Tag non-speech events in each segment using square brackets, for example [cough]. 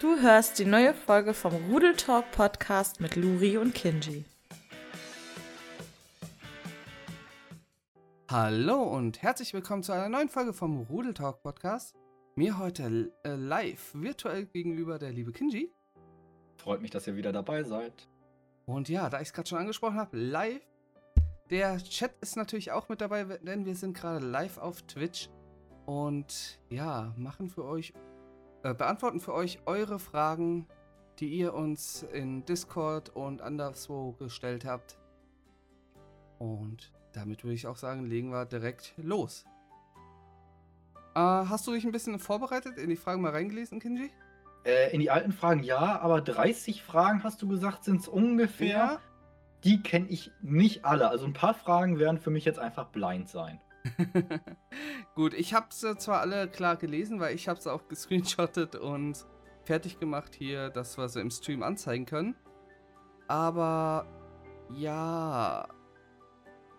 Du hörst die neue Folge vom Rudel Talk Podcast mit Luri und Kinji. Hallo und herzlich willkommen zu einer neuen Folge vom Rudel Talk Podcast. Mir heute äh, live virtuell gegenüber der liebe Kinji. Freut mich, dass ihr wieder dabei seid. Und ja, da ich es gerade schon angesprochen habe, live. Der Chat ist natürlich auch mit dabei, denn wir sind gerade live auf Twitch. Und ja, machen für euch äh, beantworten für euch eure Fragen, die ihr uns in Discord und anderswo gestellt habt. Und damit würde ich auch sagen, legen wir direkt los. Äh, hast du dich ein bisschen vorbereitet, in die Fragen mal reingelesen, Kinji? Äh, in die alten Fragen ja, aber 30 Fragen hast du gesagt, sind es ungefähr. Ja. Die kenne ich nicht alle. Also ein paar Fragen werden für mich jetzt einfach blind sein. [laughs] Gut, ich habe sie zwar alle klar gelesen, weil ich habe sie auch [laughs] gescreenshottet und fertig gemacht hier, dass wir sie im Stream anzeigen können. Aber ja,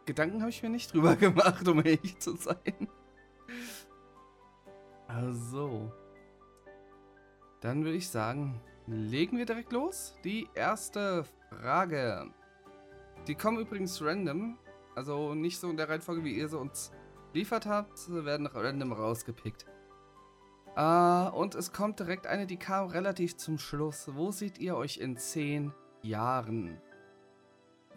Gedanken habe ich mir nicht [laughs] drüber gemacht, um ehrlich zu sein. Also, dann würde ich sagen, legen wir direkt los. Die erste Frage. Die kommen übrigens random. Also nicht so in der Reihenfolge, wie ihr sie uns liefert habt, Sie werden random rausgepickt. Uh, und es kommt direkt eine, die kam relativ zum Schluss. Wo seht ihr euch in zehn Jahren?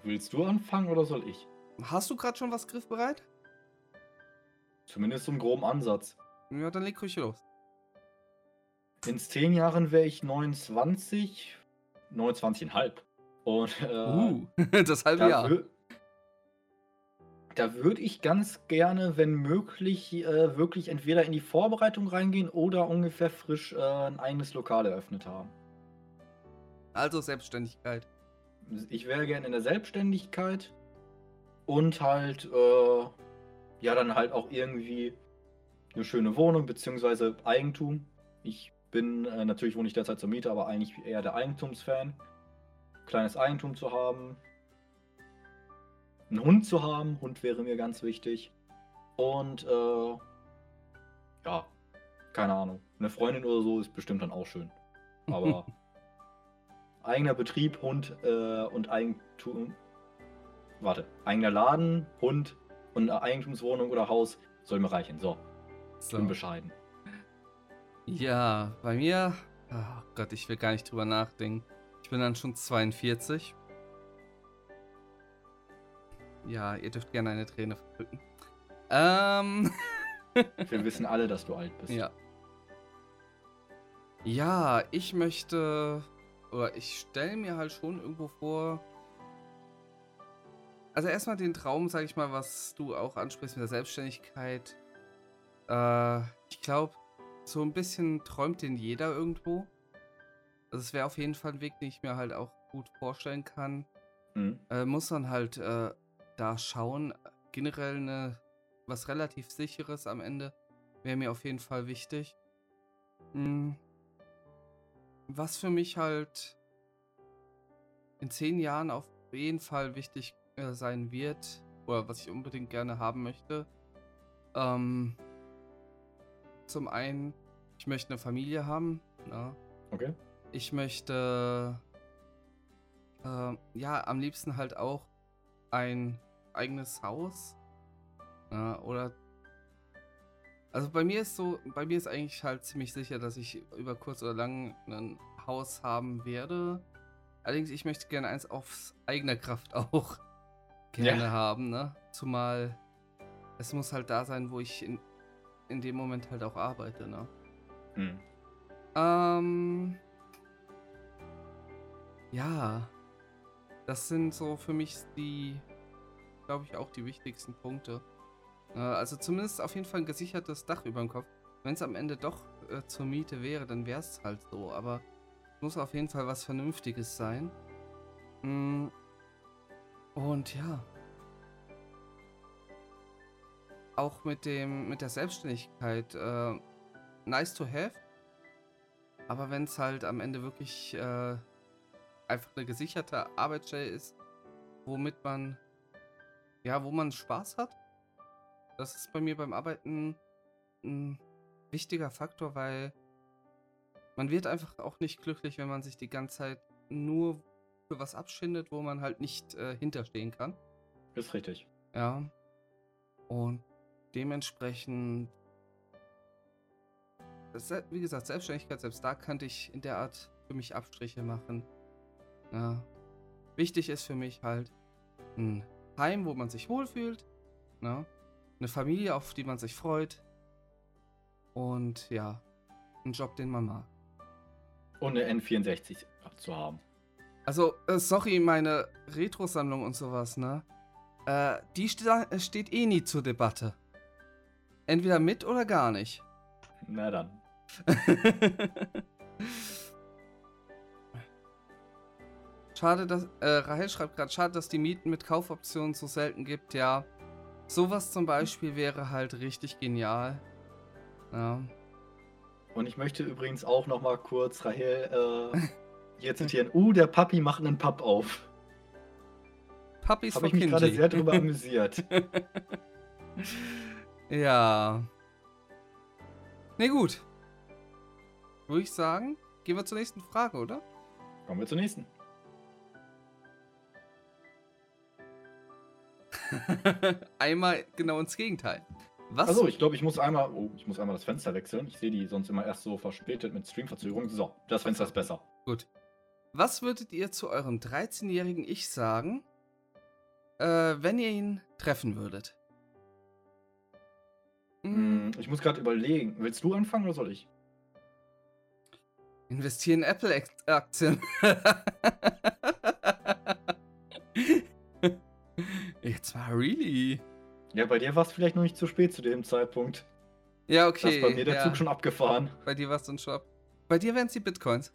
Willst du anfangen oder soll ich? Hast du gerade schon was griffbereit? Zumindest so einen groben Ansatz. Ja, dann leg ruhig los. In zehn Jahren wäre ich 29, 29,5. Und äh, uh, [laughs] das halbe Jahr da würde ich ganz gerne, wenn möglich, äh, wirklich entweder in die Vorbereitung reingehen oder ungefähr frisch äh, ein eigenes Lokal eröffnet haben. Also Selbstständigkeit. Ich wäre gerne in der Selbstständigkeit und halt, äh, ja, dann halt auch irgendwie eine schöne Wohnung bzw. Eigentum. Ich bin äh, natürlich wohne ich derzeit zur Miete, aber eigentlich eher der Eigentumsfan. Kleines Eigentum zu haben, einen Hund zu haben. Hund wäre mir ganz wichtig. Und äh, ja, keine Ahnung. Eine Freundin oder so ist bestimmt dann auch schön. Aber [laughs] eigener Betrieb, Hund äh, und Eigentum. Warte, eigener Laden, Hund und eine Eigentumswohnung oder Haus soll mir reichen. So. so. Bin bescheiden. Ja, bei mir. Oh Gott, ich will gar nicht drüber nachdenken. Ich bin dann schon 42. Ja, ihr dürft gerne eine Träne verdrücken. Ähm. [laughs] Wir wissen alle, dass du alt bist. Ja. Ja, ich möchte. Oder ich stelle mir halt schon irgendwo vor. Also erstmal den Traum, sag ich mal, was du auch ansprichst mit der Selbstständigkeit. Äh, ich glaube, so ein bisschen träumt den jeder irgendwo. Also es wäre auf jeden Fall ein Weg, den ich mir halt auch gut vorstellen kann. Mhm. Äh, muss dann halt äh, da schauen. Generell eine, was relativ sicheres am Ende wäre mir auf jeden Fall wichtig. Hm. Was für mich halt in zehn Jahren auf jeden Fall wichtig äh, sein wird, oder was ich unbedingt gerne haben möchte. Ähm, zum einen, ich möchte eine Familie haben. Ja. Okay. Ich möchte äh, ja am liebsten halt auch ein eigenes Haus. Ja, oder. Also bei mir ist so, bei mir ist eigentlich halt ziemlich sicher, dass ich über kurz oder lang ein Haus haben werde. Allerdings, ich möchte gerne eins aufs eigene Kraft [laughs] auch gerne ja. haben, ne? Zumal es muss halt da sein, wo ich in, in dem Moment halt auch arbeite, ne? Hm. Ähm. Ja. Das sind so für mich die glaube ich, auch die wichtigsten Punkte. Äh, also zumindest auf jeden Fall ein gesichertes Dach über dem Kopf. Wenn es am Ende doch äh, zur Miete wäre, dann wäre es halt so. Aber es muss auf jeden Fall was Vernünftiges sein. Mm. Und ja. Auch mit dem, mit der Selbstständigkeit. Äh, nice to have. Aber wenn es halt am Ende wirklich äh, einfach eine gesicherte Arbeitsstelle ist, womit man ja, wo man Spaß hat. Das ist bei mir beim Arbeiten ein wichtiger Faktor, weil man wird einfach auch nicht glücklich, wenn man sich die ganze Zeit nur für was abschindet, wo man halt nicht äh, hinterstehen kann. Ist richtig. Ja. Und dementsprechend, das, wie gesagt, Selbstständigkeit, selbst da könnte ich in der Art für mich Abstriche machen. Ja. Wichtig ist für mich halt ein Heim, wo man sich wohlfühlt. Ne? Eine Familie, auf die man sich freut. Und ja, ein Job, den man mag. Und eine N64 zu haben. Also, äh, sorry, meine Retro-Sammlung und sowas, ne? Äh, die sta steht eh nie zur Debatte. Entweder mit oder gar nicht. Na dann. [laughs] schade, dass. Äh, Rahel schreibt gerade, schade, dass die Mieten mit Kaufoptionen so selten gibt. Ja. Sowas zum Beispiel wäre halt richtig genial. Ja. Und ich möchte übrigens auch noch mal kurz Rahel äh, [laughs] hier zitieren. Uh, der Papi macht einen Papp auf. Puppies Habe for ich mich gerade sehr drüber [laughs] amüsiert. ja. Ne, gut. Würde ich sagen, gehen wir zur nächsten Frage, oder? Kommen wir zur nächsten. [laughs] Einmal genau ins Gegenteil. Was? Achso, ich glaube, ich muss einmal. Oh, ich muss einmal das Fenster wechseln. Ich sehe die sonst immer erst so verspätet mit Streamverzögerung. So, das Fenster ist besser. Gut. Was würdet ihr zu eurem 13-jährigen Ich sagen, äh, wenn ihr ihn treffen würdet? Hm, ich muss gerade überlegen. Willst du anfangen oder soll ich? Investieren in Apple-Aktien. [laughs] Jetzt mal really. Ja, bei dir war es vielleicht noch nicht zu spät zu dem Zeitpunkt. Ja, Da okay. ist bei mir der ja. Zug schon abgefahren. Bei dir war es dann schon ab. Bei dir wären es die Bitcoins.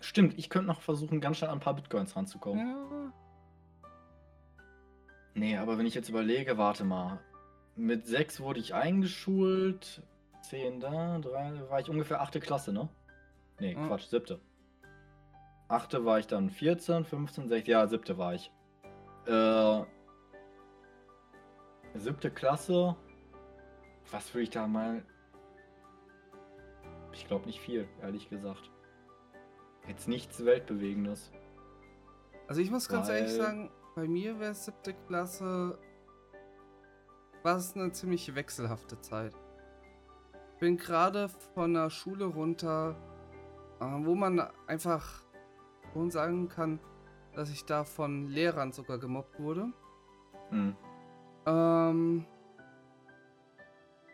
Stimmt, ich könnte noch versuchen, ganz schnell an ein paar Bitcoins ranzukommen. Ja. Nee, aber wenn ich jetzt überlege, warte mal. Mit 6 wurde ich eingeschult. 10 da, 3, war ich ungefähr 8. Klasse, ne? Nee, Ja. Quatsch, 7. 8. war ich dann 14, 15, 16, ja, 7. war ich. Äh, 7. Klasse. Was würde ich da mal. Ich glaube nicht viel, ehrlich gesagt. Jetzt nichts Weltbewegendes. Also ich muss ganz ehrlich sagen, bei mir wäre siebte Klasse war es eine ziemlich wechselhafte Zeit. Ich bin gerade von der Schule runter, äh, wo man einfach schon sagen kann, dass ich da von Lehrern sogar gemobbt wurde. Hm. Ähm,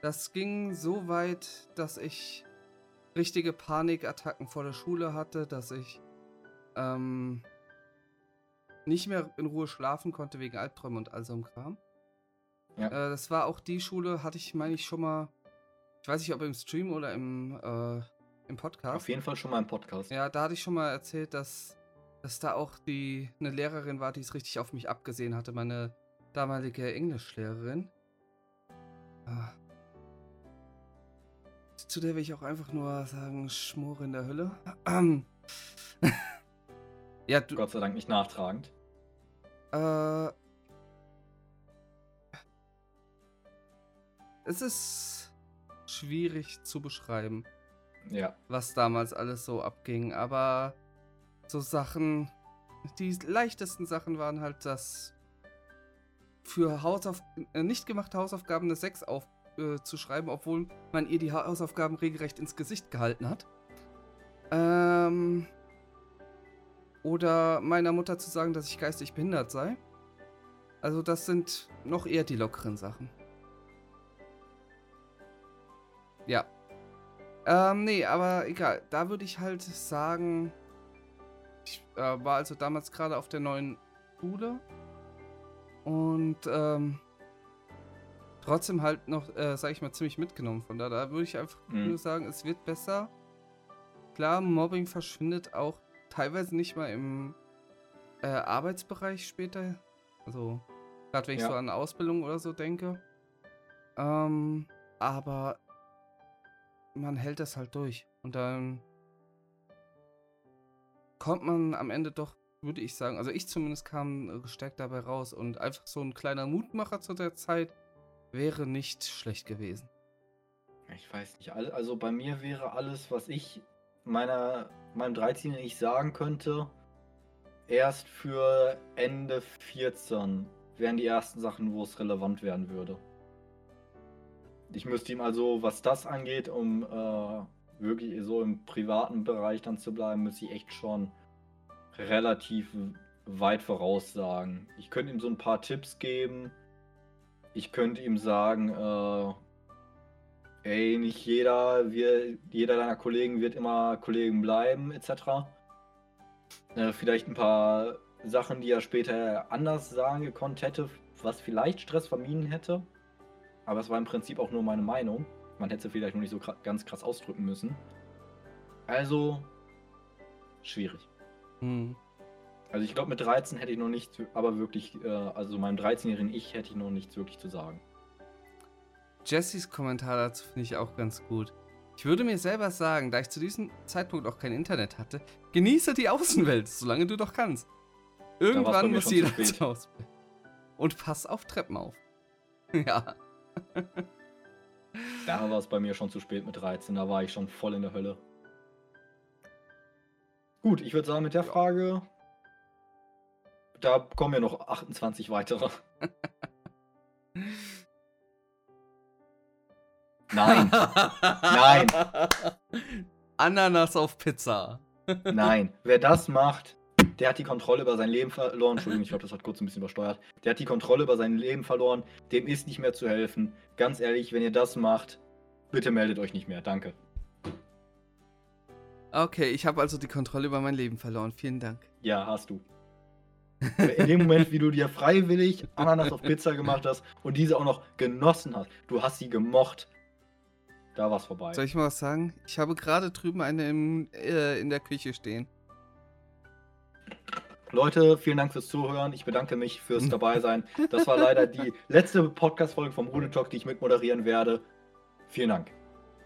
das ging so weit, dass ich richtige Panikattacken vor der Schule hatte, dass ich ähm, nicht mehr in Ruhe schlafen konnte wegen Albträumen und all so einem Kram. Ja. Äh, das war auch die Schule, hatte ich, meine ich, schon mal, ich weiß nicht, ob im Stream oder im, äh, im Podcast. Auf jeden Fall schon mal im Podcast. Ja, da hatte ich schon mal erzählt, dass, dass da auch die eine Lehrerin war, die es richtig auf mich abgesehen hatte, meine damalige Englischlehrerin. Ah. Zu der will ich auch einfach nur sagen, Schmore in der Hölle. [clears throat] ja, du, Gott sei Dank nicht nachtragend. äh, es ist schwierig zu beschreiben Ja. was damals alles so abging. Aber so Sachen, die leichtesten Sachen waren halt, dass für Hausauf äh, nicht gemachte Hausaufgaben eine 6 auf, äh, obwohl man ihr die Hausaufgaben regelrecht ins Gesicht gehalten hat. Ähm, oder meiner Mutter zu sagen, dass ich geistig behindert sei. Also das sind noch eher die lockeren Sachen. Ja. Ähm, nee, aber egal. Da würde ich halt sagen, ich äh, war also damals gerade auf der neuen Schule und ähm, trotzdem halt noch, äh, sag ich mal, ziemlich mitgenommen von da. Da würde ich einfach Mhm. nur sagen, es wird besser. Klar, Mobbing verschwindet auch teilweise nicht mal im äh, Arbeitsbereich später. Also, gerade wenn ich Ja. so an Ausbildung oder so denke. Ähm, aber man hält das halt durch. Und dann kommt man am Ende doch, würde ich sagen, also ich zumindest kam gestärkt dabei raus. Und einfach so ein kleiner Mutmacher zu der Zeit wäre nicht schlecht gewesen. Ich weiß nicht. al- Also bei mir wäre alles, was ich meiner, meinem 13. Ich sagen könnte, erst für Ende 14 wären die ersten Sachen, wo es relevant werden würde. Ich müsste ihm also, was das angeht, um äh, wirklich so im privaten Bereich dann zu bleiben, müsste ich echt schon relativ weit voraussagen. Ich könnte ihm so ein paar Tipps geben. Ich könnte ihm sagen, äh, ey, nicht jeder, wir, jeder deiner Kollegen wird immer Kollegen bleiben, etc. Äh, vielleicht ein paar Sachen, die er später anders sagen gekonnt hätte, was vielleicht Stress vermieden hätte. Aber es war im Prinzip auch nur meine Meinung. Man hätte sie vielleicht noch nicht so kra- ganz krass ausdrücken müssen. Also, schwierig. Hm. Also ich glaube, mit 13 hätte ich noch nichts, aber wirklich, äh, also meinem 13-jährigen Ich hätte ich noch nichts wirklich zu sagen. Jessys Kommentar dazu finde ich auch ganz gut. Ich würde mir selber sagen, da ich zu diesem Zeitpunkt auch kein Internet hatte, genieße die Außenwelt, solange du doch kannst. Irgendwann muss jeder zu Hause bleiben. Und pass auf Treppen auf. [laughs] ja. [laughs] Da war es bei mir schon zu spät mit 13, da war ich schon voll in der Hölle. Gut, ich würde sagen, mit der Frage, da kommen ja noch 28 weitere. [laughs] Nein, Nein. Ananas auf Pizza. nein. Wer das macht, der hat die Kontrolle über sein Leben verloren. Entschuldigung, ich glaube, das hat kurz ein bisschen übersteuert. Der hat die Kontrolle über sein Leben verloren. Dem ist nicht mehr zu helfen. Ganz ehrlich, wenn ihr das macht, bitte meldet euch nicht mehr. Danke. Okay, ich habe also die Kontrolle über mein Leben verloren. Vielen Dank. Ja, hast du. In dem Moment, wie du dir freiwillig Ananas auf Pizza gemacht hast und diese auch noch genossen hast, du hast sie gemocht, da war's vorbei. Soll ich mal was sagen? Ich habe gerade drüben eine im, äh, in der Küche stehen. Leute, vielen Dank fürs Zuhören. Ich bedanke mich fürs Dabeisein. Das war leider die [laughs] letzte Podcast-Folge vom Rudel Talk, die ich mitmoderieren werde. Vielen Dank.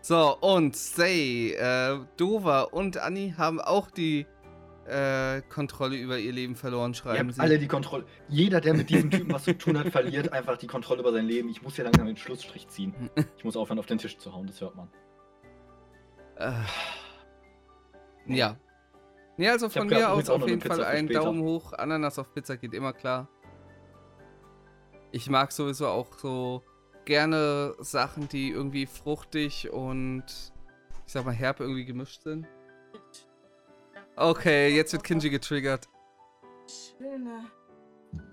So, und Say, äh, Dova und Anni haben auch die äh, Kontrolle über ihr Leben verloren, schreiben sie. alle die Kontrolle. Jeder, der mit diesem Typen was zu tun hat, [laughs] verliert einfach die Kontrolle über sein Leben. Ich muss hier langsam den Schlussstrich ziehen. Ich muss aufhören, auf den Tisch zu hauen, das hört man. Äh, ja. Ja, also von mir aus auf jeden Fall einen. Daumen hoch. Ananas auf Pizza geht immer klar. Ich mag sowieso auch so gerne Sachen, die irgendwie fruchtig und ich sag mal herb irgendwie gemischt sind. Okay, jetzt wird Kinji getriggert. Schöne,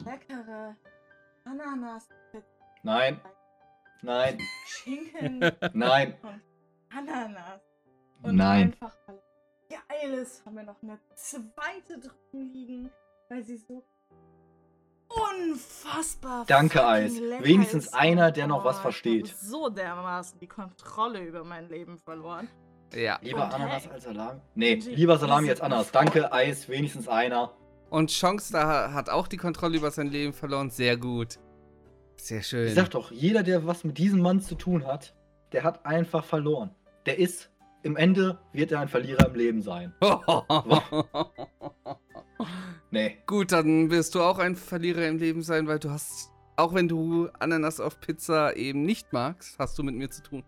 leckere Ananas Nein, nein, Schinken [laughs] nein, und Ananas. Und nein. einfach weil es geil ist, haben wir noch eine zweite drin liegen, weil sie so unfassbar Danke, Eis. Wenigstens ist. einer, der noch was ich versteht. habe so dermaßen die Kontrolle über mein Leben verloren. Ja. Lieber Und Ananas hey. als Salami? Nee, lieber Salami als Ananas. Danke, Eis, wenigstens einer. Und Chonks da hat auch die Kontrolle über sein Leben verloren. Sehr gut. Sehr schön. Ich sag doch, jeder, der was mit diesem Mann zu tun hat, der hat einfach verloren. Der ist, im Ende wird er ein Verlierer im Leben sein. [laughs] Nee. Gut, dann wirst du auch ein Verlierer im Leben sein, weil du hast, auch wenn du Ananas auf Pizza eben nicht magst, hast du mit mir zu tun.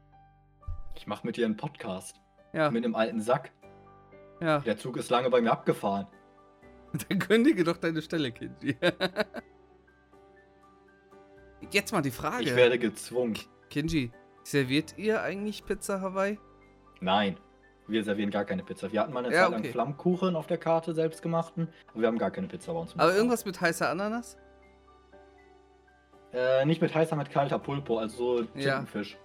Ich mach mit dir einen Podcast. Ja, Mit einem alten Sack. ja. Der Zug ist lange bei mir abgefahren. [laughs] Dann kündige doch deine Stelle, Kinji. [laughs] Jetzt mal die Frage. Ich werde gezwungen. Kinji, serviert ihr eigentlich Pizza Hawaii? Nein. Wir servieren gar keine Pizza. Wir hatten mal eine Ja, Zeit lang okay. Flammkuchen auf der Karte, selbstgemachten, aber wir haben gar keine Pizza bei uns. Aber irgendwas mit heißer Ananas? Äh, nicht mit heißer, mit kalter Pulpo, also so Ja. Tintenfisch.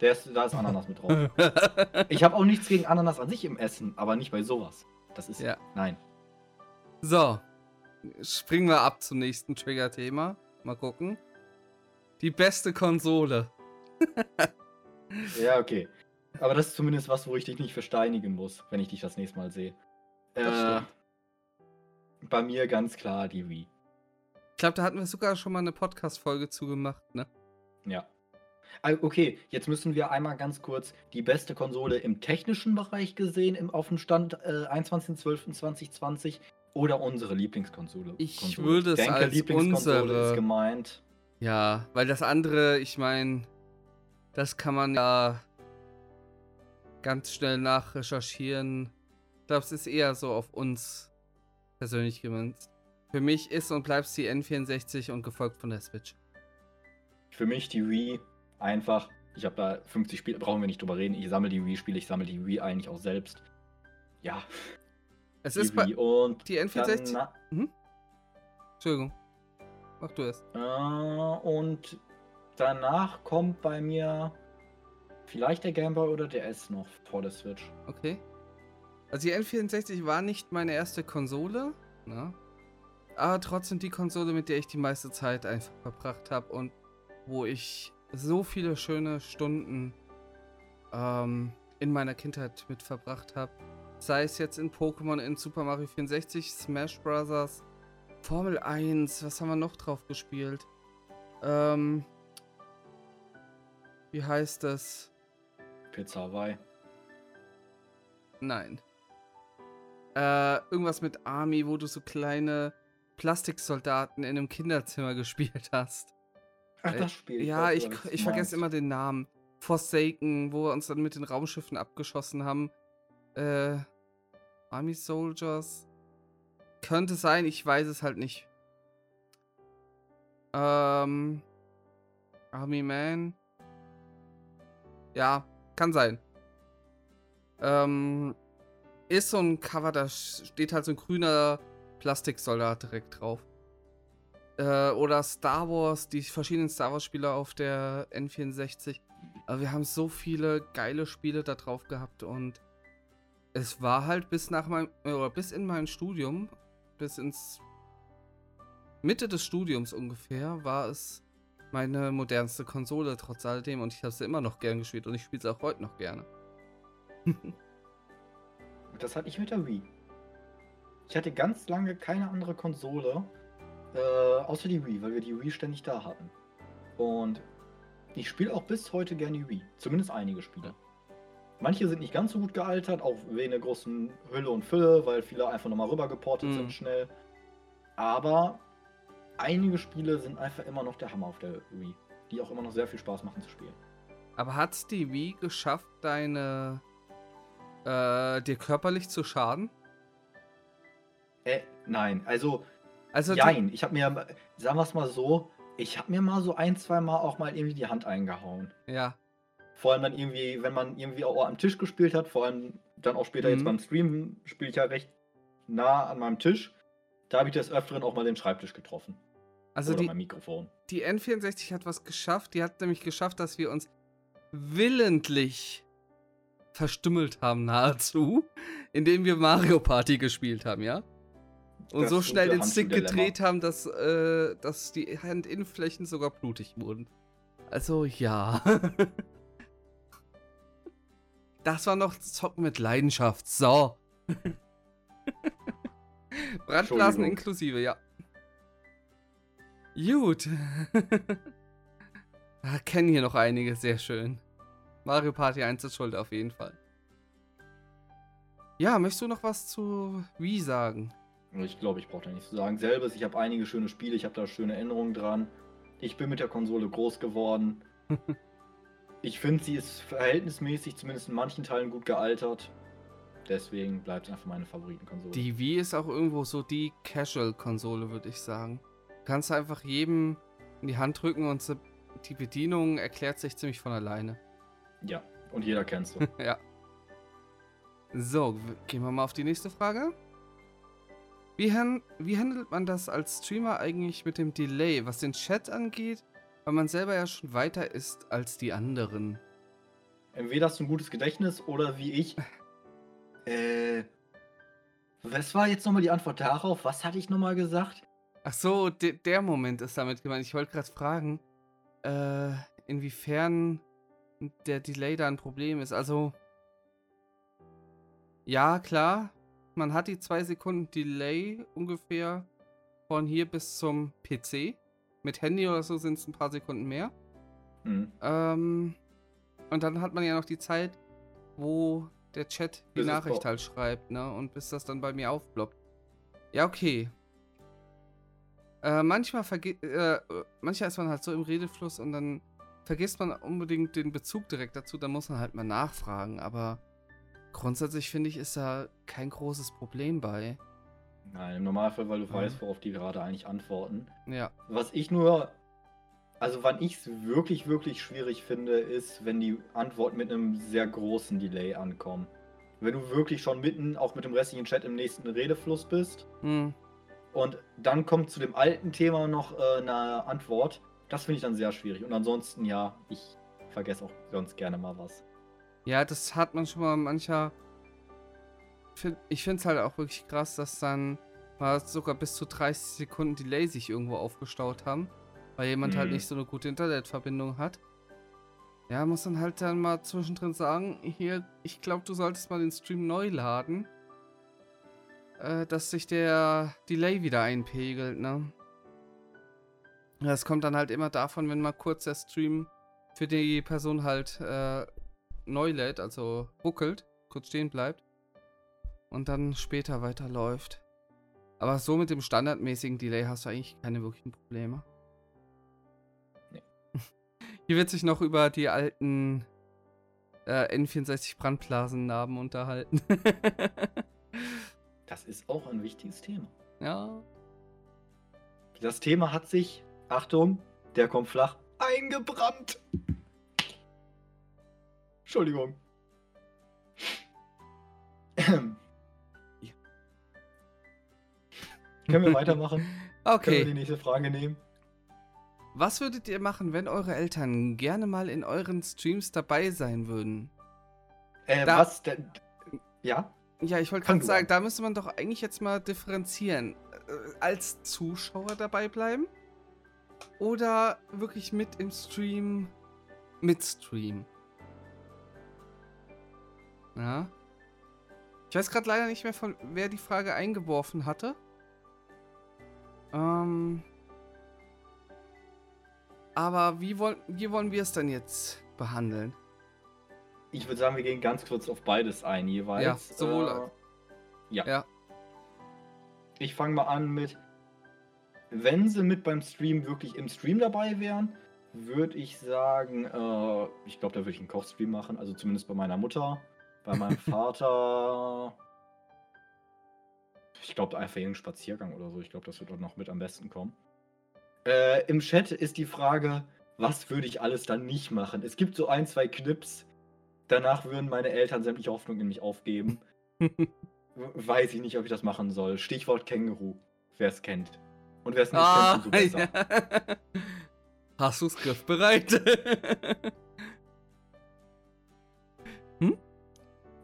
Der ist, da ist Ananas mit drauf. [laughs] Ich habe auch nichts gegen Ananas an sich im Essen, aber nicht bei sowas. Das ist. Ja. Nein. so, springen wir ab zum nächsten Trigger-Thema. Mal gucken. Die beste Konsole. [laughs] Ja, okay. Aber das ist zumindest was, wo ich dich nicht versteinigen muss, wenn ich dich das nächste Mal sehe. Das Äh, bei mir ganz klar die Wii. Ich glaube, da hatten wir sogar schon mal eine Podcast-Folge zugemacht, ne? Ja. Ah, Okay, jetzt müssen wir einmal ganz kurz die beste Konsole im technischen Bereich gesehen, im, auf dem Stand äh, 21.12.2020 oder unsere Lieblingskonsole. Ich Konsole. würde es denke, als Lieblingskonsole unsere- ist gemeint. Ja, weil das andere, ich meine, das kann man ja ganz schnell nachrecherchieren. Ich glaube, es ist eher so auf uns persönlich gemünzt. Für mich ist und bleibt es die N64 und gefolgt von der Switch. Für mich die Wii einfach. Ich habe da 50 Spiele, brauchen wir nicht drüber reden. Ich sammle die Wii-Spiele, ich sammle die Wii eigentlich auch selbst. Ja. Es die ist bei Wii und die N64. danach- Entschuldigung. Mach du es. Äh, und danach kommt bei mir vielleicht der Game Boy oder der S noch vor der Switch. Okay. Also die N64 war nicht meine erste Konsole, ne? aber trotzdem die Konsole, mit der ich die meiste Zeit einfach verbracht habe und wo ich so viele schöne Stunden ähm, in meiner Kindheit mit verbracht habe. Sei es jetzt in Pokémon, in Super Mario 64, Smash Bros., Formel 1, was haben wir noch drauf gespielt? Ähm, wie heißt das? Pizza Hawaii. Nein. Äh, irgendwas mit Army, wo du so kleine Plastiksoldaten in einem Kinderzimmer [laughs] gespielt hast. Ach, Äh, das Spiel. ja, weiß, ich, du ich vergesse immer den Namen. Forsaken, wo wir uns dann mit den Raumschiffen abgeschossen haben. Äh, Army Soldiers. Könnte sein, ich weiß es halt nicht. Ähm, Army Man. Ja, kann sein. Ähm, ist so ein Cover, da steht halt so ein grüner Plastiksoldat direkt drauf. Äh, oder Star Wars, die verschiedenen Star Wars-Spiele auf der N64. Aber wir haben so viele geile Spiele da drauf gehabt und es war halt bis nach meinem, oder bis in mein Studium, bis ins Mitte des Studiums ungefähr, war es meine modernste Konsole trotz alledem und ich habe sie immer noch gern gespielt und ich spiele sie auch heute noch gerne. [laughs] Das hatte ich mit der Wii. Ich hatte ganz lange keine andere Konsole, äh, außer die Wii, weil wir die Wii ständig da hatten. Und ich spiele auch bis heute gerne die Wii. Zumindest einige Spiele. Manche sind nicht ganz so gut gealtert, auch wegen der großen Hülle und Fülle, weil viele einfach nochmal rübergeportet Mhm. sind schnell. Aber einige Spiele sind einfach immer noch der Hammer auf der Wii, die auch immer noch sehr viel Spaß machen zu spielen. Aber hat's die Wii geschafft, deine äh, dir körperlich zu schaden? Äh, nein, also Also Jein, ich habe mir, sagen wir es mal so, ich habe mir mal so ein, zwei Mal auch mal irgendwie die Hand eingehauen. ja, Vor allem dann irgendwie, wenn man irgendwie auch am Tisch gespielt hat, vor allem dann auch später Mhm. jetzt beim Streamen, spiele ich ja recht nah an meinem Tisch. Da habe ich des Öfteren auch mal den Schreibtisch getroffen. also oder die, mein Mikrofon. die N64 hat was geschafft. Die hat nämlich geschafft, dass wir uns willentlich verstümmelt haben, nahezu, indem wir Mario Party gespielt haben, ja? Und Das so schnell den Stick gedreht haben, dass, äh, dass die Handinnenflächen sogar blutig wurden. Also ja. [laughs] Das war noch Zocken mit Leidenschaft. So. [laughs] [laughs] Brandblasen inklusive, ja. Gut. [laughs] ah, kennen hier noch einige, sehr schön. Mario Party 1 ist schuld, auf jeden Fall. Ja, möchtest du noch was zu Wii sagen? Ich glaube, ich brauche da nichts zu sagen. Selbes, ich habe einige schöne Spiele, ich habe da schöne Erinnerungen dran. Ich bin mit der Konsole groß geworden. [laughs] ich finde, sie ist verhältnismäßig, zumindest in manchen Teilen, gut gealtert. Deswegen bleibt es einfach meine Favoritenkonsole. Die Wii ist auch irgendwo so die Casual-Konsole, würde ich sagen. Du kannst einfach jedem in die Hand drücken und die Bedienung erklärt sich ziemlich von alleine. Ja, und jeder kennt sie. [laughs] ja. So, gehen wir mal auf die nächste Frage. Wie, han wie handelt man das als Streamer eigentlich mit dem Delay, was den Chat angeht, weil man selber ja schon weiter ist als die anderen? Entweder hast du ein gutes Gedächtnis oder wie ich. [laughs] Äh. Was war jetzt nochmal die Antwort darauf? Was hatte ich nochmal gesagt? Ach so, de der Moment ist damit gemeint. Ich wollte gerade fragen, äh, inwiefern der Delay da ein Problem ist. Also, ja, klar, man hat die zwei Sekunden Delay ungefähr von hier bis zum PC. Mit Handy oder so sind es ein paar Sekunden mehr. Hm. Ähm, und dann hat man ja noch die Zeit, wo der Chat die Nachricht halt schreibt, ne? Und bis das dann bei mir aufploppt. Ja, okay. Äh, manchmal verge äh, äh, manchmal ist man halt so im Redefluss und dann vergisst man unbedingt den Bezug direkt dazu, dann muss man halt mal nachfragen, aber grundsätzlich finde ich, ist da kein großes Problem bei. Nein, im Normalfall, weil du Mhm. weißt, worauf die gerade eigentlich antworten. Ja. Was ich nur, also wann ich es wirklich, wirklich schwierig finde, ist, wenn die Antworten mit einem sehr großen Delay ankommen. Wenn du wirklich schon mitten, auch mit dem restlichen Chat im nächsten Redefluss bist Hm. und dann kommt zu dem alten Thema noch äh, eine Antwort, das finde ich dann sehr schwierig. Und ansonsten, ja, ich vergesse auch sonst gerne mal was. Ja, das hat man schon mal mancher. Ich finde es halt auch wirklich krass, dass dann mal sogar bis zu 30 Sekunden Delay sich irgendwo aufgestaut haben, weil jemand halt Mhm. nicht so eine gute Internetverbindung hat. Ja, muss dann halt dann mal zwischendrin sagen, hier, ich glaube, du solltest mal den Stream neu laden, äh, dass sich der Delay wieder einpegelt, ne? Das kommt dann halt immer davon, wenn mal kurz der Stream für die Person halt äh, neu lädt, also ruckelt, kurz stehen bleibt und dann später weiterläuft. Aber so mit dem standardmäßigen Delay hast du eigentlich keine wirklichen Probleme. Hier wird sich noch über die alten äh, N64 Brandblasennarben unterhalten. Das ist auch ein wichtiges Thema. ja. Das Thema hat sich, Achtung, der kommt flach, eingebrannt. Entschuldigung. [clears throat] Können wir weitermachen? [laughs] Können wir die Okay. nächste Frage nehmen? Was würdet ihr machen, wenn eure Eltern gerne mal in euren Streams dabei sein würden? Äh, Da- was denn? Ja? Ja, ich wollte gerade sagen, da müsste man doch eigentlich jetzt mal differenzieren. Äh, als Zuschauer dabei bleiben oder wirklich mit im Stream mitstreamen? Ja. Ich weiß gerade leider nicht mehr, von wer die Frage eingeworfen hatte. Ähm. Aber wie, wollen wie wollen wir es denn jetzt behandeln? Ich würde sagen, wir gehen ganz kurz auf beides ein jeweils. Ja, sowohl- Äh, ja. Ja. Ich fange mal an mit, wenn sie mit beim Stream wirklich im Stream dabei wären, würde ich sagen, äh, ich glaube, da würde ich einen Kochstream machen, also zumindest bei meiner Mutter, bei meinem [laughs] Vater. Ich glaube, einfach irgendein Spaziergang oder so. Ich glaube, das wird doch noch mit am besten kommen. Äh, Im Chat ist die Frage, was würde ich alles dann nicht machen? Es gibt so ein, zwei Clips. Danach würden meine Eltern sämtliche Hoffnung in mich aufgeben. [laughs] Weiß ich nicht, ob ich das machen soll. Stichwort Känguru, wer es kennt. Und wer es nicht Ah, kennt, besser. ja. [laughs] Hast du's griffbereit? [laughs]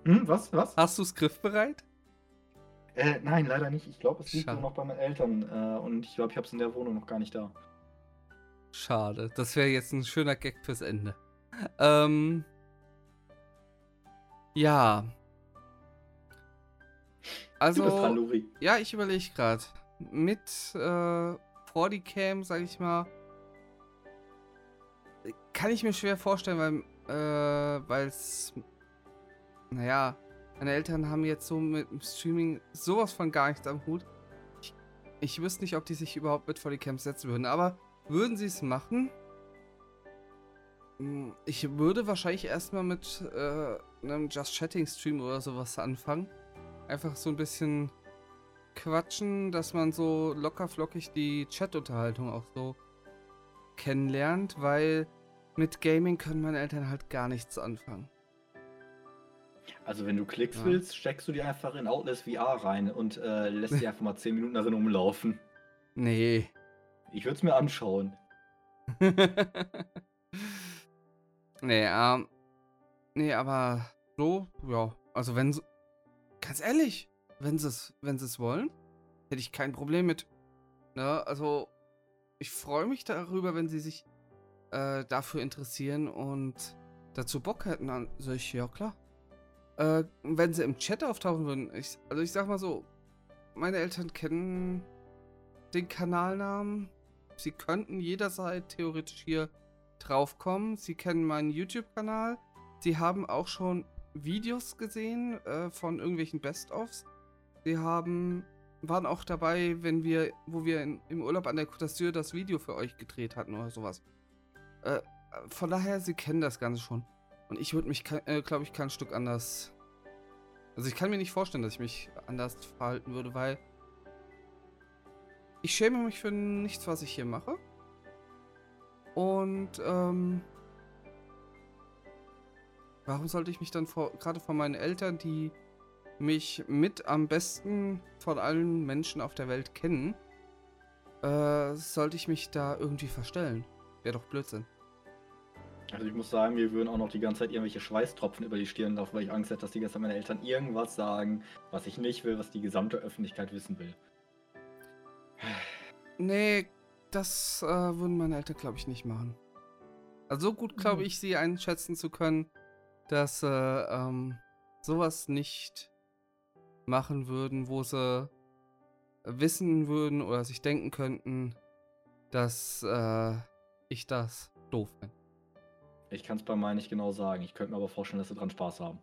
Hm, was? Was? Hast du's griffbereit? Äh, nein, leider nicht. Ich glaube, es liegt Schade. nur noch bei meinen Eltern. Äh, und ich glaube, ich habe es in der Wohnung noch gar nicht da. Schade. Das wäre jetzt ein schöner Gag fürs Ende. Ähm. Ja. du bist dran, Also, Luri. ja, ich überlege gerade. Mit äh, 40cam, sag ich mal, kann ich mir schwer vorstellen, weil äh, es, naja, meine Eltern haben jetzt so mit dem Streaming sowas von gar nichts am Hut. Ich, ich wüsste nicht, ob die sich überhaupt mit 40cam setzen würden, aber würden sie es machen? Hm, Ich würde wahrscheinlich erstmal mit äh, einem Just Chatting Stream oder sowas anfangen. Einfach so ein bisschen quatschen, dass man so locker flockig die Chat-Unterhaltung auch so kennenlernt, weil mit Gaming können meine Eltern halt gar nichts anfangen. Also, wenn du Klicks Ja. willst, steckst du die einfach in Outlast VR rein und äh, lässt die einfach mal 10 Minuten darin umlaufen. Nee. Ich würde es mir anschauen. [laughs] nee, ähm. Nee, aber so, ja. Also wenn sie. Ganz ehrlich, wenn sie es wenn sie's wollen, hätte ich kein Problem mit. Ne, also ich freue mich darüber, wenn sie sich äh, dafür interessieren und dazu Bock hätten. Dann sag ich, ja klar. Äh, wenn sie im Chat auftauchen würden, ich, also ich sag mal so, meine Eltern kennen den Kanalnamen. Sie könnten jederzeit theoretisch hier draufkommen. Sie kennen meinen YouTube-Kanal. Sie haben auch schon Videos gesehen äh, von irgendwelchen Best-ofs. Sie haben waren auch dabei, wenn wir, wo wir in, im Urlaub an der Côte d'Azur das Video für euch gedreht hatten oder sowas. Äh, von daher, sie kennen das Ganze schon. Und ich würde mich, äh, glaube ich, kein Stück anders Also ich kann mir nicht vorstellen, dass ich mich anders verhalten würde, weil ich schäme mich für nichts, was ich hier mache. Und ähm, warum sollte ich mich dann vor, gerade von meinen Eltern, die mich mit am besten von allen Menschen auf der Welt kennen, äh, sollte ich mich da irgendwie verstellen? Wäre doch Blödsinn. Also ich muss sagen, mir würden auch noch die ganze Zeit irgendwelche Schweißtropfen über die Stirn laufen, weil ich Angst hätte, dass die ganze Zeit meine Eltern irgendwas sagen, was ich nicht will, was die gesamte Öffentlichkeit wissen will. Nee, das äh, würden meine Eltern, glaube ich, nicht machen. Also so gut glaube Mhm. ich, sie einschätzen zu können, dass äh, ähm, sowas nicht machen würden, wo sie wissen würden oder sich denken könnten, dass äh, ich das doof bin. Ich kann es bei meinen nicht genau sagen. Ich könnte mir aber vorstellen, dass sie dran Spaß haben.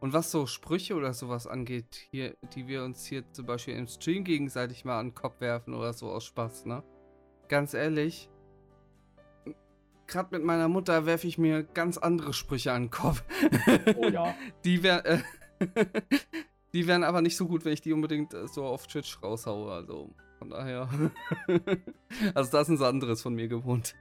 Und was so Sprüche oder sowas angeht, hier, die wir uns hier zum Beispiel im Stream gegenseitig mal an den Kopf werfen oder so aus Spaß, ne? Ganz ehrlich, gerade mit meiner Mutter werfe ich mir ganz andere Sprüche an den Kopf. Oh ja. [laughs] Die wären, äh, [laughs] die wären aber nicht so gut, wenn ich die unbedingt äh, so auf Twitch raushaue. Also von daher. [laughs] also das ist ein anderes von mir gewohnt.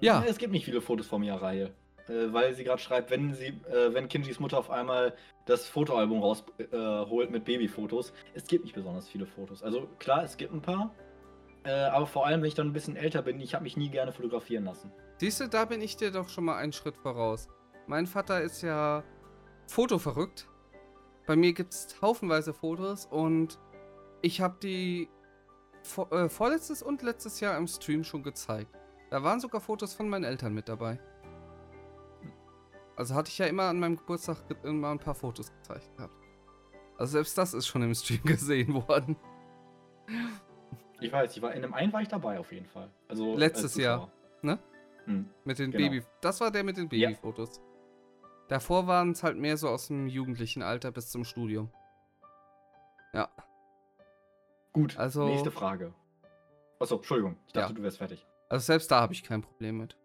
Ja. Es gibt nicht viele Fotos von mir Reihe. Äh, weil sie gerade schreibt, wenn sie, äh, wenn Kinjis Mutter auf einmal das Fotoalbum rausholt äh, mit Babyfotos. Es gibt nicht besonders viele Fotos. Also klar, es gibt ein paar. Äh, aber vor allem, wenn ich dann ein bisschen älter bin, ich habe mich nie gerne fotografieren lassen. Siehst du, da bin ich dir doch schon mal einen Schritt voraus. Mein Vater ist ja fotoverrückt. Bei mir gibt es haufenweise Fotos und ich habe die vor, äh, vorletztes und letztes Jahr im Stream schon gezeigt. Da waren sogar Fotos von meinen Eltern mit dabei. Also hatte ich ja immer an meinem Geburtstag ge- immer ein paar Fotos gezeigt gehabt. Also selbst das ist schon im Stream [laughs] gesehen worden. Ich weiß, ich war in einem einen war ich dabei auf jeden Fall. Also als Letztes Jahr, ne? Hm. Mit den Genau. Baby. Das war der mit den Ja. Babyfotos. Davor waren es halt mehr so aus dem jugendlichen Alter bis zum Studium. Ja. Gut, Also- nächste Frage. Achso, Entschuldigung, ich dachte, Ja. du wärst fertig. Also selbst da habe ich kein Problem mit.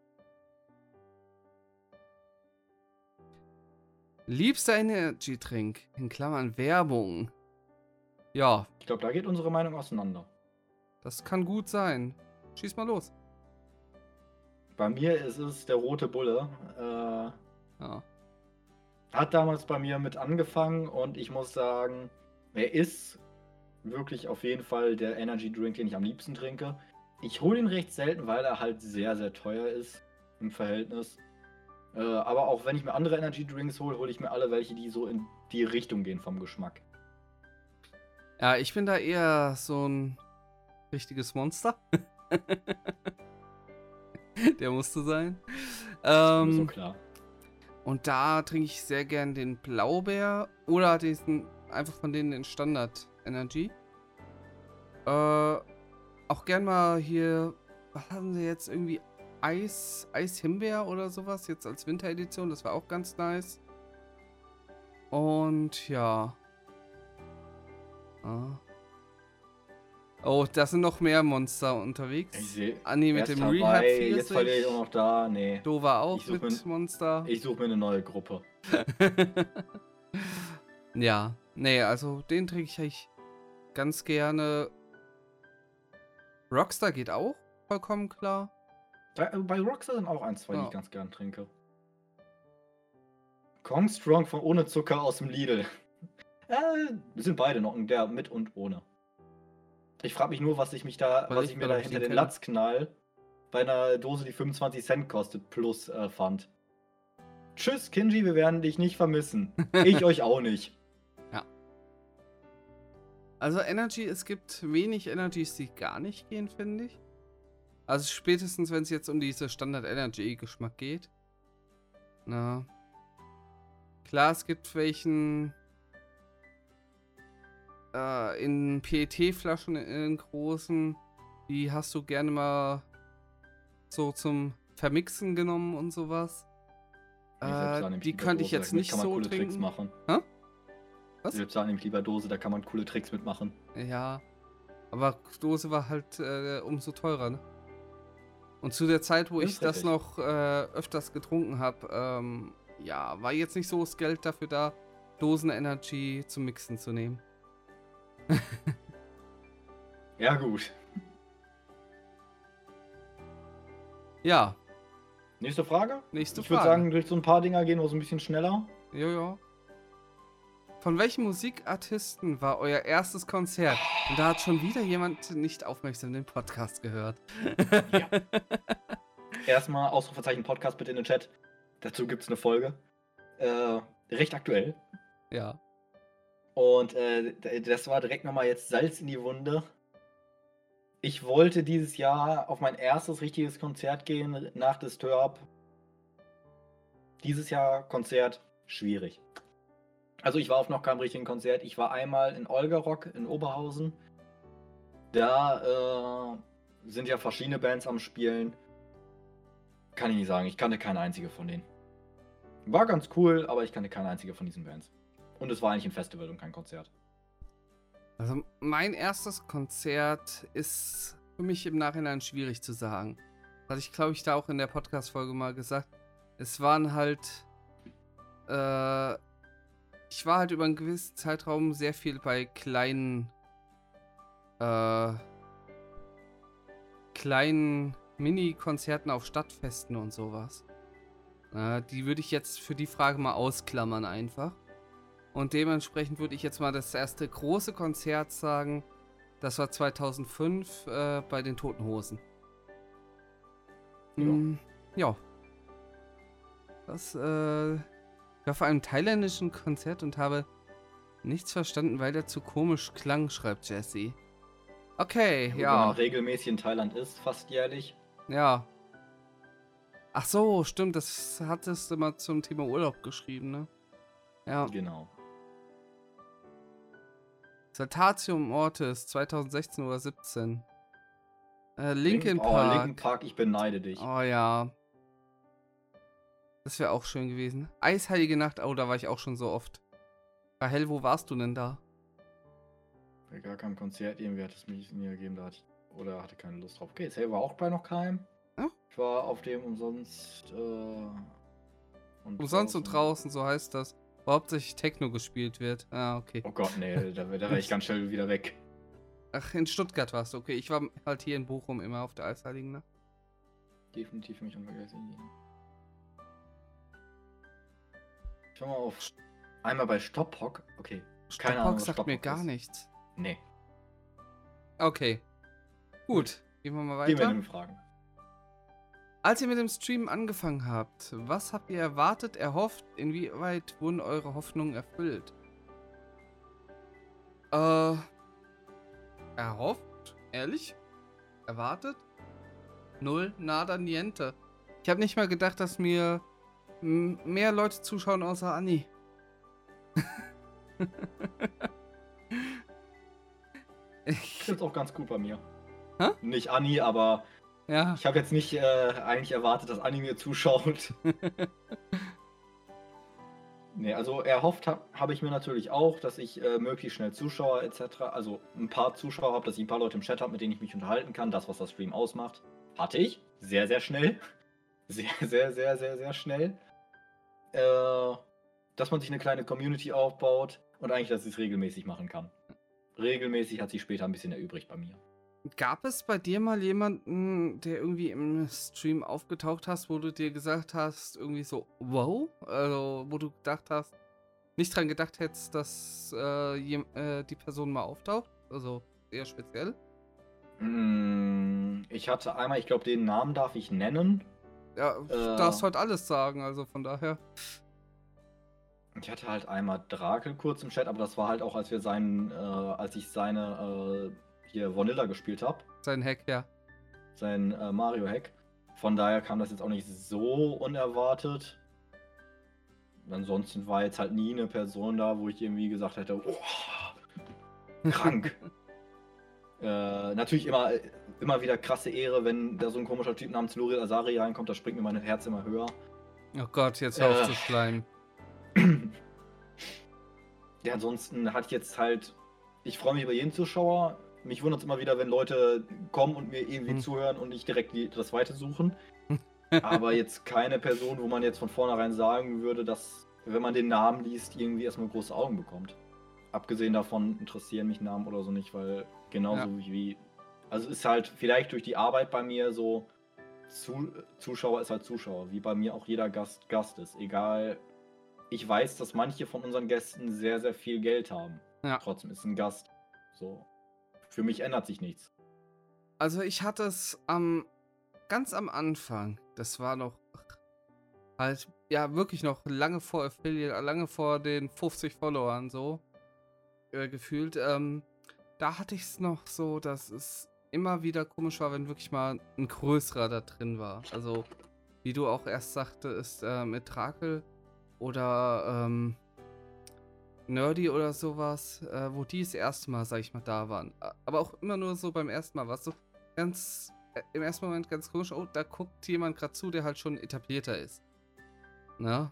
Liebster Energy-Trink, in Klammern Werbung. Ja, Ich glaube, da geht unsere Meinung auseinander. das kann gut sein. Schieß mal los. Bei mir ist es der rote Bulle. Äh, Ja. hat damals bei mir mit angefangen und ich muss sagen, er ist wirklich auf jeden Fall der Energy Drink, den ich am liebsten trinke. Ich hole ihn recht selten, weil er halt sehr, sehr teuer ist im Verhältnis. Äh, aber auch wenn ich mir andere Energy Drinks hole, hole ich mir alle welche, die so in die Richtung gehen vom Geschmack. Ja, ich bin da eher so ein richtiges Monster. [laughs] Der musste sein. Ähm, so klar. Und da trinke ich sehr gern den Blaubeer oder diesen, einfach von denen den Standard Energy. Äh, auch gern mal hier, was haben sie jetzt irgendwie? Eis, Eis Himbeer oder sowas, jetzt als Winteredition, das war auch ganz nice. Und ja. Ah. Oh, da sind noch mehr Monster unterwegs. Ich sehe. Anni mit dem Rehab Jetzt verliere ich auch 40. noch da. Nee. Do war auch mit mir- Monster. Ich suche mir eine neue Gruppe. [laughs] ja, nee, also den trinke ich eigentlich ganz gerne. Rockstar geht auch, vollkommen klar. Bei, äh, bei Rockstar sind auch ein, zwei, die Ja. ich ganz gern trinke. Kong Strong von ohne Zucker aus dem Lidl. [laughs] Äh, sind beide noch, der mit und ohne. Ich frage mich nur, was ich mich da, Weil was ich ich mir da hinter den kenne. Latz knall bei einer Dose, die 25 Cent kostet, plus äh, Pfand. Tschüss, Kinji, wir werden dich nicht vermissen. [laughs] Ich euch auch nicht. Also Energy, es gibt wenig Energies, die gar nicht gehen, finde ich. Also spätestens, wenn es jetzt um diese Standard-Energy-Geschmack geht. Na. Klar, es gibt welchen äh, in PET-Flaschen in großen, die hast du gerne mal so zum Vermixen genommen und sowas. Äh, die könnte ich jetzt nicht so coole Tricks trinken. machen. Hä? Was? Ich selbst sah nämlich lieber Dose, da kann man coole Tricks mitmachen. Ja, aber Dose war halt äh, umso teurer, ne? Und zu der Zeit, wo Das ich das noch äh, öfters getrunken habe, ähm, ja, war jetzt nicht so das Geld dafür da, Dosen Energy zum Mixen zu nehmen. [laughs] Ja, gut. Ja, Nächste Frage? nächste ich würde Frage. sagen, durch so ein paar Dinger gehen wir so ein bisschen schneller. Jojo. Von welchem Musikartisten war euer erstes Konzert? Und da hat schon wieder jemand nicht aufmerksam den Podcast gehört. Ja. Erstmal Ausrufezeichen Podcast bitte in den Chat. Dazu gibt es eine Folge. Äh, recht aktuell. Ja. Und äh, das war direkt nochmal jetzt Salz in die Wunde. Ich wollte dieses Jahr auf mein erstes richtiges Konzert gehen nach Disturb. Dieses Jahr Konzert schwierig. Also ich war auf noch keinem richtigen Konzert. Ich war einmal in Olgarock in Oberhausen. Da äh, sind ja verschiedene Bands am Spielen. Kann ich nicht sagen. Ich kannte keine einzige von denen. War ganz cool, aber ich kannte keine einzige von diesen Bands. Und es war eigentlich ein Festival und kein Konzert. Also mein erstes Konzert ist für mich im Nachhinein schwierig zu sagen. Hatte ich, glaube ich, da auch in der Podcast-Folge mal gesagt. Es waren halt. Äh, ich war halt über einen gewissen Zeitraum sehr viel bei kleinen. Äh, kleinen Mini-Konzerten auf Stadtfesten und sowas. Äh, die würde ich jetzt für die Frage mal ausklammern einfach. Und dementsprechend würde ich jetzt mal das erste große Konzert sagen. Das war 2005 äh, bei den Toten Hosen. Ja. Mm, ja. Das, äh, ich war auf einem thailändischen Konzert und habe nichts verstanden, weil der zu komisch klang, schreibt Jesse. Okay, ja. man regelmäßig in Thailand ist, fast jährlich. Ja. Ach so, stimmt, das hattest du mal zum Thema Urlaub geschrieben, ne? Ja. Genau. Saltatium Mortis 2016 oder 17. Äh, Linkin Oh, Park. Linkin Park, ich beneide dich. Oh ja. Das wäre auch schön gewesen. Eisheilige Nacht, oh, da war ich auch schon so oft. Rahel, wo warst du denn da? Bei gar keinem Konzert, irgendwie hat es mich nie gegeben, da hat, oder hatte keine Lust drauf. Okay, Sale war auch bei noch keinem. Ja. Ich war auf dem umsonst. Äh, und Umsonst und draußen, so heißt das. Wo hauptsächlich Techno gespielt wird. Ah, okay. Oh Gott, nee, da, da wäre ich ganz schnell wieder weg. Ach, in Stuttgart warst du, okay. Ich war halt hier in Bochum immer auf der Eisheiligen Nacht. Definitiv für mich unvergessen. Schau mal auf. Einmal bei Stoppock. Okay. Keine Ahnung, Stoppock was sagt mir Stoppock gar ist. nichts. Nee. Okay. Gut, gehen wir mal Gehen wir weiter. in den Fragen. Als ihr mit dem Stream angefangen habt, was habt ihr erwartet, erhofft, inwieweit wurden eure Hoffnungen erfüllt? Äh, erhofft? Ehrlich? Erwartet? Null, nada, niente. Ich habe nicht mal gedacht, dass mir mehr Leute zuschauen außer Anni. ich, Ist auch ganz gut bei mir. Hä? Nicht Anni, aber ja, ich habe jetzt nicht äh, eigentlich erwartet, dass Anni mir zuschaut. [laughs] nee, also erhofft habe hab ich mir natürlich auch, dass ich äh, möglichst schnell Zuschauer etc., also ein paar Zuschauer habe, dass ich ein paar Leute im Chat habe, mit denen ich mich unterhalten kann, das, was das Stream ausmacht. Hatte ich. Sehr, sehr schnell. [laughs] Sehr, sehr, sehr, sehr, sehr schnell. Äh, dass man sich eine kleine Community aufbaut und eigentlich, dass ich es regelmäßig machen kann. Regelmäßig hat sich später ein bisschen erübrigt bei mir. Gab es bei dir mal jemanden, der irgendwie im Stream aufgetaucht hast, wo du dir gesagt hast, irgendwie so, wow? Also, wo du gedacht hast, nicht dran gedacht hättest, dass äh, jem- äh, die Person mal auftaucht? Also, eher speziell? Mm, Ich hatte einmal, ich glaube, den Namen darf ich nennen. Ja, Äh. du darfst heute alles sagen, also von daher. Ich hatte halt einmal Drakel kurz im Chat, aber das war halt auch, als wir seinen, äh, als ich seine äh, hier Vanilla gespielt habe, Sein Hack, ja. sein äh, Mario-Hack. Von daher kam das jetzt auch nicht so unerwartet. Ansonsten war jetzt halt nie eine Person da, wo ich irgendwie gesagt hätte, oh, krank. [laughs] äh, natürlich immer, immer wieder krasse Ehre, wenn da so ein komischer Typ namens Luril Asari reinkommt, da springt mir mein Herz immer höher. Oh Gott, jetzt hör auf Äh. zu schleimen. Ja, ansonsten hatte ich jetzt halt, ich freue mich über jeden Zuschauer. Mich wundert es immer wieder, wenn Leute kommen und mir irgendwie Hm. zuhören und nicht direkt die, das Weite suchen. [laughs] aber jetzt keine Person, wo man jetzt von vornherein sagen würde, dass, wenn man den Namen liest, irgendwie erstmal große Augen bekommt. Abgesehen davon interessieren mich Namen oder so nicht, weil genauso Ja. wie. Also ist halt vielleicht durch die Arbeit bei mir so, zu, Zuschauer ist halt Zuschauer, wie bei mir auch jeder Gast Gast ist. Egal. Ich weiß, dass manche von unseren Gästen sehr, sehr viel Geld haben. Ja. Trotzdem ist ein Gast. So. Für mich ändert sich nichts. Also ich hatte es am ganz am Anfang, das war noch halt ja wirklich noch lange vor Affiliate, lange vor den 50 Followern so äh, gefühlt. Ähm, da hatte ich es noch so, dass es immer wieder komisch war, wenn wirklich mal ein größerer da drin war. Also wie du auch erst sagte, ist äh, mit Drakel oder ähm, Nerdy oder sowas, äh, wo die das erste Mal, sag ich mal, da waren. Aber auch immer nur so beim ersten Mal, was so ganz, äh, im ersten Moment ganz komisch, oh, da guckt jemand gerade zu, der halt schon etablierter ist. Ne?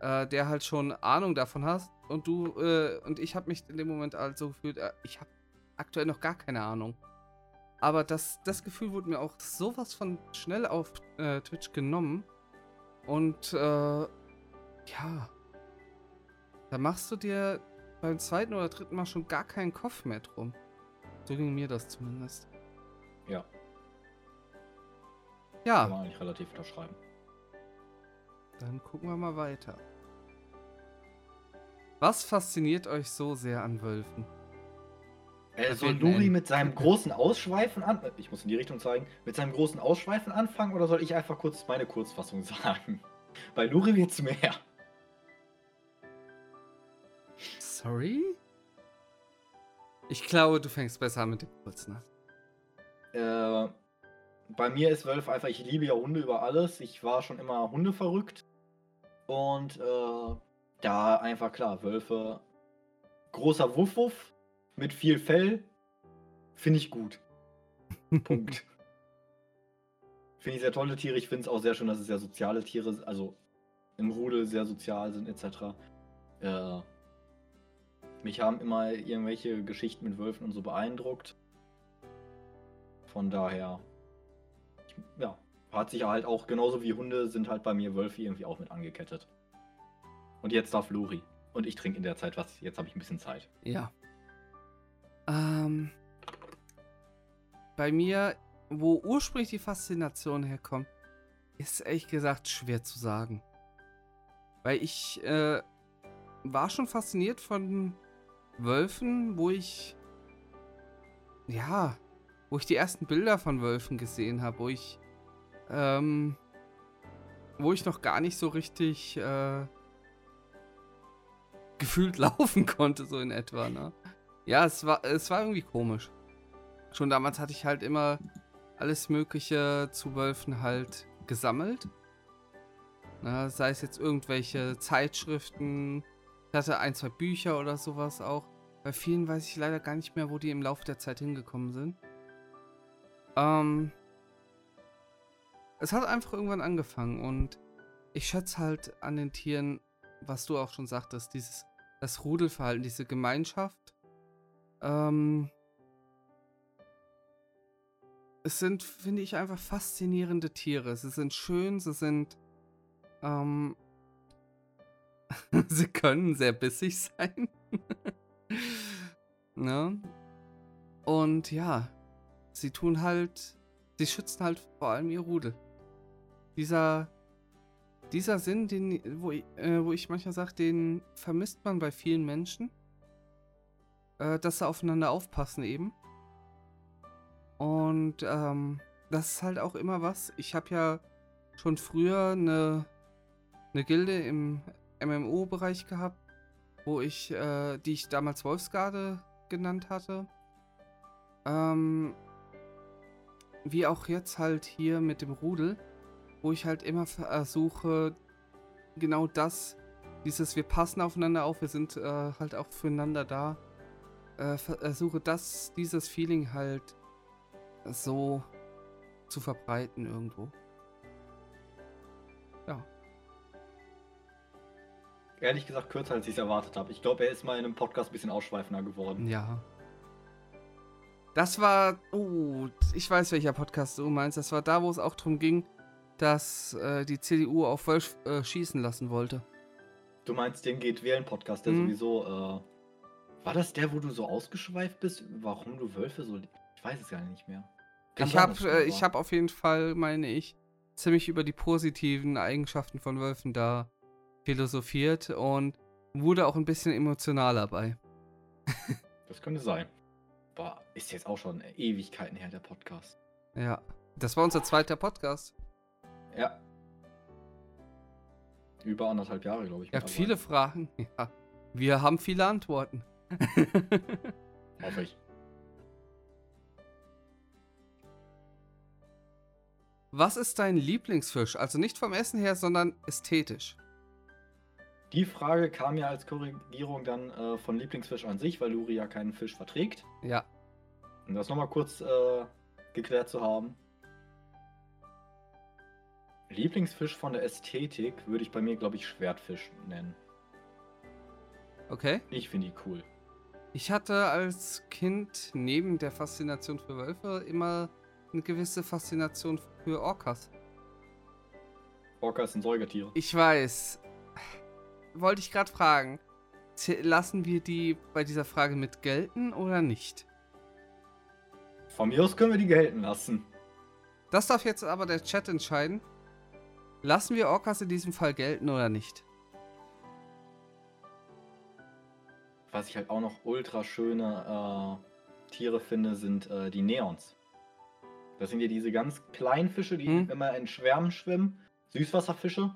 Äh, der halt schon Ahnung davon hat und du, äh, und ich habe mich in dem Moment halt so gefühlt, äh, ich habe aktuell noch gar keine Ahnung. Aber das, das Gefühl wurde mir auch sowas von schnell auf äh, Twitch genommen. Und äh, ja, da machst du dir beim zweiten oder dritten Mal schon gar keinen Kopf mehr drum. So ging mir das zumindest. Ja. Kann Ja, man eigentlich relativ unterschreiben. dann gucken wir mal weiter. Was fasziniert euch so sehr an Wölfen? Äh, soll Luri mit seinem großen Ausschweifen an. Ich muss in die Richtung zeigen. Mit seinem großen Ausschweifen anfangen oder soll ich einfach kurz meine Kurzfassung [laughs] sagen? Bei Luri wird's mehr. Sorry? Ich glaube, du fängst besser an mit dem kurzen an. Äh, bei mir ist Wölf einfach, ich liebe ja Hunde über alles. Ich war schon immer Hunde verrückt. Und äh, da einfach klar, Wölfe. Großer Wuff-Wuff mit viel Fell. Finde ich gut. [laughs] Punkt. Finde ich sehr tolle Tiere. Ich finde es auch sehr schön, dass es sehr soziale Tiere, also im Rudel sehr sozial sind, etc. Äh, mich haben immer irgendwelche Geschichten mit Wölfen und so beeindruckt. Von daher, ja, hat sich halt auch genauso wie Hunde sind halt bei mir Wölfe irgendwie auch mit angekettet. Und jetzt darf Luri. Und ich trinke in der Zeit was. Jetzt habe ich ein bisschen Zeit. Ja. Ähm, bei mir, wo ursprünglich die Faszination herkommt, ist ehrlich gesagt schwer zu sagen. Weil ich äh, war schon fasziniert von Wölfen, wo ich ja, wo ich die ersten Bilder von Wölfen gesehen habe, wo ich ähm, wo ich noch gar nicht so richtig äh, gefühlt [laughs] laufen konnte, so in etwa, ne? Ja, es war, es war irgendwie komisch. Schon damals hatte ich halt immer alles Mögliche zu Wölfen halt gesammelt. Na, sei es jetzt irgendwelche Zeitschriften. Ich hatte ein, zwei Bücher oder sowas auch. Bei vielen weiß ich leider gar nicht mehr, wo die im Laufe der Zeit hingekommen sind. Ähm, es hat einfach irgendwann angefangen und ich schätze halt an den Tieren, was du auch schon sagtest, dieses das Rudelverhalten, diese Gemeinschaft. Ähm, es sind, finde ich, einfach faszinierende Tiere. Sie sind schön, sie sind. Ähm, [laughs] sie können sehr bissig sein. [laughs] ne? Und ja, sie tun halt. Sie schützen halt vor allem ihr Rudel. Dieser. Dieser Sinn, den, wo, ich, äh, wo ich manchmal sage, den vermisst man bei vielen Menschen. Äh, dass sie aufeinander aufpassen eben. Und ähm, das ist halt auch immer was. Ich habe ja schon früher eine, eine Gilde im MMO-Bereich gehabt, wo ich, äh, die ich damals Wolfsgarde genannt hatte. Ähm, wie auch jetzt halt hier mit dem Rudel, wo ich halt immer versuche, genau das, dieses, wir passen aufeinander auf, wir sind äh, halt auch füreinander da, äh, versuche das, dieses Feeling halt so zu verbreiten irgendwo. Ja. Ehrlich gesagt, kürzer als ich es erwartet habe. Ich glaube, er ist mal in einem Podcast ein bisschen ausschweifender geworden. Ja. Das war, oh, ich weiß, welcher Podcast du meinst. Das war da, wo es auch drum ging, dass äh, die CDU auf Wolf äh, schießen lassen wollte. Du meinst den geht wählen Podcast, der Mhm. sowieso. Äh, war das der, wo du so ausgeschweift bist? Warum du Wölfe so. Ich weiß es gar nicht mehr. Kann Ich habe äh, ich hab auf jeden Fall, meine ich, ziemlich über die positiven Eigenschaften von Wölfen da philosophiert und wurde auch ein bisschen emotional dabei. [laughs] Das könnte sein. Boah, ist jetzt auch schon Ewigkeiten her, der Podcast. Ja. Das war unser zweiter Podcast. Ja. Über anderthalb Jahre, glaube ich. Ihr habt viele Fragen. [laughs] Ja. Wir haben viele Antworten. [laughs] Hoffe ich. Was ist dein Lieblingsfisch? Also nicht vom Essen her, sondern ästhetisch. Die Frage kam ja als Korrigierung dann äh, von Lieblingsfisch an sich, weil Luri ja keinen Fisch verträgt. Ja. Um das nochmal kurz äh, geklärt zu haben. Lieblingsfisch von der Ästhetik würde ich bei mir, glaube ich, Schwertfisch nennen. Okay. Ich finde die cool. Ich hatte als Kind neben der Faszination für Wölfe immer eine gewisse Faszination für Orcas. Orcas sind Säugetiere. Ich weiß. Wollte ich gerade fragen. Lassen wir die bei dieser Frage mit gelten oder nicht? Von mir aus können wir die gelten lassen. Das darf jetzt aber der Chat entscheiden. Lassen wir Orcas in diesem Fall gelten oder nicht? Was ich halt auch noch ultra schöne äh, Tiere finde, sind äh, die Neons. Das sind ja diese ganz kleinen Fische, die Hm. immer in Schwärmen schwimmen. Süßwasserfische.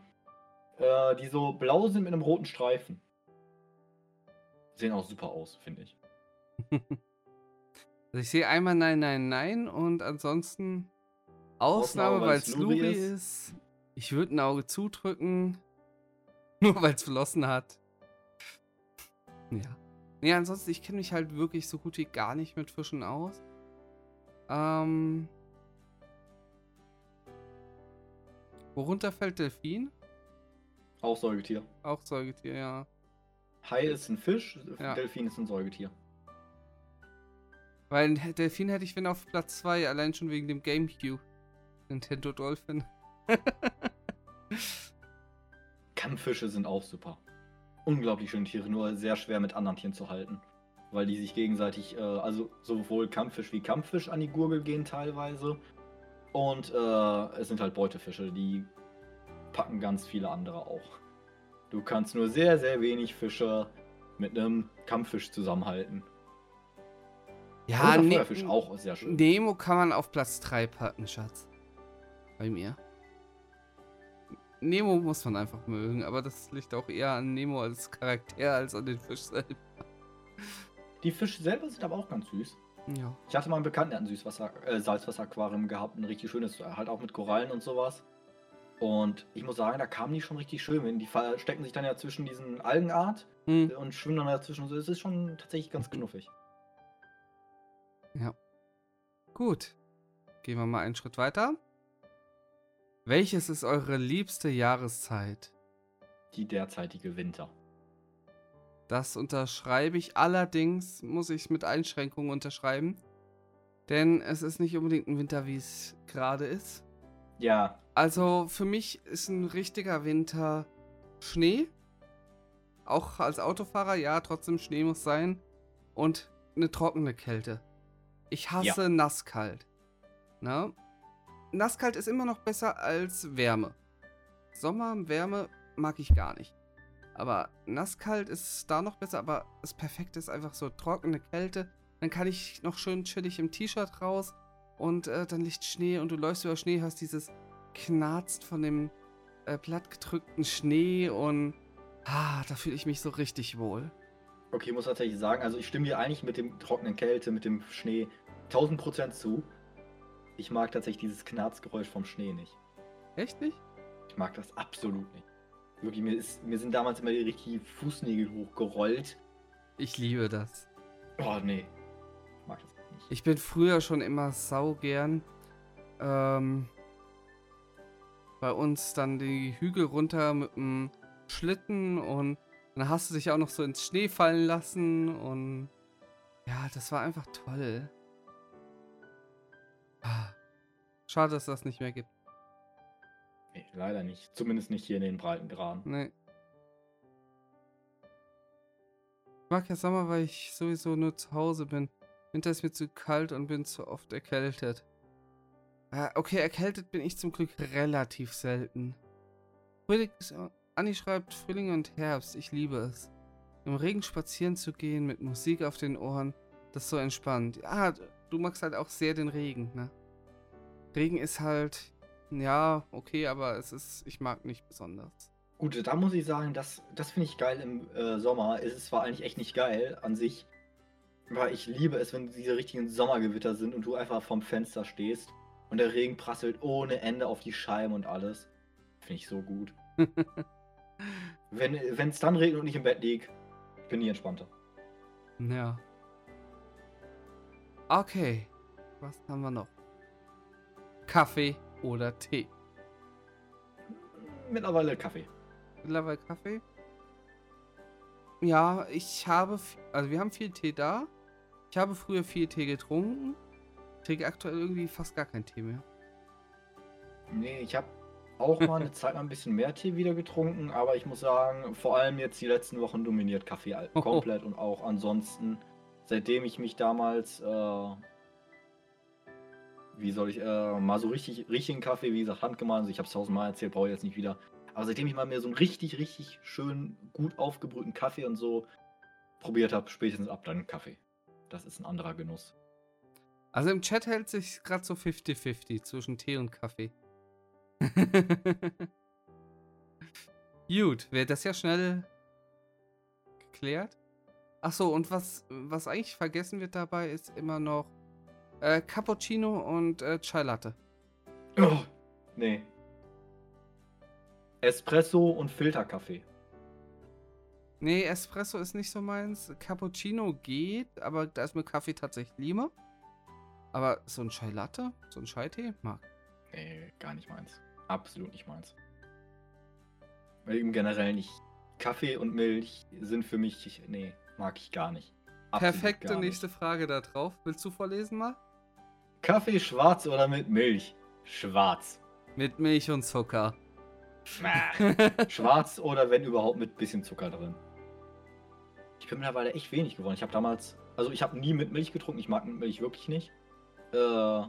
Äh, die so blau sind mit einem roten Streifen. Sehen auch super aus, finde ich. [laughs] Also ich sehe einmal nein, nein, nein und ansonsten Ausnahme, Ausnahme, weil es Luri ist. ist. Ich würde ein Auge zudrücken. [laughs] Nur weil es verlossen hat. Ja. Nee, ansonsten, ich kenne mich halt wirklich so gut wie gar nicht mit Fischen aus. Ähm. Worunter fällt Delfin? Auch Säugetier. Auch Säugetier, ja. Hai ist ein Fisch, Ja. Delfin ist ein Säugetier. Weil ein Delfin hätte ich, wenn auf Platz 2, allein schon wegen dem Gamecube. Nintendo Dolphin. [laughs] Kampffische sind auch super. Unglaublich schöne Tiere, nur sehr schwer mit anderen Tieren zu halten. Weil die sich gegenseitig, äh, also sowohl Kampffisch wie Kampffisch an die Gurgel gehen teilweise. Und äh, es sind halt Beutefische, die packen ganz viele andere auch. Du kannst nur sehr, sehr wenig Fische mit einem Kampffisch zusammenhalten. Ja, ne Feuerfisch auch sehr schön. Nemo kann man auf Platz 3 packen, Schatz. Bei mir. Nemo muss man einfach mögen, aber das liegt auch eher an Nemo als Charakter als an den Fisch selbst. Die Fische selber sind aber auch ganz süß. Ja. Ich hatte mal einen Bekannten, der hat ein Süßwasser, äh, Salzwasseraquarium gehabt, ein richtig schönes, halt auch mit Korallen und sowas. Und ich muss sagen, da kamen die schon richtig schön hin. Die verstecken sich dann ja zwischen diesen Algenart Hm. und schwimmen dann dazwischen. So, es ist schon tatsächlich ganz knuffig. Gut. Gehen wir mal einen Schritt weiter. Welches ist eure liebste Jahreszeit? Die derzeitige Winter. Das unterschreibe ich. Allerdings muss ich es mit Einschränkungen unterschreiben. Denn es ist nicht unbedingt ein Winter, wie es gerade ist. Ja, Also für mich ist ein richtiger Winter Schnee. Auch als Autofahrer, ja, trotzdem Schnee muss sein. Und eine trockene Kälte. Ich hasse nasskalt. Na? Nasskalt ist immer noch besser als Wärme. Sommer, Wärme mag ich gar nicht. Aber nasskalt ist da noch besser, aber das Perfekte ist einfach so trockene Kälte. Dann kann ich noch schön chillig im T-Shirt raus und äh, dann liegt Schnee und du läufst über Schnee, hast dieses knarzt von dem äh, plattgedrückten Schnee und ah, da fühle ich mich so richtig wohl. okay, muss tatsächlich sagen, also ich stimme dir eigentlich mit dem trockenen Kälte, mit dem Schnee 1000% zu. Ich mag tatsächlich dieses Knarzgeräusch vom Schnee nicht. Echt nicht? Ich mag das absolut nicht. Wirklich, mir, ist, mir sind damals immer die richtigen Fußnägel hochgerollt. Ich liebe das. Oh, nee. Ich mag das nicht. Ich bin früher schon immer sau gern ähm, bei uns dann die Hügel runter mit dem Schlitten und dann hast du dich auch noch so ins Schnee fallen lassen und ja, das war einfach toll. Ah. Schade, dass das nicht mehr gibt. Nee, leider nicht. Zumindest nicht hier in den Breitengraden. Nee. Ich mag ja Sommer, weil ich sowieso nur zu Hause bin. Winter ist mir zu kalt und bin zu oft erkältet. Äh, okay, erkältet bin ich zum Glück relativ selten. Frühling ist, Anni schreibt Frühling und Herbst. Ich liebe es. Im Regen spazieren zu gehen mit Musik auf den Ohren, das ist so entspannt. Ah, du magst halt auch sehr den Regen, ne? Regen ist halt, ja, okay, aber es ist, ich mag nicht besonders. Gut, da muss ich sagen, das, das finde ich geil im äh, Sommer. Es ist zwar eigentlich echt nicht geil an sich, aber ich liebe es, wenn diese richtigen Sommergewitter sind und du einfach vorm Fenster stehst und der Regen prasselt ohne Ende auf die Scheiben und alles. Finde ich so gut. [laughs] wenn es dann regnet und ich im Bett liege, bin ich entspannter. Ja. Okay. Was haben wir noch? Kaffee oder Tee? Mittlerweile Kaffee. Mittlerweile Kaffee? Ja, ich habe, also wir haben viel Tee da. Ich habe früher viel Tee getrunken. Trinke aktuell irgendwie fast gar keinen Tee mehr. Nee, ich habe auch mal eine [laughs] Zeit lang ein bisschen mehr Tee wieder getrunken, aber ich muss sagen, vor allem jetzt die letzten Wochen dominiert Kaffee komplett und auch ansonsten, seitdem ich mich damals, äh, wie soll ich, äh, mal so richtig, richtigen Kaffee, wie gesagt, handgemahlen, also ich habe es tausendmal erzählt, brauche ich jetzt nicht wieder, aber seitdem ich mal mir so einen richtig, richtig schön gut aufgebrühten Kaffee und so probiert habe, spätestens ab dann Kaffee. Das ist ein anderer Genuss. Also im Chat hält sich gerade so 50-50 zwischen Tee und Kaffee. [laughs] Gut, wird das ja schnell geklärt. Achso, und was, was eigentlich vergessen wird dabei, ist immer noch äh, Cappuccino und äh, Chai Latte. Oh, nee. Espresso und Filterkaffee. Nee, Espresso ist nicht so meins. Cappuccino geht, aber da ist mir Kaffee tatsächlich lieber. Aber so ein Chai Latte, so ein Chai-Tee, mag. Nee, gar nicht meins. Absolut nicht meins. Weil im Generellen nicht. Kaffee und Milch sind für mich, nee, mag ich gar nicht. Absolut Perfekte gar nicht. nächste Frage da drauf. Willst du vorlesen mal? Kaffee schwarz oder mit Milch? Schwarz. Mit Milch und Zucker. [laughs] schwarz oder wenn überhaupt mit bisschen Zucker drin. Ich bin mittlerweile echt wenig geworden. Ich habe damals, also ich habe nie mit Milch getrunken. Ich mag mit Milch wirklich nicht. Äh,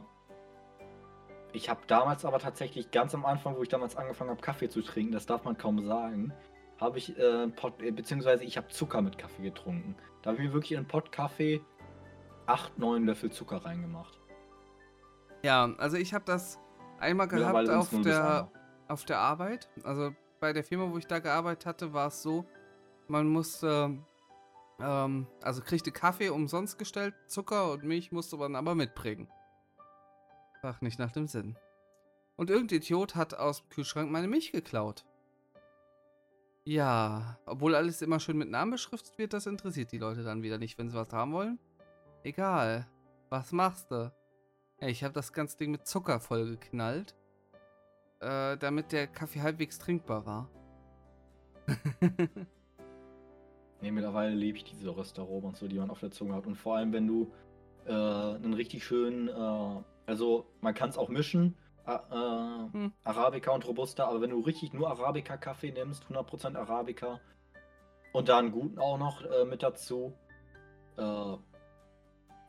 ich habe damals aber tatsächlich ganz am Anfang, wo ich damals angefangen habe, Kaffee zu trinken, das darf man kaum sagen, habe ich, äh, Pot, äh, beziehungsweise ich habe Zucker mit Kaffee getrunken. Da habe ich mir wirklich in einen Pott Kaffee 8, 9 Löffel Zucker reingemacht. Ja, also ich habe das einmal gehabt auf der, auf der Arbeit. Also bei der Firma, wo ich da gearbeitet hatte, war es so, man musste, ähm, also kriegte Kaffee umsonst gestellt, Zucker und Milch musste man aber mitbringen. Ach, nicht nach dem Sinn. Und irgendein Idiot hat aus dem Kühlschrank meine Milch geklaut. Ja, obwohl alles immer schön mit Namen beschriftet wird, das interessiert die Leute dann wieder nicht, wenn sie was haben wollen. Egal. Was machst du? Ich habe das ganze Ding mit Zucker vollgeknallt, äh, damit der Kaffee halbwegs trinkbar war. [laughs] nee, mittlerweile liebe ich diese Röstaromen und so, die man auf der Zunge hat. Und vor allem, wenn du äh, einen richtig schönen äh, also man kann es auch mischen, äh, hm. Arabica und Robusta, aber wenn du richtig nur Arabica-Kaffee nimmst, 100% Arabica und da einen guten auch noch äh, mit dazu, äh,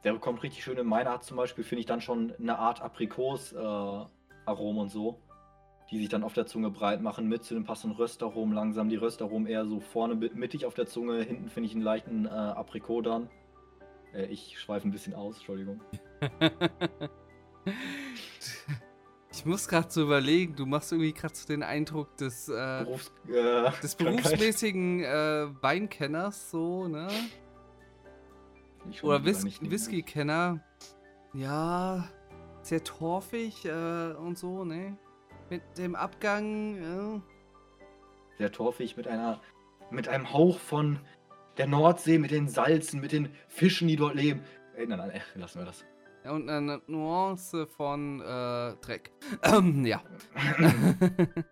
der bekommt richtig schön. In meiner hat zum Beispiel, finde ich dann schon eine Art Aprikos-Aromen und so, die sich dann auf der Zunge breit machen, mit zu dem passenden Röstaromen langsam. Die Röstaromen eher so vorne mittig auf der Zunge, hinten finde ich einen leichten äh, Aprikot dann. Äh, ich schweife ein bisschen aus, Entschuldigung. [laughs] Ich muss gerade so überlegen, du machst irgendwie gerade so den Eindruck des, äh, Berufs äh, des [laughs] berufsmäßigen äh, Weinkenners, so, ne? Oder Whis Whisky-Kenner. Ja, sehr torfig äh, und so, ne? Mit dem Abgang, äh. Sehr torfig, mit einer, mit einem Hauch von der Nordsee, mit den Salzen, mit den Fischen, die dort leben. Ey, nein, nein, lassen wir das und eine Nuance von äh, Dreck. Ähm, ja. [laughs]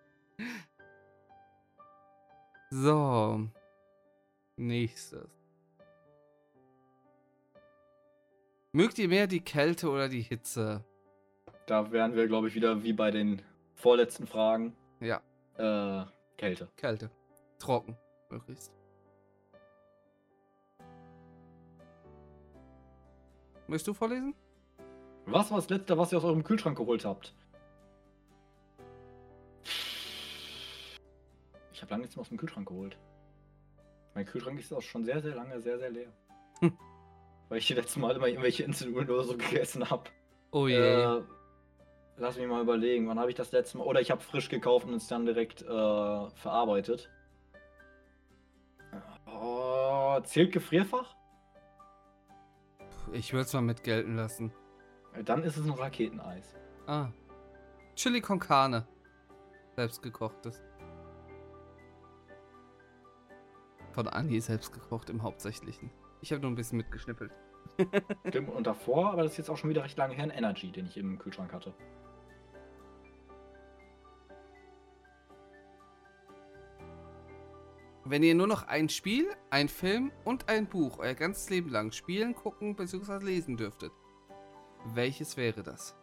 so. Nächstes. Mögt ihr mehr die Kälte oder die Hitze? Da wären wir, glaube ich, wieder wie bei den vorletzten Fragen. Ja, Äh, Kälte. Kälte. Trocken, möglichst. Möchtest du vorlesen? Was war das letzte, was ihr aus eurem Kühlschrank geholt habt? Ich habe lange nichts mehr aus dem Kühlschrank geholt. Mein Kühlschrank ist auch schon sehr, sehr lange sehr, sehr leer. Hm. Weil ich die letzten Mal immer irgendwelche Inseln oder so [laughs] gegessen habe. Oh je. Äh, lass mich mal überlegen, wann habe ich das letzte Mal. Oder ich habe frisch gekauft und es dann direkt äh, verarbeitet. Oh, zählt Gefrierfach? Ich würde es mal mit gelten lassen. Dann ist es ein Raketeneis. Ah. Chili con Carne. Selbstgekochtes. Von Anni selbst gekocht im Hauptsächlichen. Ich habe nur ein bisschen mitgeschnippelt. [laughs] Stimmt, und davor, aber das ist jetzt auch schon wieder recht lange her, ein Energy, den ich im Kühlschrank hatte. Wenn ihr nur noch ein Spiel, ein Film und ein Buch euer ganzes Leben lang spielen, gucken bzw. lesen dürftet, welches wäre das?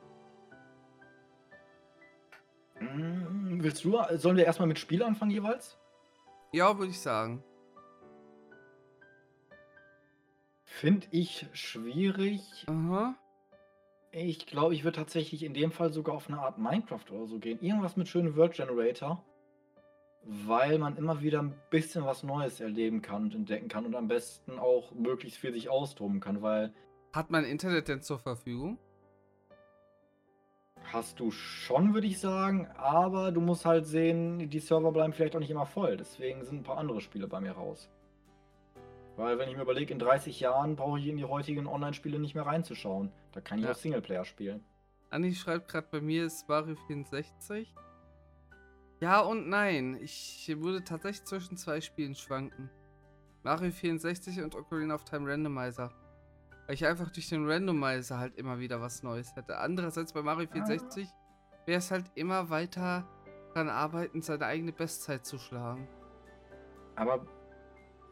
Mm, Willst du, sollen wir erstmal mit Spiel anfangen jeweils? Ja, würde ich sagen. Finde ich schwierig. Aha. Ich glaube, ich würde tatsächlich in dem Fall sogar auf eine Art Minecraft oder so gehen. Irgendwas mit schönem World Generator. Weil man immer wieder ein bisschen was Neues erleben kann und entdecken kann und am besten auch möglichst viel sich austoben kann, weil Hat man Internet denn zur Verfügung? hast du schon, würde ich sagen, aber du musst halt sehen, die Server bleiben vielleicht auch nicht immer voll. Deswegen sind ein paar andere Spiele bei mir raus. Weil wenn ich mir überlege, in 30 Jahren brauche ich in die heutigen Online-Spiele nicht mehr reinzuschauen. Da kann ich Ja. auch Singleplayer spielen. Anni schreibt gerade bei mir ist Mario 64. Ja und nein. Ich würde tatsächlich zwischen zwei Spielen schwanken. Mario 64 und Ocarina of Time Randomizer. Weil ich einfach durch den Randomizer halt immer wieder was Neues hätte. Andererseits bei Mario 64 wäre es halt immer weiter dran arbeiten, seine eigene Bestzeit zu schlagen. Aber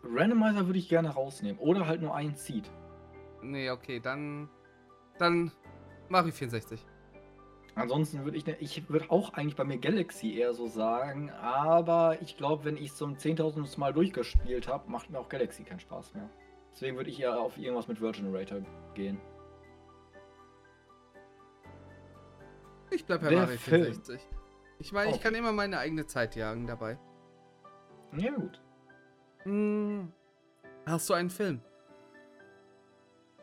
Randomizer würde ich gerne rausnehmen. Oder halt nur ein Seed. Nee, okay, dann. Dann Mario 64. Ansonsten würde ich, ne- ich würde auch eigentlich bei mir Galaxy eher so sagen, aber ich glaube, wenn ich es zum 10.000. Mal durchgespielt habe, macht mir auch Galaxy keinen Spaß mehr. Deswegen würde ich eher auf irgendwas mit World Generator gehen. Ich bleib bei Der Mario Film. 64. Ich meine, ich Okay. kann immer meine eigene Zeit jagen dabei. Ja, gut. Hm. Hast du einen Film?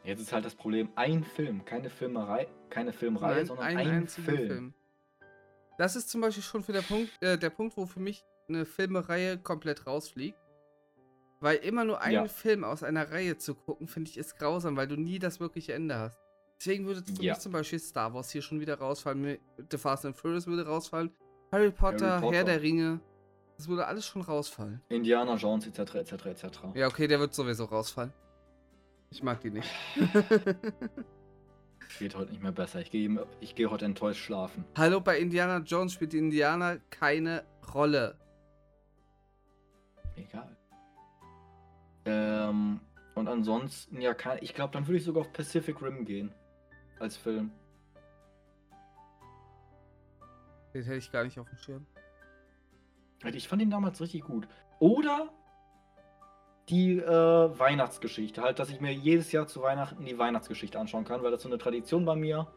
Jetzt ist halt das Problem, ein Film, keine Filmerei, keine Filmreihe, Nein, sondern einen ein einzigen Film. Das ist zum Beispiel schon für der Punkt, äh, der Punkt, wo für mich eine Filmereihe komplett rausfliegt. Weil immer nur einen Ja. Film aus einer Reihe zu gucken, finde ich, ist grausam, weil du nie das wirkliche Ende hast. Deswegen würde für Ja. mich zum Beispiel Star Wars hier schon wieder rausfallen, The Fast and Furious würde rausfallen, Harry Potter, Harry Potter. Herr der Ringe, das würde alles schon rausfallen. Indiana Jones etc. etc. etc. Ja, okay, der wird sowieso rausfallen. Ich mag die nicht. [laughs] Geht heute nicht mehr besser. Ich gehe ich gehe heute enttäuscht schlafen. Hallo, bei Indiana Jones spielt die Indianer keine Rolle. Egal. Ähm, und ansonsten, ja, kann, ich glaube, dann würde ich sogar auf Pacific Rim gehen. Als Film. Den hätte ich gar nicht auf dem Schirm. Ich fand ihn damals richtig gut. Oder die äh, Weihnachtsgeschichte. Halt, dass ich mir jedes Jahr zu Weihnachten die Weihnachtsgeschichte anschauen kann, weil das so eine Tradition bei mir,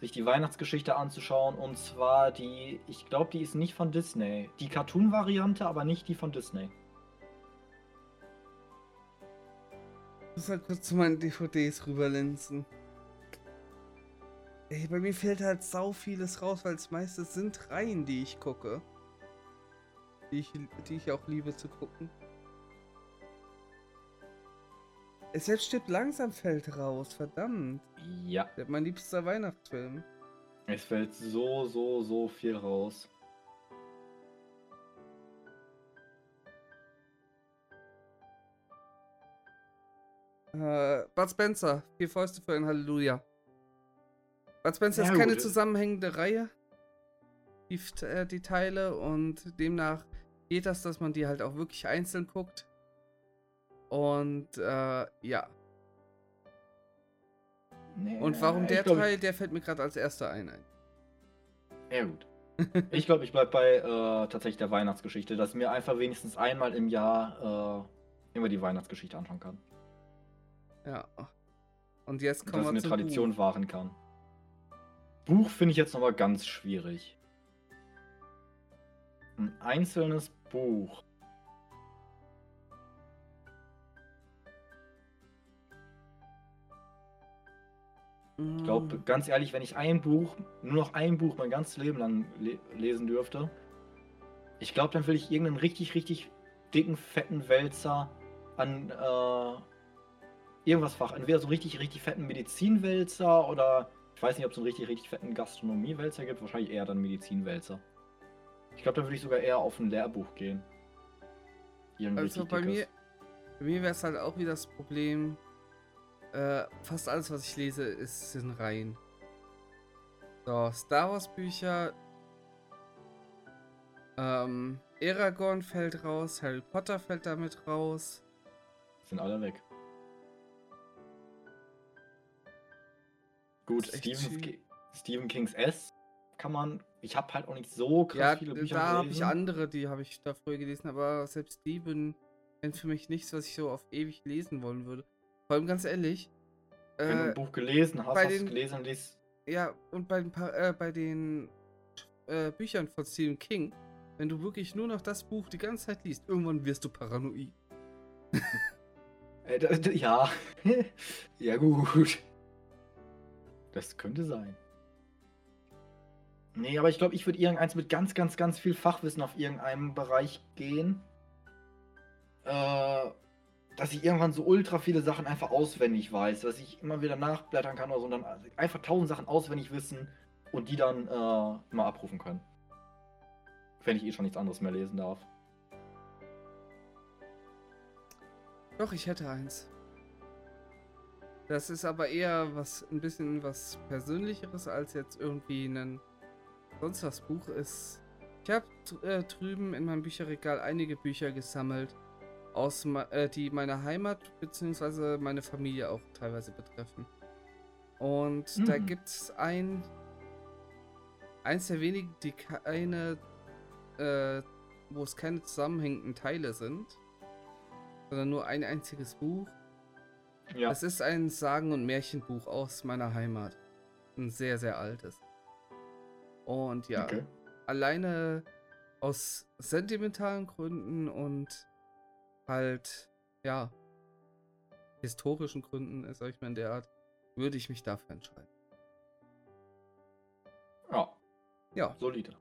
sich die Weihnachtsgeschichte anzuschauen. Und zwar die, ich glaube, die ist nicht von Disney. Die Cartoon-Variante, aber nicht die von Disney. Muss halt kurz zu meinen DVDs rüberlinsen. Ey, bei mir fällt halt sau vieles raus, weil es meistens sind Reihen, die ich gucke. Die ich, die ich auch liebe zu gucken. Es selbst stirbt langsam fällt raus, verdammt. Ja. Mein liebster Weihnachtsfilm. Es fällt so, so, so viel raus. Äh, Bud Spencer, vier Fäuste für ein Halleluja. Bud Spencer Ja, ist keine gut. zusammenhängende Reihe, die, äh, die Teile, und demnach geht das, dass man die halt auch wirklich einzeln guckt. Und äh, ja. Und warum der glaub, Teil, der fällt mir gerade als erster ein. ein. Ja, gut. Ich glaube, ich bleibe bei äh, tatsächlich der Weihnachtsgeschichte, dass mir einfach wenigstens einmal im Jahr äh, immer die Weihnachtsgeschichte anschauen kann. Ja. Und jetzt kommen dass wir eine Tradition Buch. wahren kann. Buch finde ich jetzt nochmal ganz schwierig. Ein einzelnes Buch. Ich glaube, Mm. ganz ehrlich, wenn ich ein Buch, nur noch ein Buch mein ganzes Leben lang le lesen dürfte, ich glaube, dann will ich irgendeinen richtig, richtig dicken, fetten Wälzer an äh, irgendwas Fach. Entweder so einen richtig, richtig fetten Medizinwälzer oder ich weiß nicht, ob es einen richtig, richtig fetten Gastronomiewälzer gibt. Wahrscheinlich eher dann Medizinwälzer. Ich glaube, dann würde ich sogar eher auf ein Lehrbuch gehen. Irgendein Also bei mir, bei mir wäre es halt auch wieder das Problem, äh, fast alles, was ich lese, ist in Reihen. So, Star Wars Bücher, ähm, Aragorn fällt raus, Harry Potter fällt damit raus. Sind alle weg. Gut, Stephen, Stephen Kings S kann man. Ich habe halt auch nicht so krass Ja, viele Bücher da habe ich andere, die habe ich da früher gelesen, aber selbst die sind für mich nichts, was ich so auf ewig lesen wollen würde. Vor allem ganz ehrlich, Wenn du äh, ein Buch gelesen hast, hast du es gelesen und liest. Ja, und bei den, äh, bei den äh, Büchern von Stephen King, wenn du wirklich nur noch das Buch die ganze Zeit liest, irgendwann wirst du paranoid. Äh, ja. [laughs] ja, gut. Das könnte sein. Nee, aber ich glaube, ich würde irgendeins mit ganz, ganz, ganz viel Fachwissen auf irgendeinem Bereich gehen. Äh, dass ich irgendwann so ultra viele Sachen einfach auswendig weiß, dass ich immer wieder nachblättern kann oder so und dann einfach tausend Sachen auswendig wissen und die dann äh, immer abrufen können. Wenn ich eh schon nichts anderes mehr lesen darf. Doch, ich hätte eins. Das ist aber eher was, ein bisschen was Persönlicheres als jetzt irgendwie ein sonst was Buch ist. Ich habe äh, drüben in meinem Bücherregal einige Bücher gesammelt, aus, äh, die meine Heimat bzw. meine Familie auch teilweise betreffen. Und da Mhm. gibt es ein, eins der wenigen, die keine, äh, wo es keine zusammenhängenden Teile sind, sondern nur ein einziges Buch. Ja. Es ist ein Sagen- und Märchenbuch aus meiner Heimat. Ein sehr, sehr altes. Und ja, Okay. alleine aus sentimentalen Gründen und halt, ja, historischen Gründen, sag ich mal in der Art, würde ich mich dafür entscheiden. Ja, Ja, solide.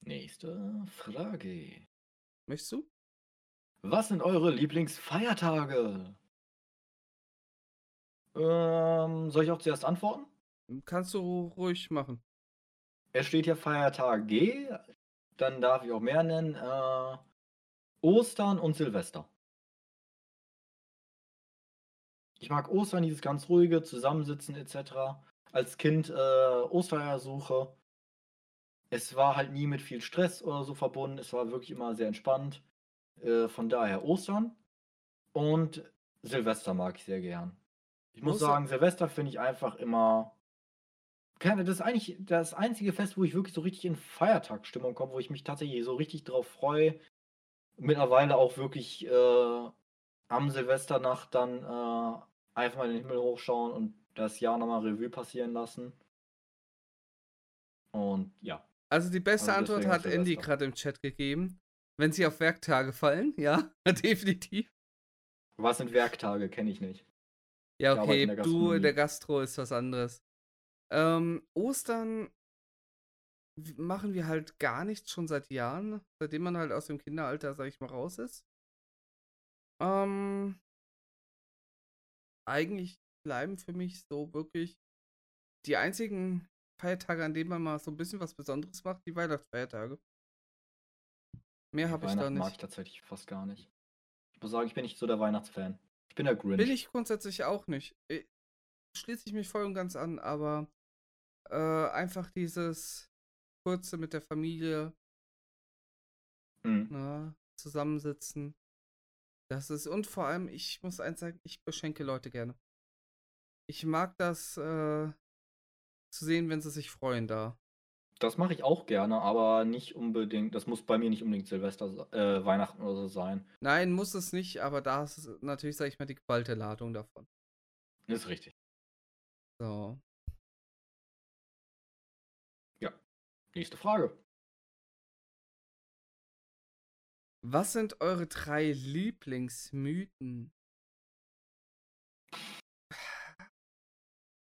Nächste Frage. Möchtest du? Was sind eure Lieblingsfeiertage? Ähm, soll ich auch zuerst antworten? Kannst du ruhig machen. Es steht hier Feiertag G, dann darf ich auch mehr nennen. Äh, Ostern und Silvester. Ich mag Ostern, dieses ganz ruhige Zusammensitzen etc. Als Kind äh, Ostereiersuche. Es war halt nie mit viel Stress oder so verbunden. Es war wirklich immer sehr entspannt. Äh, von daher Ostern. Und Silvester mag ich sehr gern. Ich muss Oster- sagen, Silvester finde ich einfach immer. Keine, das ist eigentlich das einzige Fest, wo ich wirklich so richtig in Feiertagsstimmung komme, wo ich mich tatsächlich so richtig drauf freue. Mittlerweile auch wirklich äh, am Silvesternacht dann äh, einfach mal in den Himmel hochschauen und das Jahr nochmal Revue passieren lassen. Und ja. Also die beste Also Antwort hat Andy gerade im Chat gegeben. Wenn sie auf Werktage fallen, ja, [laughs] definitiv. Was sind Werktage? Kenne ich nicht. Ja, Ich okay, in du in der Gastro ist was anderes. Ähm, Ostern machen wir halt gar nichts schon seit Jahren, seitdem man halt aus dem Kinderalter, sag ich mal, raus ist. Ähm, eigentlich bleiben für mich so wirklich die einzigen Feiertage, an denen man mal so ein bisschen was Besonderes macht, die Weihnachtsfeiertage. Mehr habe ich da Weihnachten mag ich nicht. tatsächlich fast gar nicht. Ich muss sagen, ich bin nicht so der Weihnachtsfan. Ich bin der Grinch. Bin ich grundsätzlich auch nicht. Schließe ich mich voll und ganz an, aber äh, einfach dieses kurze mit der Familie Mhm. na, zusammensitzen. Das ist, und vor allem, ich muss eins sagen, ich beschenke Leute gerne. ich mag das äh, zu sehen, wenn sie sich freuen da. Das mache ich auch gerne, aber nicht unbedingt. Das muss bei mir nicht unbedingt Silvester, äh, Weihnachten oder so sein. Nein, muss es nicht, aber da ist natürlich, sag ich mal, die geballte Ladung davon. Ist richtig. So. Nächste Frage. Was sind eure drei Lieblingsmythen?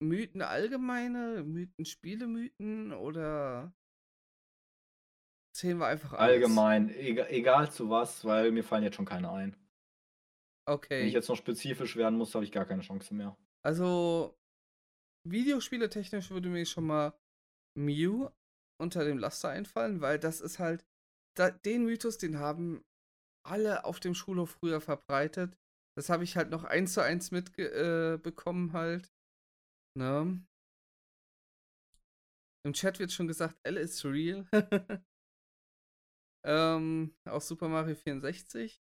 Mythen allgemeine, Mythen, Spielemythen oder zählen wir einfach alles? Allgemein, egal, egal zu was, weil mir fallen jetzt schon keine ein. Wenn Okay. ich jetzt noch spezifisch werden muss, habe ich gar keine Chance mehr. Also, Videospiele technisch würde mir schon mal Mew unter dem Laster einfallen, weil das ist halt, da, den Mythos, den haben alle auf dem Schulhof früher verbreitet. Das habe ich halt noch eins zu eins mitbekommen äh, halt. Ne? Im Chat wird schon gesagt, L ist real. [laughs] ähm, aus Super Mario 64.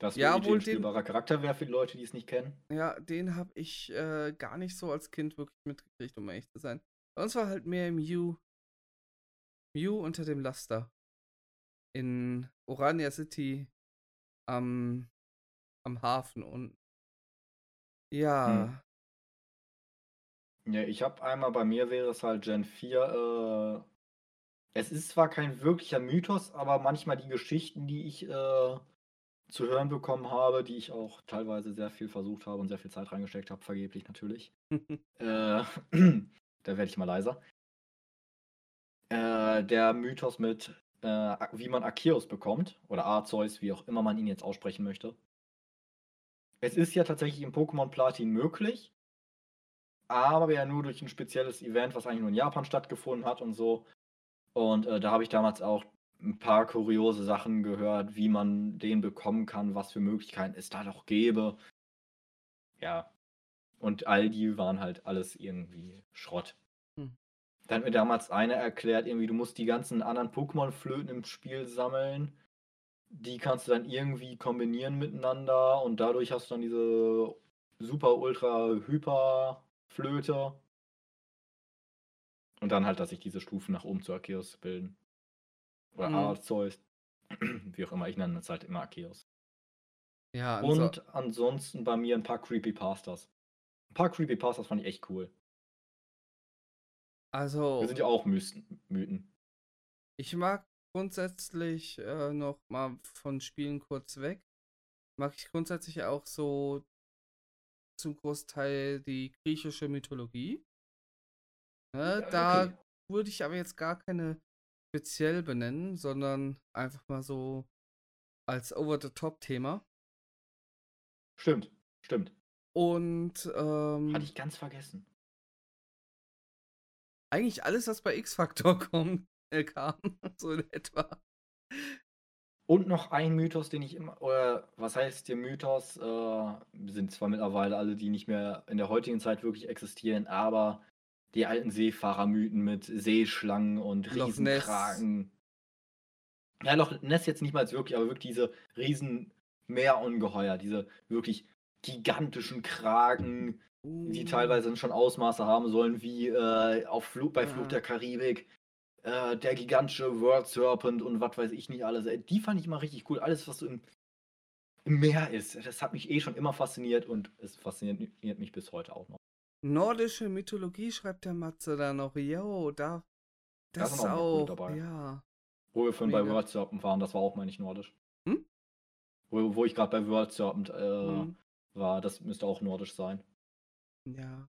Das Ja, wohl ein spielbarer Charakter wäre für die Leute, die es nicht kennen. Ja, den habe ich äh, gar nicht so als Kind wirklich mitgekriegt, um ehrlich zu sein. Bei uns war halt mehr Mew. Mew unter dem Laster. In Orania City am, am Hafen und. Ja, Ja, ich habe einmal, bei mir wäre es halt Gen 4. Äh, es ist zwar kein wirklicher Mythos, aber manchmal die Geschichten, die ich äh, zu hören bekommen habe, die ich auch teilweise sehr viel versucht habe und sehr viel Zeit reingesteckt habe, vergeblich natürlich. [laughs] Äh, [clears throat] da werde ich mal leiser. Äh, der Mythos mit, äh, wie man Arceus bekommt, oder Arceus, wie auch immer man ihn jetzt aussprechen möchte. Es ist ja tatsächlich im Pokémon Platin möglich, aber ja nur durch ein spezielles Event, was eigentlich nur in Japan stattgefunden hat und so. Und äh, da habe ich damals auch ein paar kuriose Sachen gehört, wie man den bekommen kann, was für Möglichkeiten es da doch gäbe. Ja. Und all die waren halt alles irgendwie Schrott. Hm. Da hat mir damals einer erklärt, irgendwie, du musst die ganzen anderen Pokémon-Flöten im Spiel sammeln. Die kannst du dann irgendwie kombinieren miteinander und dadurch hast du dann diese super, ultra, hyper Flöte. Und dann halt, dass sich diese Stufen nach oben zu Arceus bilden. Oder Mhm. Arceus. [clears throat] Wie auch immer, ich nenne es halt immer Arceus. ja, anso Und ansonsten bei mir ein paar Creepypastas. Ein paar Creepypastas fand ich echt cool. also Wir sind ja auch Mysten, Mythen. ich mag grundsätzlich äh, noch mal von Spielen kurz weg. Mag ich grundsätzlich auch so zum Großteil die griechische Mythologie. Ne, Ja, da okay. würde ich aber jetzt gar keine speziell benennen, sondern einfach mal so als Over-the-Top-Thema. Stimmt, stimmt. Und ähm, Hatte ich ganz vergessen. eigentlich alles, was bei X-Factor [laughs] kommt, äh, kam, [laughs] so in etwa. Und noch ein Mythos, den ich immer, oder was heißt der Mythos? Äh, sind zwar mittlerweile alle, die nicht mehr in der heutigen Zeit wirklich existieren, aber die alten Seefahrermythen mit Seeschlangen und. Riesenkraken. Ja, Loch Ness jetzt nicht mal als wirklich, aber wirklich diese riesen Meerungeheuer, diese wirklich gigantischen Kraken, die Uh, teilweise schon Ausmaße haben sollen, wie äh, auf Flug, bei Flug Ah. der Karibik, äh, der gigantische World Serpent und was weiß ich nicht alles. Äh, Die fand ich immer richtig cool. Alles, was so im, im Meer ist, das hat mich eh schon immer fasziniert und es fasziniert mich bis heute auch noch. Nordische Mythologie schreibt der Matze da noch. Yo, da. Da Das ist auch gute dabei. Ja. Wo wir vorhin bei. World Serpent waren, das war auch, meine ich, nordisch. Hm? Wo, wo ich gerade bei World Serpent äh, Mhm. war, das müsste auch nordisch sein. Ja.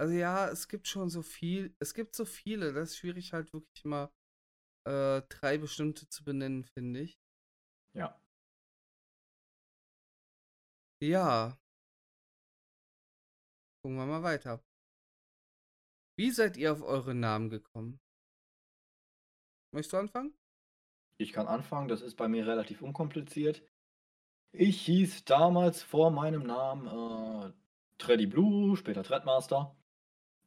Also ja, es gibt schon so viel, es gibt so viele, das ist schwierig halt wirklich mal äh, drei bestimmte zu benennen, finde ich. Ja. Ja. Gucken wir mal weiter. Wie seid ihr auf eure Namen gekommen? Möchtest du anfangen? Ich kann anfangen, das ist bei mir relativ unkompliziert. Ich hieß damals vor meinem Namen äh, Treddy Blue, später Threadmaster.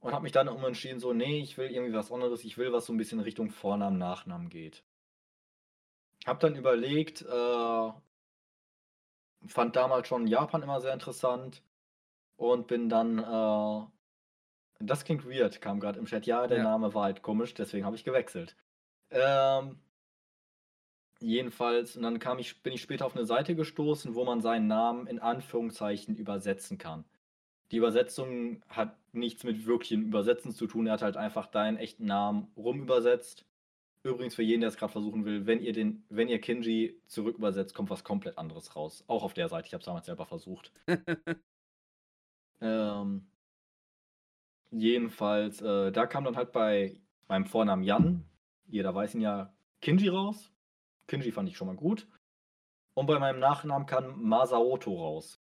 Und habe mich dann umentschieden, so, nee, ich will irgendwie was anderes, ich will was so ein bisschen Richtung Vornamen, Nachnamen geht. Hab dann überlegt, äh, fand damals schon Japan immer sehr interessant und bin dann, äh das klingt weird, kam gerade im Chat. Ja, der Ja. Name war halt komisch, deswegen habe ich gewechselt. Ähm jedenfalls und dann kam ich bin ich später auf 'ne Seite gestoßen, wo man seinen Namen in Anführungszeichen übersetzen kann. Die Übersetzung hat nichts mit wirklichem Übersetzen zu tun. Er hat halt einfach deinen echten Namen rumübersetzt. Übrigens für jeden, der es grad versuchen will, wenn ihr den wenn ihr Kinji zurückübersetzt, kommt was komplett anderes raus. Auch auf der Seite. Ich habe es damals selber versucht. [laughs] Ähm jedenfalls, äh, da kam dann halt bei meinem Vornamen Jan, jeder weiß ihn ja, Kinji raus. Kinji fand ich schon mal gut. Und bei meinem Nachnamen kam Masaoto raus.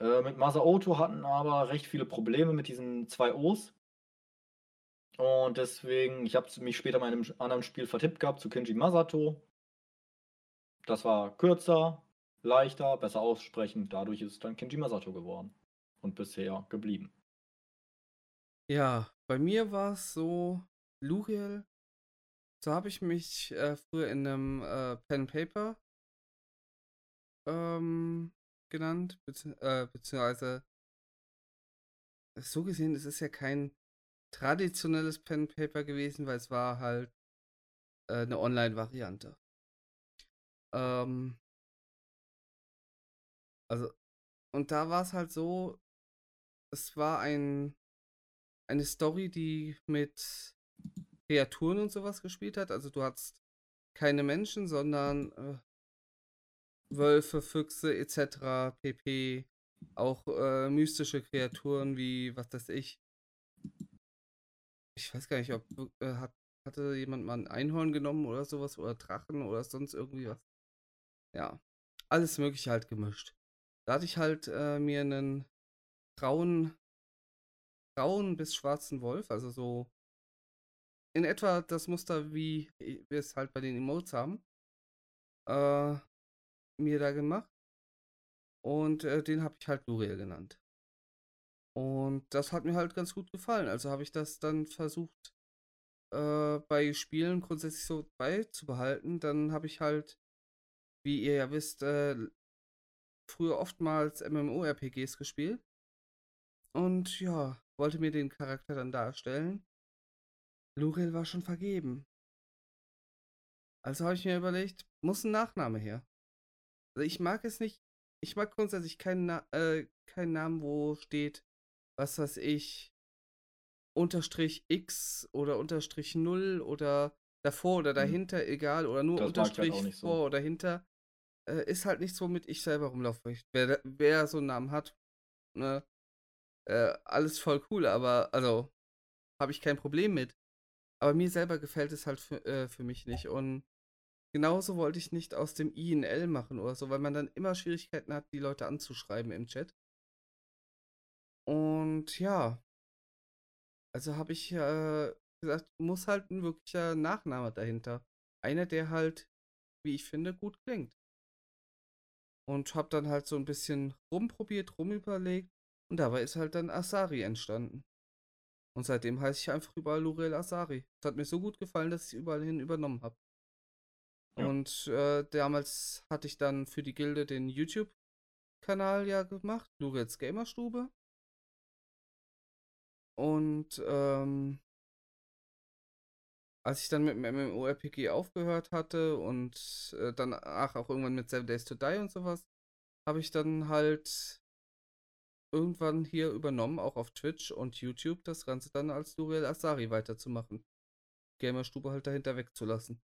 Äh, mit Masaoto hatten aber recht viele Probleme mit diesen 2 O's. Und deswegen ich habe es mich später in 'nem anderen Spiel vertippt gehabt zu Kinji Masato. Das war kürzer, leichter, besser aussprechen. Dadurch ist es dann Kinji Masato geworden und bisher geblieben. Ja, bei mir war's so, Luriel, so habe ich mich, äh, früher in 'nem, äh, Pen Paper ähm, genannt, äh, beziehungsweise so gesehen, es ist ja kein traditionelles Pen Paper gewesen, weil es war halt, äh, 'ne Online-Variante. Ähm also und da war's halt so, es war ein eine Story, die mit Kreaturen und so was gespielt hat. Also, du hattest keine Menschen, sondern, äh Wölfe, Füchse et cetera pp. Auch, äh, mystische Kreaturen wie, was weiß ich ich weiß gar nicht, ob äh, hat hatte jemand mal 'n Einhorn genommen oder so was oder Drachen oder sonst irgendwie was. Ja, alles Mögliche halt gemischt. Da hatte ich halt, äh, mir 'nen grauen grauen bis schwarzen Wolf, also so in etwa das Muster, wie i wir es halt bei den Emotes haben äh, mir da gemacht. Und, äh, den habe ich halt Luriel genannt. Und das hat mir halt ganz gut gefallen. Also, habe ich das dann versucht, äh, bei Spielen grundsätzlich so beizubehalten. Dann habe ich halt, wie ihr ja wisst, äh, früher oftmals MMORPGs gespielt. Und ja, wollte mir den Charakter dann da erstellen. Luriel war schon vergeben. Also, habe ich mir überlegt, muss 'n Nachname her. Also, ich mag es nicht ich mag grundsätzlich keinen Na äh, keinen Namen, wo steht, was weiß ich, Unterstrich X oder Unterstrich 0 oder davor oder Mhm. dahinter, egal, oder nur Das halt Unterstrich nicht so. vor oder hinter. Äh, ist halt nichts, womit ich selber rumlaufe. Wer wer so 'n Namen hat, ne, äh, alles voll cool, aber also, habe ich kein Problem mit. Aber mir selber gefällt es halt für äh, für mich nicht. Und genauso wollte ich nicht aus dem I 'n L machen oder so, weil man dann immer Schwierigkeiten hat, die Leute anzuschreiben im Chat. Und ja. Also, habe ich, äh, gesagt, muss halt 'n wirklicher Nachname dahinter. Einer, der halt, wie ich finde, gut klingt. Und habe dann halt so 'n bisschen rumprobiert, rumüberlegt und dabei ist halt dann Asari entstanden. Und seitdem heiße ich einfach überall Luriel Asari. Es hat mir so gut gefallen, dass ich's überall hin übernommen habe. Und, äh, damals hatte ich dann für die Gilde den YouTube-Kanal ja gemacht, Luriels Gamerstube. Und, ähm als ich dann mit dem MMORPG aufgehört hatte und, äh, danach auch irgendwann mit Seven Days to Die und so was, habe ich dann halt irgendwann hier übernommen, auch auf Twitch und YouTube, das Ganze dann als Luriel Asari weiterzumachen. Gamerstube halt dahinter wegzulassen.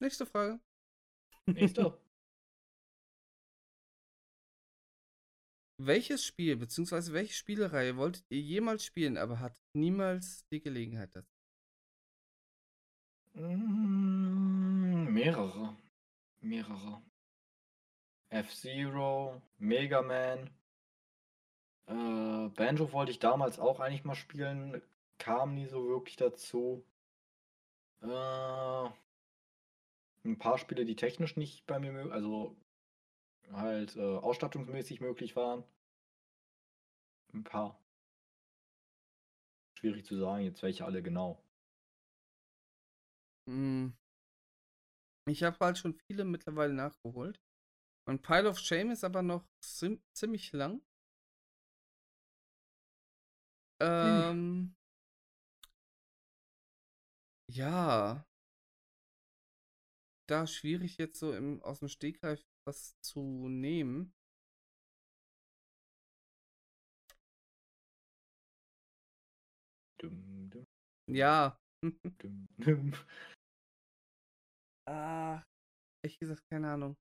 Nächste Frage. Nächste. [laughs] Welches Spiel beziehungsweise welche Spielereihe wolltet ihr jemals spielen, aber hattet niemals die Gelegenheit dazu? Hm, mehrere. Mehrere. F-Zero, Mega Man. Äh, Banjo wollte ich damals auch eigentlich mal spielen, kam nie so wirklich dazu. Äh 'n paar Spiele, die technisch nicht bei mir mö also halt, äh, ausstattungsmäßig möglich waren. 'N paar. Schwierig zu sagen jetzt, welche alle genau. Hm. Ich habe halt schon viele mittlerweile nachgeholt. Und Pile of Shame ist aber noch ziemlich lang. Ähm. Ja. Da schwierig jetzt so im, aus dem Stegreif was zu nehmen. Dum, dum, Ja. [laughs] dum. Ah, ehrlich gesagt, keine Ahnung.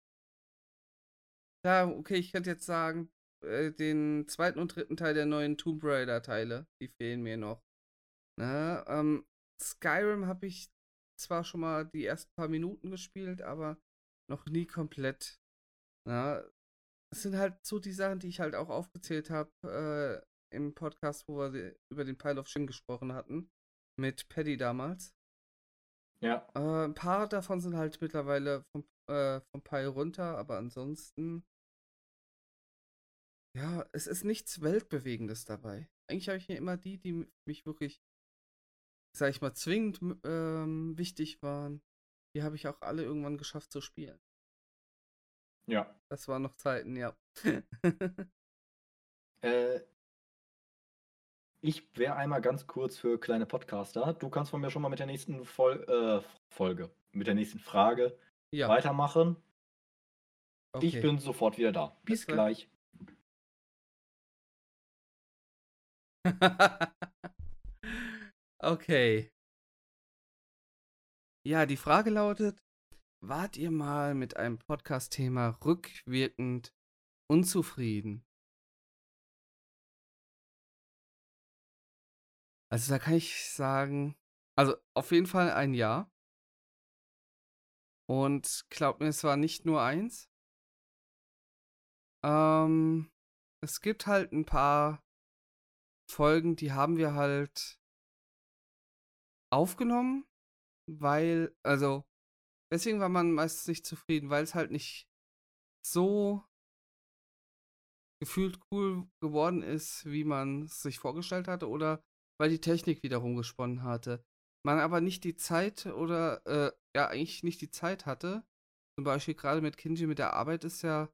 Ja, okay, ich könnte jetzt sagen, äh, den zweiten und dritten Teil der neuen Tomb Raider-Teile, die fehlen mir noch. Ne? Ähm, Skyrim habe ich zwar schon mal die ersten paar Minuten gespielt, aber noch nie komplett. Ja, es sind halt so die Sachen, die ich halt auch aufgezählt habe äh, im Podcast, wo wir über den Pile of Shame gesprochen hatten. Mit Paddy damals. Ja, Äh, ein paar davon sind halt mittlerweile vom, äh, vom Pile runter, aber ansonsten. Ja, es ist nichts Weltbewegendes dabei. Eigentlich habe ich mir immer die, die mich wirklich, sag ich mal, zwingend ähm, wichtig waren, die habe ich auch alle irgendwann geschafft zu spielen. ja. Das waren noch Zeiten, ja. [laughs] Äh, ich wäre einmal ganz kurz für kleine Podcaster. Du kannst von mir schon mal mit der nächsten Fol äh, Folge, mit der nächsten Frage ja, weitermachen. Ich okay. bin sofort wieder da. Bis Bis gleich. [laughs] okay. Ja, die Frage lautet: Wart ihr mal mit einem Podcast-Thema rückwirkend unzufrieden? Also, da kann ich sagen, also auf jeden Fall ein Ja. Und glaubt mir, es war nicht nur eins. Ähm, es gibt halt ein paar Folgen, die haben wir halt aufgenommen, weil, also, deswegen war man meistens nicht zufrieden, weil es halt nicht so gefühlt cool geworden ist, wie man es sich vorgestellt hatte, oder weil die Technik wiederum gesponnen hatte. Man aber nicht die Zeit oder, äh, ja, eigentlich nicht die Zeit hatte. Zum Beispiel gerade mit Kinji mit der Arbeit ist ja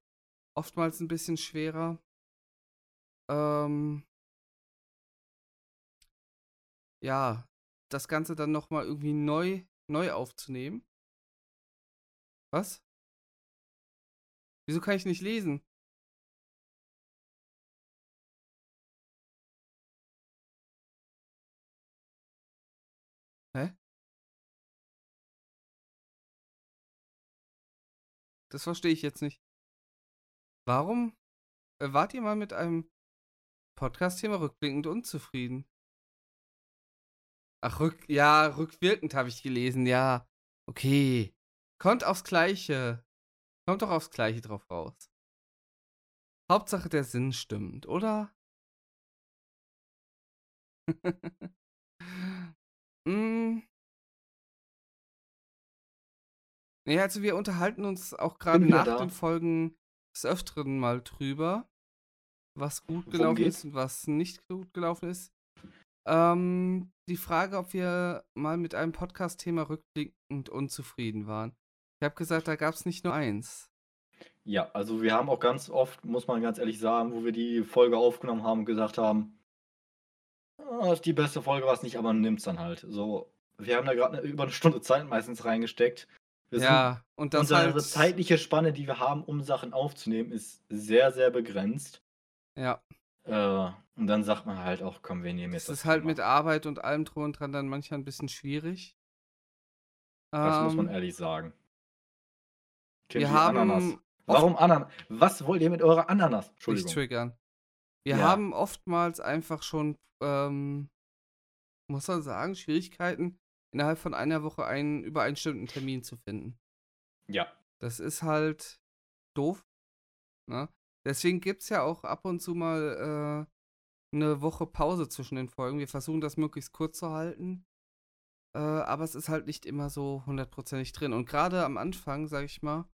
oftmals ein bisschen schwerer. Ähm, ja, das Ganze dann nochmal irgendwie neu, neu aufzunehmen. Was? Wieso kann ich nicht lesen? Hä? Das verstehe ich jetzt nicht. Warum äh, wart ihr mal mit einem Podcast-Thema rückblickend unzufrieden? Ach, rück, ja, rückwirkend habe ich gelesen, ja. Okay. Kommt aufs Gleiche. Kommt doch aufs Gleiche drauf raus. Hauptsache der Sinn stimmt, oder? mm. [laughs] Ja, also wir unterhalten uns auch gerade nach da. den Folgen des Öfteren mal drüber, was gut Worum gelaufen geht's? ist und was nicht gut gelaufen ist. Ähm, die Frage, ob wir mal mit einem Podcast-Thema rückblickend unzufrieden waren. Ich habe gesagt, da gab es nicht nur eins. Ja, also wir haben auch ganz oft, muss man ganz ehrlich sagen, wo wir die Folge aufgenommen haben und gesagt haben, "Ah, ist die beste Folge, was nicht, aber nimmt's dann halt. So, wir haben da gerade über eine Stunde Zeit meistens reingesteckt. Wir ja, und das unsere halt. zeitliche Spanne, die wir haben, um Sachen aufzunehmen, ist sehr, sehr begrenzt. Ja, Äh, und dann sagt man halt auch, komm, wir nehmen jetzt das ist halt Thema. mit Arbeit und allem drum und dran dann manchmal ein bisschen schwierig. Das muss man Ähm, ehrlich sagen. wir Kenji, haben Ananas. Warum Ananas? Was wollt ihr mit eurer Ananas? Nicht Entschuldigung. triggern. Wir Ja. haben oftmals einfach schon, ähm, muss man sagen, Schwierigkeiten, innerhalb von einer Woche einen übereinstimmenden Termin zu finden. Ja. Das ist halt doof. Ne? Deswegen gibt es ja auch ab und zu mal äh, eine Woche Pause zwischen den Folgen. Wir versuchen das möglichst kurz zu halten. Äh, aber es ist halt nicht immer so hundertprozentig drin. Und gerade am Anfang, sag ich mal,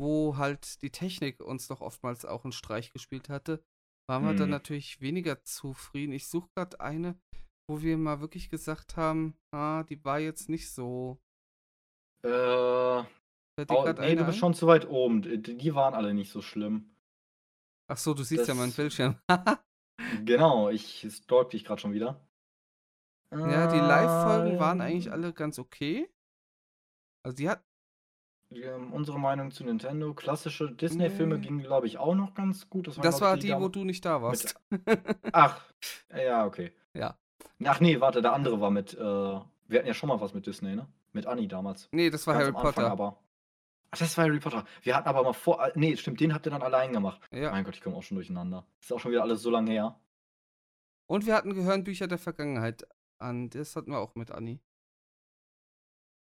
wo halt die Technik uns doch oftmals auch einen Streich gespielt hatte, waren wir dann Hm. natürlich weniger zufrieden. Ich suche gerade eine, wo wir mal wirklich gesagt haben, ah, die war jetzt nicht so. Äh, Oh, nee, du bist ein? schon zu weit oben. Die waren alle nicht so schlimm. Ach so, du siehst ja meinen Das- Bildschirm. [laughs] Genau, ich stalk dich gerade schon wieder. ja, die Live-Folgen waren Ähm, eigentlich alle ganz okay. Also die hat, ähm, Unsere Meinung zu Nintendo. Klassische Disney-Filme Nee. gingen, glaube ich, auch noch ganz gut. das glaub war ich, die, wo du nicht da warst. [laughs] Ach, ja, okay. Ja. Ach nee, warte, der andere war mit. Äh, wir hatten ja schon mal was mit Disney, ne? Mit Annie damals. nee, das war Ganz Harry Anfang Potter. aber. Ach, das war Harry Potter. Wir hatten aber mal vor. äh, Nee, stimmt, den habt ihr dann allein gemacht. Ja. Mein Gott, ich komme auch schon durcheinander. Ist auch schon wieder alles so lange her. Und wir hatten Gehirnbücher der Vergangenheit an. Das hatten wir auch mit Anni.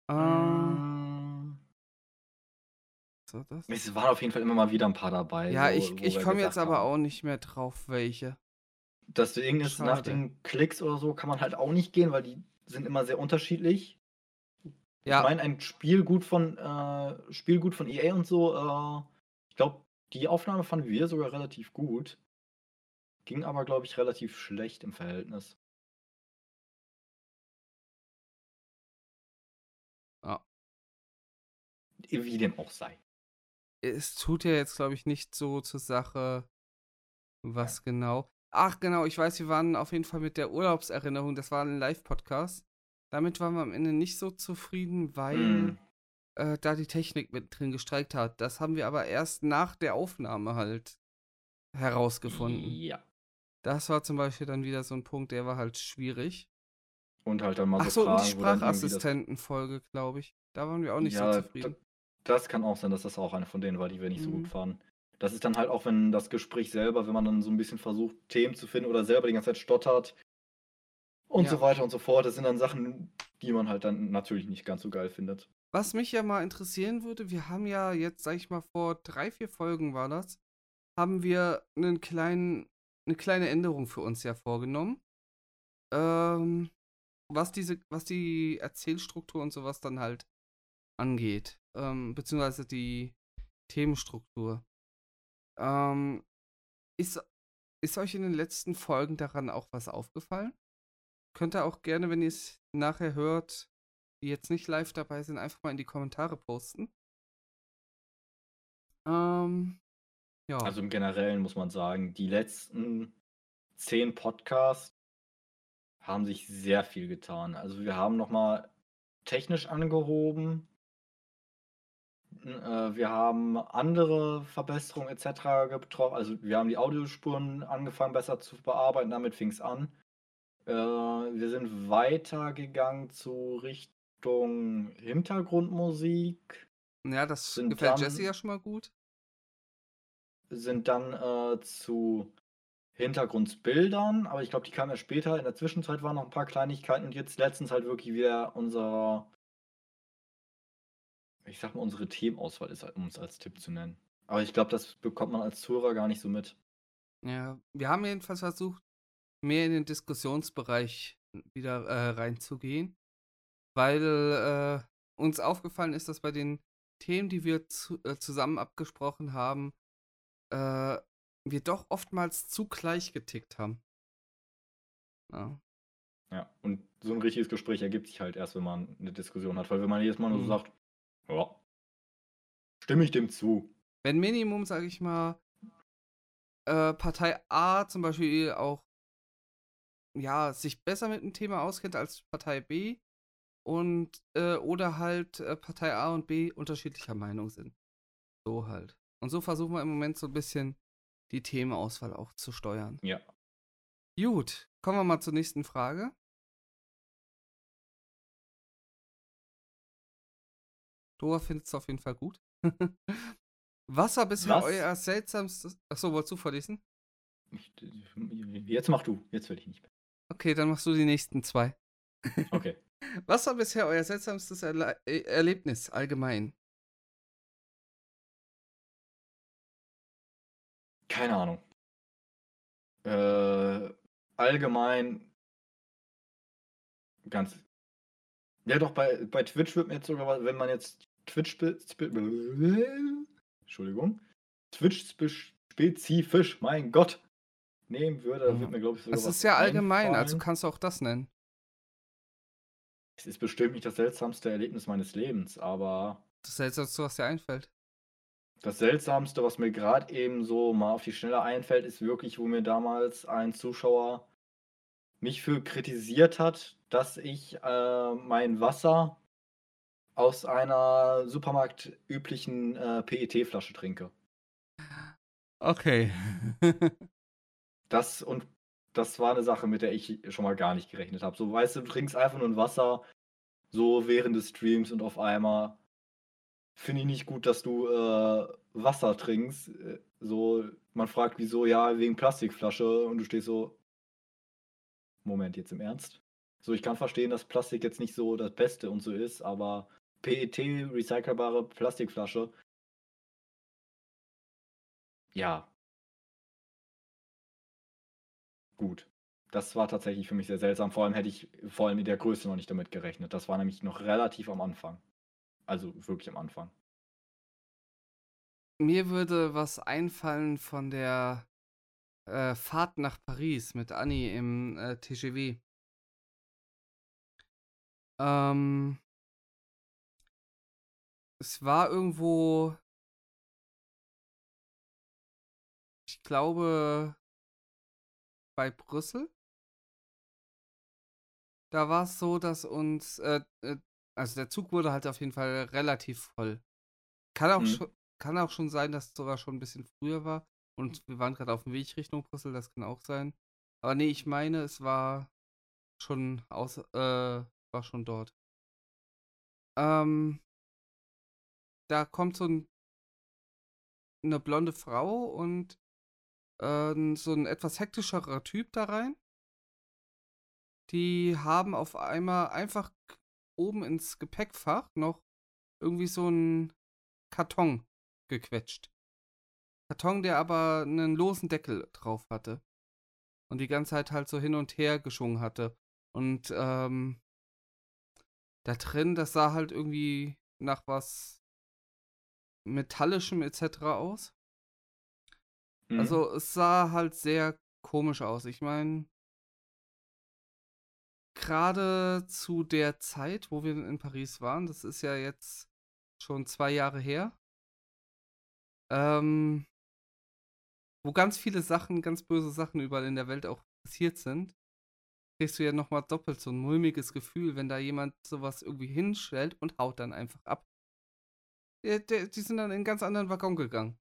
Ähm, Ähm, so, das. Es waren auf jeden Fall immer mal wieder ein paar dabei. Ja, so, ich, ich komme jetzt gesagt aber haben. auch nicht mehr drauf, welche. Das Ding ist, nach den Klicks oder so kann man halt auch nicht gehen, weil die sind immer sehr unterschiedlich. Ja, Ich meine, ein Spielgut von, äh, Spielgut von EA und so, äh, ich glaube, die Aufnahme fanden wir sogar relativ gut. Ging aber, glaube ich, relativ schlecht im Verhältnis. Ja. Wie dem auch sei. es tut ja jetzt, glaube ich, nicht so zur Sache, was genau. Ach, genau, ich weiß, wir waren auf jeden Fall mit der Urlaubserinnerung, das war ein Live-Podcast. Damit waren wir am Ende nicht so zufrieden, weil Hm. äh, da die Technik mit drin gestreikt hat. Das haben wir aber erst nach der Aufnahme halt herausgefunden. Ja. Das war zum Beispiel dann wieder so ein Punkt, der war halt schwierig. Und halt dann mal Ach so so, und die Fragen, irgendwie das- Sprachassistentenfolge, glaube ich. Da waren wir auch nicht ja, so zufrieden. Das kann auch sein, dass das auch eine von denen war, die wir nicht so Mhm. gut fanden. Das ist dann halt auch, wenn das Gespräch selber, wenn man dann so ein bisschen versucht, Themen zu finden oder selber die ganze Zeit stottert und Ja. so weiter und so fort. Das sind dann Sachen, die man halt dann natürlich nicht ganz so geil findet. Was mich ja mal interessieren würde, wir haben ja jetzt, sag ich mal, vor drei, vier Folgen war das, haben wir einen kleinen, eine kleine Änderung für uns ja vorgenommen. Ähm, was diese, was die Erzählstruktur und sowas dann halt angeht. Ähm, beziehungsweise die Themenstruktur. Ähm, ist, ist euch in den letzten Folgen daran auch was aufgefallen? Könnt ihr auch gerne, wenn ihr es nachher hört, die jetzt nicht live dabei sind, einfach mal in die Kommentare posten. Ähm, ja. Also im Generellen muss man sagen, die letzten zehn Podcasts haben sich sehr viel getan. Also wir haben nochmal technisch angehoben. Äh, wir haben andere Verbesserungen etc. getroffen. Also wir haben die Audiospuren angefangen besser zu bearbeiten. Damit fing es an. Äh, wir sind weitergegangen zu Richtung Hintergrundmusik. ja, das sind gefällt dann- Jesse ja schon mal gut. sind dann äh, zu Hintergrundbildern, aber ich glaube, die kamen ja später. In der Zwischenzeit waren noch ein paar Kleinigkeiten und jetzt letztens halt wirklich wieder unser, ich sag mal, unsere Themenauswahl ist, um es als Tipp zu nennen. Aber ich glaube, das bekommt man als Zuhörer gar nicht so mit. Ja, wir haben jedenfalls versucht, mehr in den Diskussionsbereich wieder äh, reinzugehen, weil äh, uns aufgefallen ist, dass bei den Themen, die wir zu, äh, zusammen abgesprochen haben, äh, wir doch oftmals zu gleich getickt haben. Ja. Ja, und so ein richtiges Gespräch ergibt sich halt erst, wenn man eine Diskussion hat, weil wenn man jedes Mal nur so Mhm. sagt, ja, stimme ich dem zu. Wenn Minimum, sage ich mal, äh, Partei A zum Beispiel auch ja, sich besser mit dem Thema auskennt als Partei B und äh, oder halt äh, Partei A und B unterschiedlicher Meinung sind. So halt. Und so versuchen wir im Moment so ein bisschen die Themenauswahl auch zu steuern. Ja. Gut, kommen wir mal zur nächsten Frage. Dora findet es auf jeden Fall gut. [laughs] Was war bisher Was? euer seltsamstes. Achso, wolltest du vorlesen? Ich, jetzt mach du, jetzt will ich nicht mehr. Okay, dann machst du die nächsten zwei. Okay. [laughs] Was war bisher euer seltsamstes Erle äh, Erlebnis allgemein? Keine Ahnung. Äh, allgemein ganz. Ja, doch, bei, bei Twitch wird mir jetzt sogar, wenn man jetzt Twitch. Entschuldigung. Twitch-spezifisch, mein Gott, nehmen würde, dann wird mir, glaube ich, sogar Das ist ja allgemein, also einfallen. kannst du auch das nennen. Es ist bestimmt nicht das seltsamste Erlebnis meines Lebens, aber Das Seltsamste, was dir einfällt. Das Seltsamste, was mir gerade eben so mal auf die Schnelle einfällt, ist wirklich, wo mir damals ein Zuschauer mich für kritisiert hat, dass ich äh, mein Wasser aus einer supermarktüblichen äh, PET-Flasche trinke. Okay. [laughs] Das und das war eine Sache, mit der ich schon mal gar nicht gerechnet habe. So, weißt du, du trinkst einfach nur Wasser, so während des Streams und auf einmal finde ich nicht gut, dass du äh, Wasser trinkst. Äh, so, man fragt, wieso, ja, wegen Plastikflasche und du stehst so. Moment, jetzt im Ernst? So, ich kann verstehen, dass Plastik jetzt nicht so das Beste und so ist, aber PET, recycelbare Plastikflasche. Ja. Gut. Das war tatsächlich für mich sehr seltsam. Vor allem hätte ich vor allem in der Größe noch nicht damit gerechnet. Das war nämlich noch relativ am Anfang. Also wirklich am Anfang. Mir würde was einfallen von der äh, Fahrt nach Paris mit Annie im äh, TGV. Ähm, es war irgendwo, ich glaube, bei Brüssel. Da war es so, dass uns, äh, äh, also der Zug wurde halt auf jeden Fall relativ voll. Kann auch, Mhm. schon, kann auch schon sein, dass es sogar schon ein bisschen früher war. Und wir waren gerade auf dem Weg Richtung Brüssel, das kann auch sein. Aber nee, ich meine, es war schon aus, äh, war schon dort. Ähm, da kommt so ein, eine blonde Frau und äh, so ein etwas hektischerer Typ da rein. Die haben auf einmal einfach oben ins Gepäckfach noch irgendwie so einen Karton gequetscht. Karton, der aber einen losen Deckel drauf hatte. Und die ganze Zeit halt so hin und her geschwungen hatte. Und ähm, da drin, das sah halt irgendwie nach was Metallischem etc. aus. Mhm. Also es sah halt sehr komisch aus. Ich meine, gerade zu der Zeit, wo wir in Paris waren, das ist ja jetzt schon zwei Jahre her, ähm, wo ganz viele Sachen, ganz böse Sachen überall in der Welt auch passiert sind, kriegst du ja nochmal doppelt so ein mulmiges Gefühl, wenn da jemand sowas irgendwie hinstellt und haut dann einfach ab. Die, die, die sind dann in einen ganz anderen Waggon gegangen.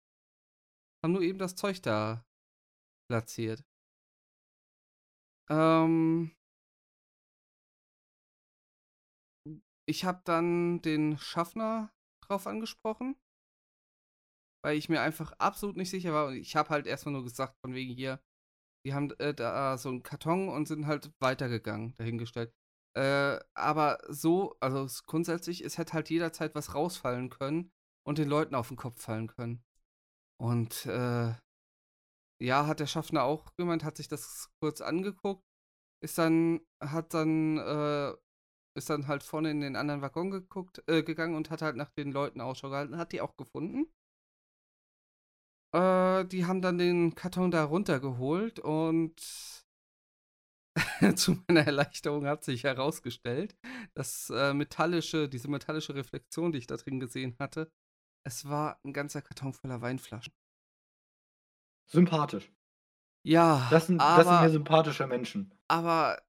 Haben nur eben das Zeug da platziert. Ähm, ich habe dann den Schaffner drauf angesprochen, weil ich mir einfach absolut nicht sicher war. Ich habe halt erstmal nur gesagt, von wegen hier, die haben äh, da so einen Karton und sind halt weitergegangen, dahingestellt. Äh, aber so, also grundsätzlich, es hätte halt jederzeit was rausfallen können und den Leuten auf den Kopf fallen können. Und äh, ja, hat der Schaffner auch gemeint, hat sich das kurz angeguckt, ist dann, hat dann, äh, ist dann halt vorne in den anderen Waggon geguckt, äh, gegangen und hat halt nach den Leuten Ausschau gehalten, hat die auch gefunden. Äh, die haben dann den Karton da runtergeholt und [laughs] zu meiner Erleichterung hat sich herausgestellt, dass äh, metallische, diese metallische Reflexion, die ich da drin gesehen hatte, es war ein ganzer Karton voller Weinflaschen. Sympathisch. Ja, Das sind, das sind aber, mir sympathische Menschen. aber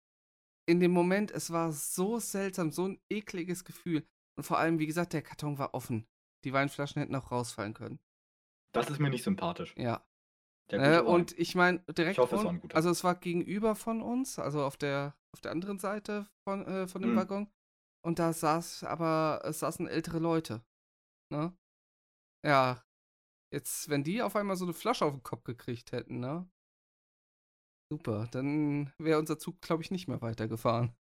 in dem Moment, es war so seltsam, so ein ekliges Gefühl. Und vor allem, wie gesagt, der Karton war offen. Die Weinflaschen hätten auch rausfallen können. Das ist mir nicht sympathisch. Ja. Äh, und ich meine, direkt Ich hoffe, es ein guter. also es war gegenüber von uns, also auf der auf der anderen Seite von, äh, von dem Mhm. Waggon. Und da saß aber, es saßen ältere Leute. Ne? Ja. Jetzt, wenn die auf einmal so eine Flasche auf den Kopf gekriegt hätten, ne? Super, dann wäre unser Zug, glaube ich, nicht mehr weitergefahren.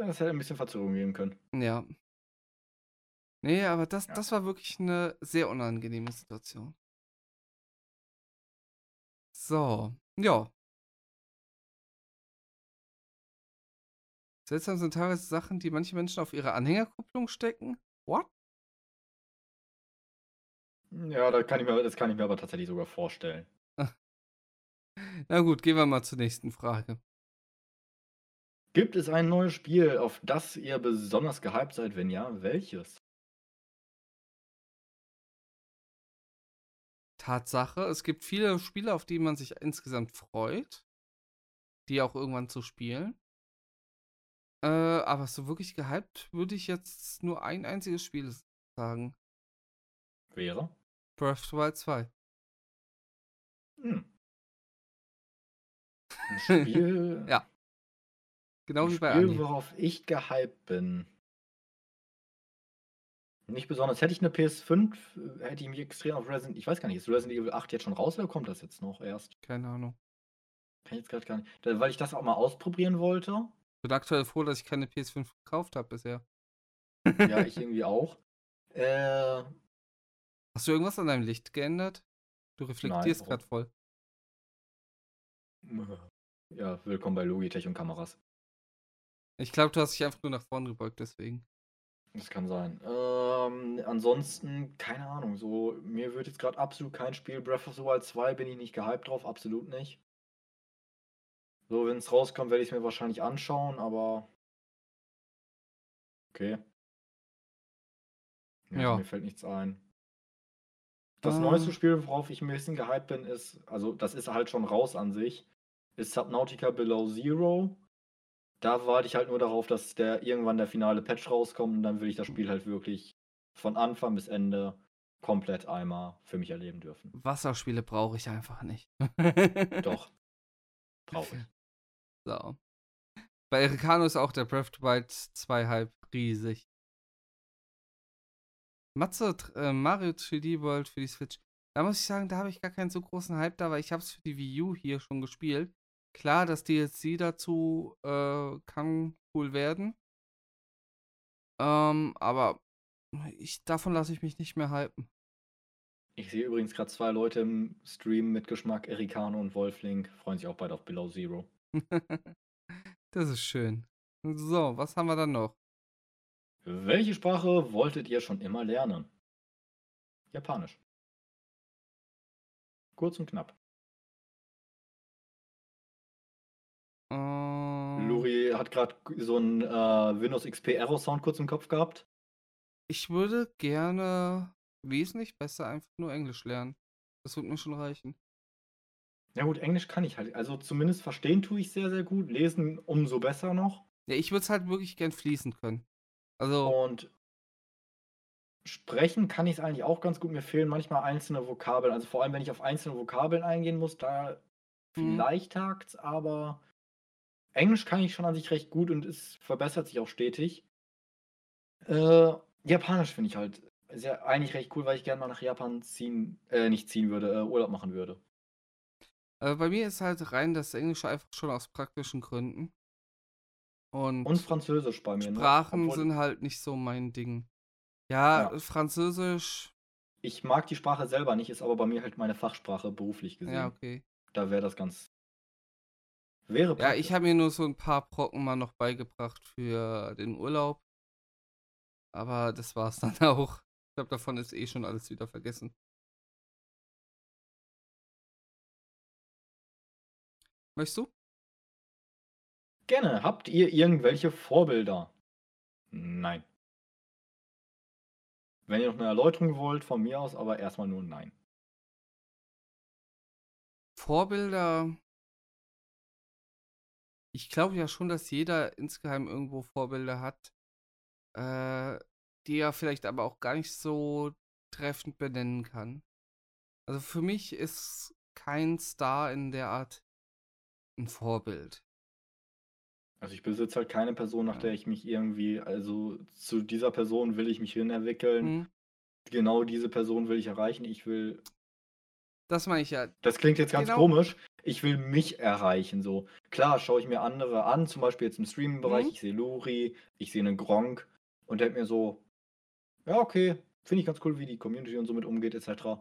Es hätte ein bisschen Verzögerung geben können. Ja. Nee, aber das, Ja. das war wirklich eine sehr unangenehme Situation. So, ja. Seltsam sind teilweise Sachen, die manche Menschen auf ihre Anhängerkupplung stecken. What? Ja, das kann ich mir, das kann ich mir aber tatsächlich sogar vorstellen. [laughs] Na gut, gehen wir mal zur nächsten Frage. Gibt es ein neues Spiel, auf das ihr besonders gehypt seid? Wenn ja, welches? Tatsache, es gibt viele Spiele, auf die man sich insgesamt freut, die auch irgendwann zu spielen. Äh, aber so wirklich gehypt würde ich jetzt nur ein einziges Spiel sagen. Wäre? Breath of the Wild 2. Hm. Ein [laughs] Spiel. Ja. Genau wie bei Spiel, Anni. worauf ich gehypt bin. Nicht besonders. Hätte ich eine PS5, äh, hätte ich mich extrem auf Resident Ich weiß gar nicht, ist Resident Evil 8 jetzt schon raus oder kommt das jetzt noch erst? Keine Ahnung. Kann ich jetzt gerade gar nicht. Weil ich das auch mal ausprobieren wollte. Ich bin aktuell froh, dass ich keine PS5 gekauft habe bisher. Ja, [laughs] ich irgendwie auch. Äh, Hast du irgendwas an deinem Licht geändert? Du reflektierst gerade voll. ja, willkommen bei Logitech und Kameras. Ich glaube, du hast dich einfach nur nach vorn gebeugt, deswegen. Das kann sein. Ähm, ansonsten, keine Ahnung, so, mir wird jetzt gerade absolut kein Spiel. Breath of the Wild 2 bin ich nicht gehypt drauf, absolut nicht. So, wenn es rauskommt, werde ich es mir wahrscheinlich anschauen, aber. Okay. Ja, Ja. Mir fällt nichts ein. Das Ah. neueste Spiel, worauf ich ein bisschen gehypt bin, ist, also das ist halt schon raus an sich, ist Subnautica Below Zero. Da warte ich halt nur darauf, dass der irgendwann der finale Patch rauskommt und dann will ich das Spiel halt wirklich von Anfang bis Ende komplett einmal für mich erleben dürfen. Wasserspiele brauche ich einfach nicht. [laughs] Doch. Brauche ich. So. Bei Ericano ist auch der Breath of the Wild 2 Hype riesig. Matze, äh, Mario 3D World für die Switch. Da muss ich sagen, da habe ich gar keinen so großen Hype da, weil ich habe es für die Wii U hier schon gespielt. Klar, das DLC dazu äh, kann cool werden. Ähm, aber ich, davon lasse ich mich nicht mehr hypen. Ich sehe übrigens gerade zwei Leute im Stream mit Geschmack, Ericano und Wolflink, freuen sich auch beide auf Below Zero. [laughs] das ist schön. So, was haben wir dann noch? Welche Sprache wolltet ihr schon immer lernen? Japanisch. Kurz und knapp. Ähm, Luri hat gerade so einen äh, Windows XP Error Sound kurz im Kopf gehabt. Ich würde gerne wesentlich besser einfach nur Englisch lernen. Das wird mir schon reichen. Ja gut, Englisch kann ich halt. Also zumindest verstehen tue ich sehr, sehr gut. Lesen umso besser noch. Ja, ich würde es halt wirklich gern fließen können. Also, Und sprechen kann ich es eigentlich auch ganz gut. Mir fehlen manchmal einzelne Vokabeln. Also vor allem, wenn ich auf einzelne Vokabeln eingehen muss, da Mhm. vielleicht hakt's, aber Englisch kann ich schon an sich recht gut und es verbessert sich auch stetig. Äh, Japanisch finde ich halt sehr, eigentlich recht cool, weil ich gerne mal nach Japan ziehen, äh, nicht ziehen würde, äh, Urlaub machen würde. äh, bei mir ist halt rein das Englische einfach schon aus praktischen Gründen. Und, Und Französisch bei mir. ne? Sprachen Obwohl sind halt nicht so mein Ding. Ja, Ja. Französisch, Ich mag die Sprache selber nicht, ist aber bei mir halt meine Fachsprache beruflich gesehen. ja, okay. Da wäre das ganz. Wäre Ja, praktisch. ich habe mir nur so ein paar Brocken mal noch beigebracht für den Urlaub. Aber das war's dann [laughs] auch. Ich glaube, davon ist eh schon alles wieder vergessen. Möchtest du? Gerne. Habt ihr irgendwelche Vorbilder? Nein. Wenn ihr noch eine Erläuterung wollt, von mir aus, aber erstmal nur nein. Vorbilder. Ich glaube ja schon, dass jeder insgeheim irgendwo Vorbilder hat, äh, die er vielleicht aber auch gar nicht so treffend benennen kann. Also für mich ist kein Star in der Art ein Vorbild. Also ich besitze halt keine Person, nach Ja. der ich mich irgendwie, also zu dieser Person will ich mich hin entwickeln. Hm, Genau diese Person will ich erreichen. Ich will. Das meine ich ja. Das klingt jetzt ganz Genau. komisch. Ich will mich erreichen. So klar schaue ich mir andere an, zum Beispiel jetzt im Streaming-Bereich. Mhm. Ich sehe Luri, ich sehe einen Gronk und denke mir so, ja okay, finde ich ganz cool, wie die Community und so mit umgeht etc.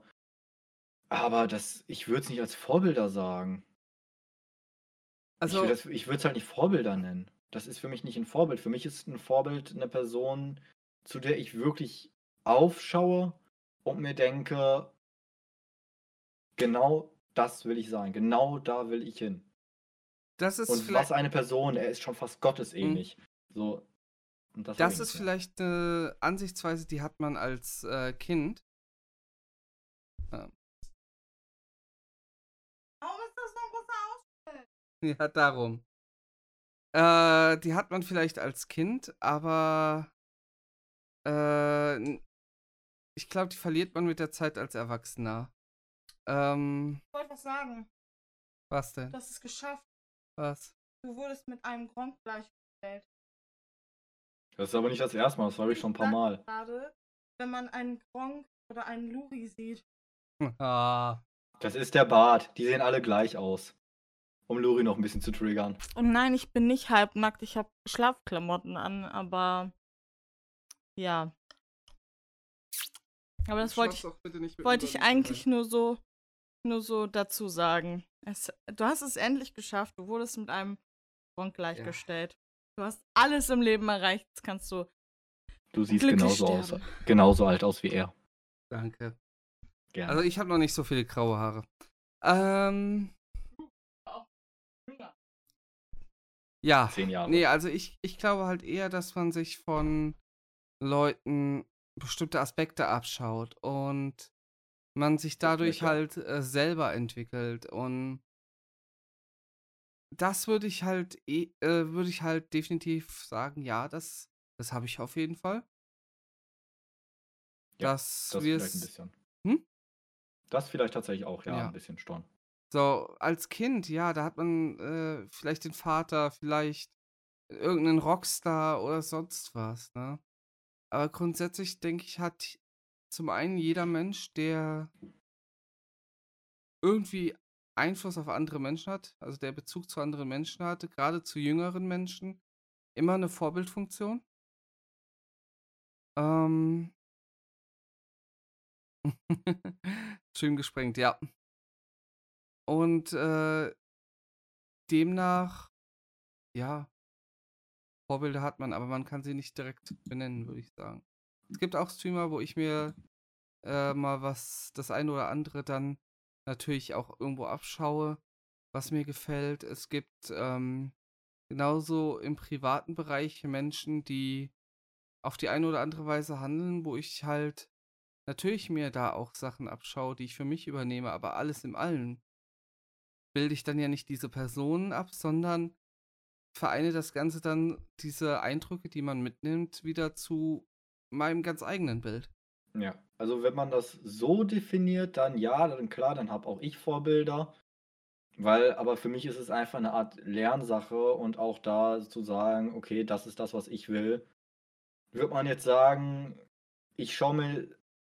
Aber das, ich würde es nicht als Vorbilder sagen. Also, ich ich würde es halt nicht Vorbilder nennen. Das ist für mich nicht ein Vorbild. Für mich ist ein Vorbild eine Person, zu der ich wirklich aufschaue und mir denke, genau das will ich sein. Genau da will ich hin. das ist Und was eine Person, er ist schon fast gottesähnlich. So. Und das, Das ist vielleicht eine Ansichtsweise, die hat man als äh, Kind. Äh, [laughs] Ja, darum. Äh, die hat man vielleicht als Kind, aber äh, ich glaube, die verliert man mit der Zeit als Erwachsener. Ähm, Ich wollte was sagen. was denn? Du hast es geschafft. Was? Du wurdest mit einem Gronk gleichgestellt. Das ist aber nicht das erste Mal, das habe ich schon ein paar Mal. Gerade, wenn man einen Gronk oder einen Luri sieht. [laughs] Ah, Das ist der Bart. Die sehen alle gleich aus. Um Luri noch ein bisschen zu triggern. Und nein, ich bin nicht halbnackt. Ich habe Schlafklamotten an, aber ja. Aber das wollte ich, wollte ich eigentlich nur so, nur so dazu sagen. Es, du hast es endlich geschafft. Du wurdest mit einem Gronk gleichgestellt. Du hast alles im Leben erreicht. Jetzt kannst du Du siehst genauso aus, genauso alt aus wie er. Danke. Gerne. Also ich habe noch nicht so viele graue Haare. Ähm, ja. Zehn Jahre. Nee, also ich, ich glaube halt eher, dass man sich von Leuten bestimmte Aspekte abschaut und man sich dadurch halt äh, selber entwickelt und das würde ich halt eh, äh, würde ich halt definitiv sagen, ja, das, das habe ich auf jeden Fall. Ja, das wir vielleicht ein bisschen. Hm? Das vielleicht tatsächlich auch, ja, Ja. ein bisschen storn. So, als Kind, ja, da hat man äh, vielleicht den Vater, vielleicht irgendeinen Rockstar oder sonst was, ne? Aber grundsätzlich denke ich, hat zum einen jeder Mensch, der irgendwie Einfluss auf andere Menschen hat, also der Bezug zu anderen Menschen hatte, gerade zu jüngeren Menschen, immer eine Vorbildfunktion. Ähm. [laughs] Schön gesprengt, ja. Und äh, demnach, ja, Vorbilder hat man, aber man kann sie nicht direkt benennen, würde ich sagen. Es gibt auch Streamer, wo ich mir äh, mal was, das eine oder andere dann natürlich auch irgendwo abschaue, was mir gefällt. Es gibt ähm, genauso im privaten Bereich Menschen, die auf die eine oder andere Weise handeln, wo ich halt natürlich mir da auch Sachen abschaue, die ich für mich übernehme, aber alles im Allen bilde ich dann ja nicht diese Personen ab, sondern vereine das Ganze dann, diese Eindrücke, die man mitnimmt, wieder zu meinem ganz eigenen Bild. Ja, also wenn man das so definiert, dann ja, dann klar, dann habe auch ich Vorbilder. Weil, aber für mich ist es einfach eine Art Lernsache und auch da zu sagen, okay, das ist das, was ich will. Wird man jetzt sagen, ich schaue mir,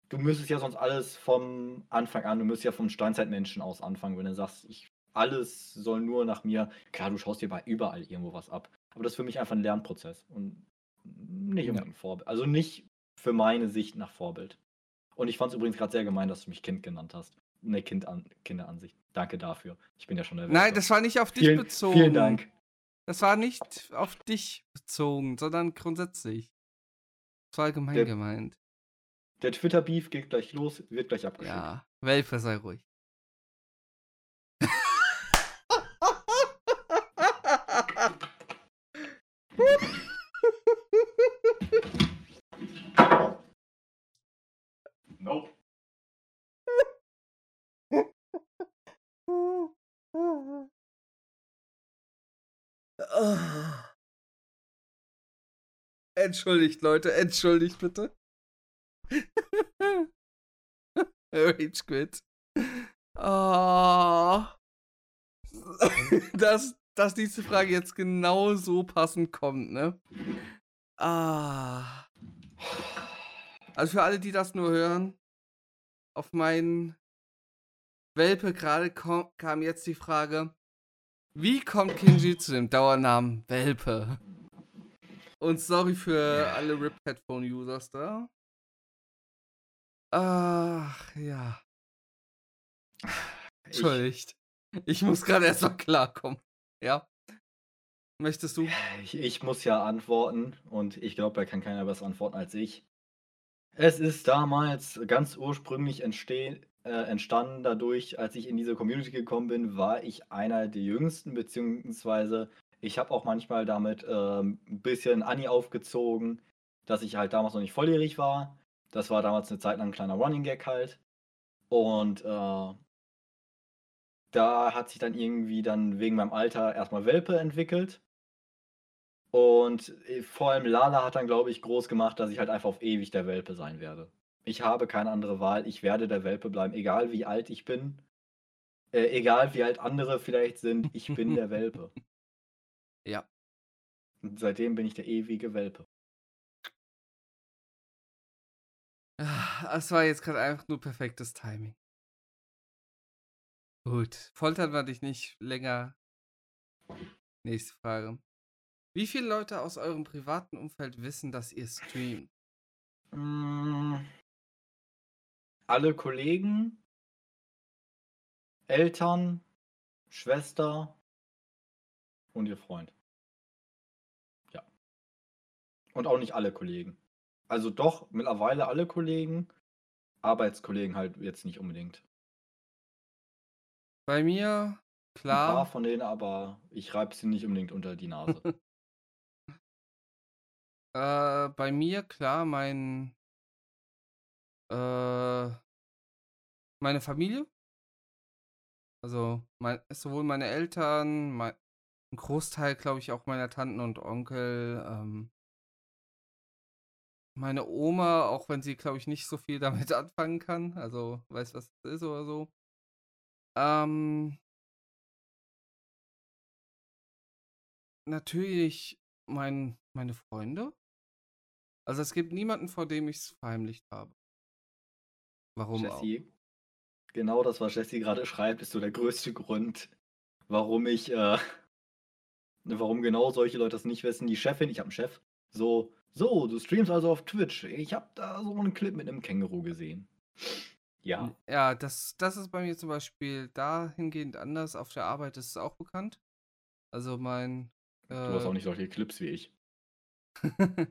du müsstest ja sonst alles vom Anfang an, du müsstest ja vom Steinzeitmenschen aus anfangen, wenn du sagst, ich, alles soll nur nach mir. Klar, du schaust dir bei überall irgendwo was ab. Aber das ist für mich einfach ein Lernprozess und nicht Ja. unbedingt ein Vorbild. Also nicht für meine Sicht nach Vorbild. Und ich fand es übrigens gerade sehr gemein, dass du mich Kind genannt hast. Ne, kind an, Kinderansicht. Danke dafür. Ich bin ja schon der Nein, das war nicht auf dich vielen, bezogen. Vielen Dank. Das war nicht auf dich bezogen, sondern grundsätzlich. Das war allgemein Der- gemeint. Der Twitter-Beef geht gleich los, wird gleich abgeschickt. Ja, Welpe sei ruhig. Entschuldigt, Leute, entschuldigt bitte. [laughs] Rage Quit. Oh. [laughs] dass, dass diese Frage jetzt genau so passend kommt, ne? Ah. Also für alle, die das nur hören, auf meinen Welpe gerade kam jetzt die Frage, wie kommt Kinji zu dem Dauernamen Welpe? Und sorry für alle RIP Headphone Users da. Ach, ja. Entschuldigt. Ich, muss gerade erst mal klarkommen. Ja. Möchtest du? Ich, ich muss ja antworten und ich glaube, da kann keiner besser antworten als ich. Es ist damals ganz ursprünglich entstehen, äh, entstanden dadurch, als ich in diese Community gekommen bin, war ich einer der jüngsten, beziehungsweise ich habe auch manchmal damit ähm, ein bisschen Anni aufgezogen, dass ich halt damals noch nicht volljährig war. Das war damals eine Zeit lang ein kleiner Running Gag halt. Und äh, da hat sich dann irgendwie dann wegen meinem Alter erstmal Welpe entwickelt. Und äh, vor allem Lala hat dann, glaube ich, groß gemacht, dass ich halt einfach auf ewig der Welpe sein werde. Ich habe keine andere Wahl. Ich werde der Welpe bleiben, egal wie alt ich bin. Äh, egal wie alt andere vielleicht sind. Ich bin der [laughs] Welpe. Ja. Und seitdem bin ich der ewige Welpe. Es war jetzt gerade einfach nur perfektes Timing. Gut, foltern wir dich nicht länger. Nächste Frage. Wie viele Leute aus eurem privaten Umfeld wissen, dass ihr streamt? Alle Kollegen, Eltern, Schwester und ihr Freund. Ja. Und auch nicht alle Kollegen. Also doch, mittlerweile alle Kollegen, Arbeitskollegen halt jetzt nicht unbedingt. Bei mir, Ein paar klar, von denen, aber ich reibe sie nicht unbedingt unter die Nase. [laughs] äh, bei mir, klar, mein, äh, meine Familie. Also mein, sowohl meine Eltern, mein, ein Großteil, glaube ich, auch meiner Tanten und Onkel, ähm, meine Oma, auch wenn sie, glaube ich, nicht so viel [laughs] damit anfangen kann, also weiß, was das ist oder so. Ähm, natürlich mein, meine Freunde. Also es gibt niemanden, vor dem ich es verheimlicht habe. Warum auch? Jesse, genau das, was Jesse gerade [laughs] schreibt, ist so der größte Grund, warum ich, äh, [laughs] warum genau solche Leute das nicht wissen. Die Chefin, ich habe einen Chef, so, so, du streamst also auf Twitch. Ich habe da so einen Clip mit einem Känguru gesehen. Ja, Ja, das, das ist bei mir zum Beispiel dahingehend anders. Auf der Arbeit ist es auch bekannt. Also mein. du hast äh, auch nicht solche Clips wie ich. [laughs]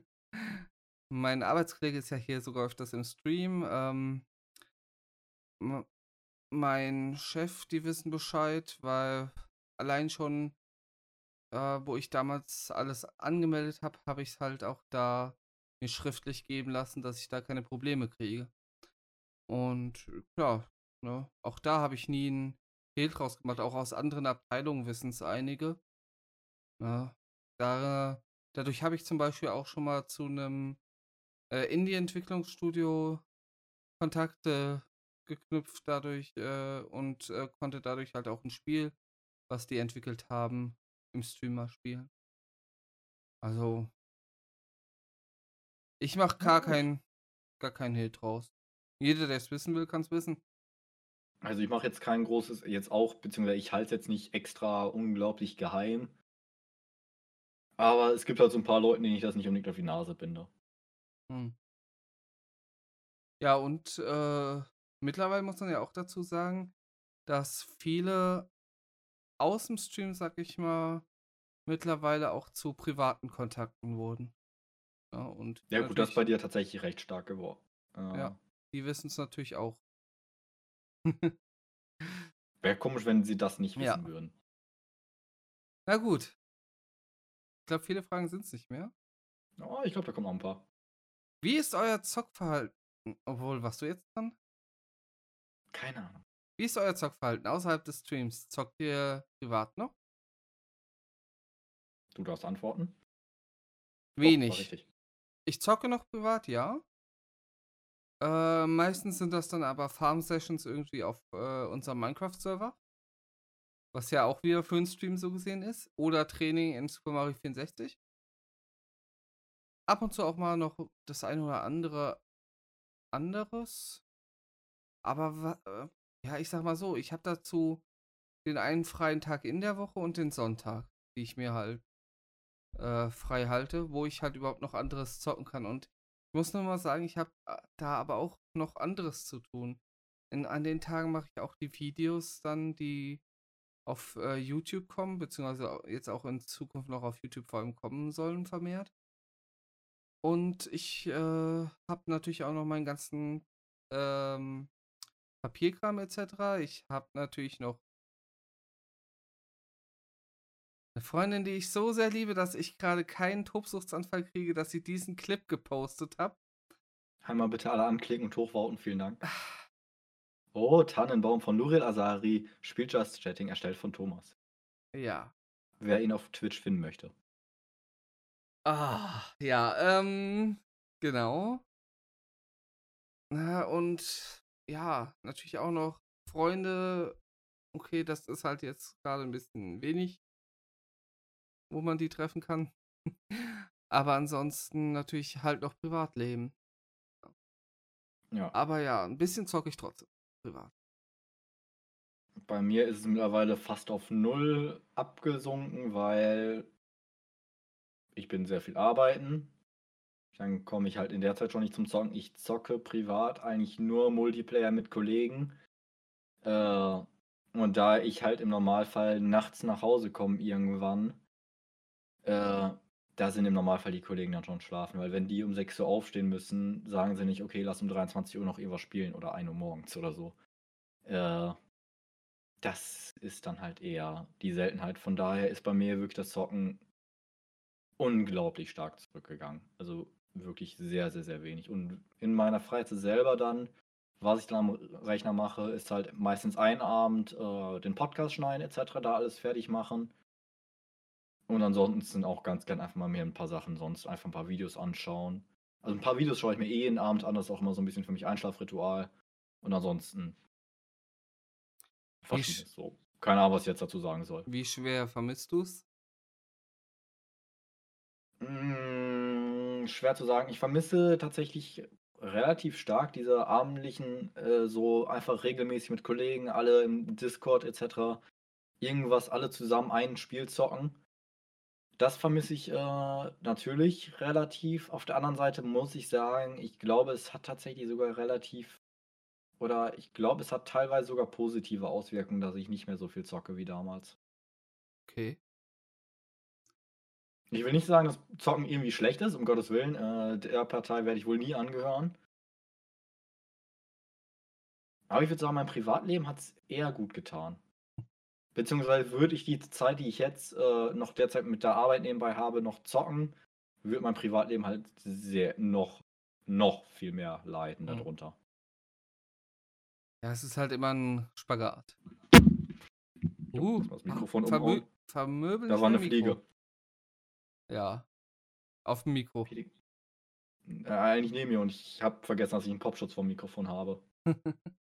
mein Arbeitskollege ist ja hier sogar öfters im Stream. Ähm, mein Chef, die wissen Bescheid, weil allein schon, äh, wo ich damals alles angemeldet habe, habe ich es halt auch da mir schriftlich geben lassen, dass ich da keine Probleme kriege. Und klar, ne, auch da habe ich nie einen Hehl draus gemacht. Auch aus anderen Abteilungen wissen es einige. Ne, da, dadurch habe ich zum Beispiel auch schon mal zu einem äh, Indie-Entwicklungsstudio Kontakte geknüpft dadurch äh, und äh, konnte dadurch halt auch ein Spiel, was die entwickelt haben, im Streamer spielen. Also, ich mache gar keinen gar keinen Hehl draus. Jeder, der es wissen will, kann es wissen. Also ich mache jetzt kein großes, jetzt auch, beziehungsweise ich halte es jetzt nicht extra unglaublich geheim. Aber es gibt halt so ein paar Leute, denen ich das nicht unbedingt auf die Nase binde. Hm. Ja, und äh, mittlerweile muss man ja auch dazu sagen, dass viele aus dem Stream, sag ich mal, mittlerweile auch zu privaten Kontakten wurden. Ja, und Ja gut, das ist bei dir tatsächlich recht stark geworden. Äh, ja, die wissen es natürlich auch. [laughs] Wäre komisch, wenn sie das nicht Ja. wissen würden. Na gut. Ich glaube, viele Fragen sind es nicht mehr. Oh, ich glaube, da kommen noch ein paar. Wie ist euer Zockverhalten? Obwohl, warst du jetzt dran? Keine Ahnung. Wie ist euer Zockverhalten außerhalb des Streams? Zockt ihr privat noch? Du darfst antworten. Wenig. richtig. Ich zocke noch privat, ja. Äh, meistens sind das dann aber Farm-Sessions irgendwie auf äh, unserem Minecraft-Server. Was ja auch wieder für einen Stream so gesehen ist. Oder Training in Super Mario 64. Ab und zu auch mal noch das eine oder andere anderes. Aber äh, ja, ich sag mal so, ich habe dazu den einen freien Tag in der Woche und den Sonntag, die ich mir halt äh, frei halte, wo ich halt überhaupt noch anderes zocken kann. Und ich muss nur mal sagen, ich habe da aber auch noch anderes zu tun. In, an den Tagen mache ich auch die Videos dann, die auf äh, YouTube kommen, beziehungsweise jetzt auch in Zukunft noch auf YouTube vor allem kommen sollen, vermehrt. Und ich äh, habe natürlich auch noch meinen ganzen ähm, Papierkram etc. Ich habe natürlich noch eine Freundin, die ich so sehr liebe, dass ich gerade keinen Tobsuchtsanfall kriege, dass sie diesen Clip gepostet hat. Einmal bitte alle anklicken und hochvoten, vielen Dank. Oh, Tannenbaum von Nuril Asari, spielt Just Chatting, erstellt von Thomas. Ja. Wer ihn auf Twitch finden möchte. Ah, ja, ähm, genau. Na, und ja, natürlich auch noch Freunde. Okay, das ist halt jetzt gerade ein bisschen wenig, wo man die treffen kann. [laughs] Aber ansonsten natürlich halt noch Privatleben. Ja. Aber ja, ein bisschen zocke ich trotzdem privat. Bei mir ist es mittlerweile fast auf null abgesunken, weil ich bin sehr viel arbeiten. Dann komme ich halt in der Zeit schon nicht zum Zocken. Ich zocke privat eigentlich nur Multiplayer mit Kollegen. Äh, und da ich halt im Normalfall nachts nach Hause komme irgendwann, äh, da sind im Normalfall die Kollegen dann schon schlafen, weil wenn die um 6 Uhr aufstehen müssen, sagen sie nicht, okay, lass um 23 Uhr noch irgendwas spielen oder 1 Uhr morgens oder so. Äh, das ist dann halt eher die Seltenheit. Von daher ist bei mir wirklich das Zocken unglaublich stark zurückgegangen. Also wirklich sehr, sehr, sehr wenig. Und in meiner Freizeit selber dann, was ich dann am Rechner mache, ist halt meistens ein Abend äh, den Podcast schneiden etc., da alles fertig machen. Und ansonsten auch ganz gern einfach mal mir ein paar Sachen sonst einfach ein paar Videos anschauen. Also ein paar Videos schaue ich mir eh jeden Abend an, das ist auch immer so ein bisschen für mich Einschlafritual. Und ansonsten verschiedenes so. Keine Ahnung, was ich jetzt dazu sagen soll. wie schwer vermisst du es? Schwer zu sagen. Ich vermisse tatsächlich relativ stark diese abendlichen, äh, so einfach regelmäßig mit Kollegen, alle im Discord etc. Irgendwas alle zusammen ein Spiel zocken. Das vermisse ich äh, natürlich relativ. Auf der anderen Seite muss ich sagen, ich glaube, es hat tatsächlich sogar relativ, oder ich glaube, es hat teilweise sogar positive Auswirkungen, dass ich nicht mehr so viel zocke wie damals. Okay. Ich will nicht sagen, dass Zocken irgendwie schlecht ist, um Gottes Willen. Äh, der Partei werde ich wohl nie angehören. Aber ich würde sagen, mein Privatleben hat es eher gut getan. Beziehungsweise würde ich die Zeit, die ich jetzt äh, noch derzeit mit der Arbeit nebenbei habe, noch zocken, würde mein Privatleben halt sehr noch, noch viel mehr leiden Mhm. darunter. Ja, es ist halt immer ein Spagat. Uh, das Mikrofon vermö umhauen. vermöbel Da war eine Mikro. Ja. Auf dem Mikro. Fliege. Äh, eigentlich neben mir und ich habe vergessen, dass ich einen Popschutz vom Mikrofon habe. [laughs]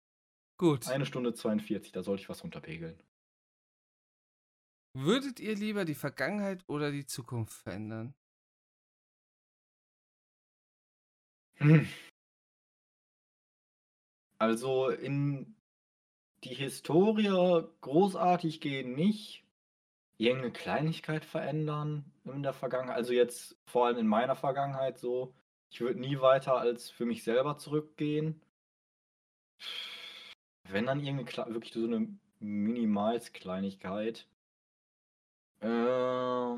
Gut. Eine Stunde 42, da sollte ich was runterpegeln. Würdet ihr lieber die Vergangenheit oder die Zukunft verändern? Hm. [laughs] Also in die Historie großartig gehen nicht. Irgendeine Kleinigkeit verändern in der Vergangenheit. Also jetzt vor allem in meiner Vergangenheit so. Ich würde nie weiter als für mich selber zurückgehen. Wenn dann irgendeine Kle- wirklich so eine Minimalskleinigkeit. Äh,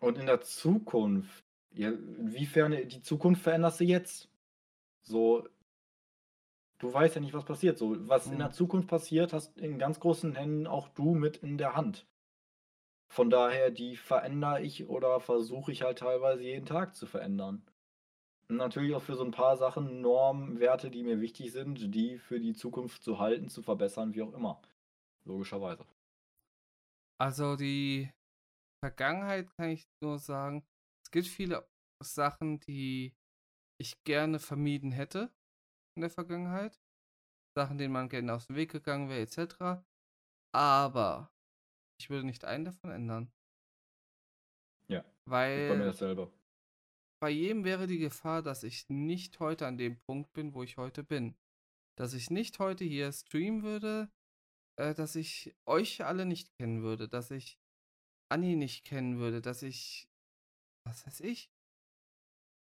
und in der Zukunft. Ja, inwiefern die Zukunft veränderst du jetzt? So, du weißt ja nicht, was passiert. So, was in der Mhm. Zukunft passiert, hast in ganz großen Händen auch du mit in der Hand. Von daher, die verändere ich oder versuche ich halt teilweise jeden Tag zu verändern. Natürlich auch für so ein paar Sachen, Normen, Werte, die mir wichtig sind, die für die Zukunft zu halten, zu verbessern, wie auch immer. Logischerweise. Also die Vergangenheit kann ich nur sagen, es gibt viele Sachen, die ich gerne vermieden hätte in der Vergangenheit. Sachen, denen man gerne aus dem Weg gegangen wäre, etc. Aber ich würde nicht einen davon ändern. Ja, ist bei mir Weil dasselbe. bei jedem wäre die Gefahr, dass ich nicht heute an dem Punkt bin, wo ich heute bin. Dass ich nicht heute hier streamen würde, äh, dass ich euch alle nicht kennen würde, dass ich Anni nicht kennen würde, dass ich, was weiß ich,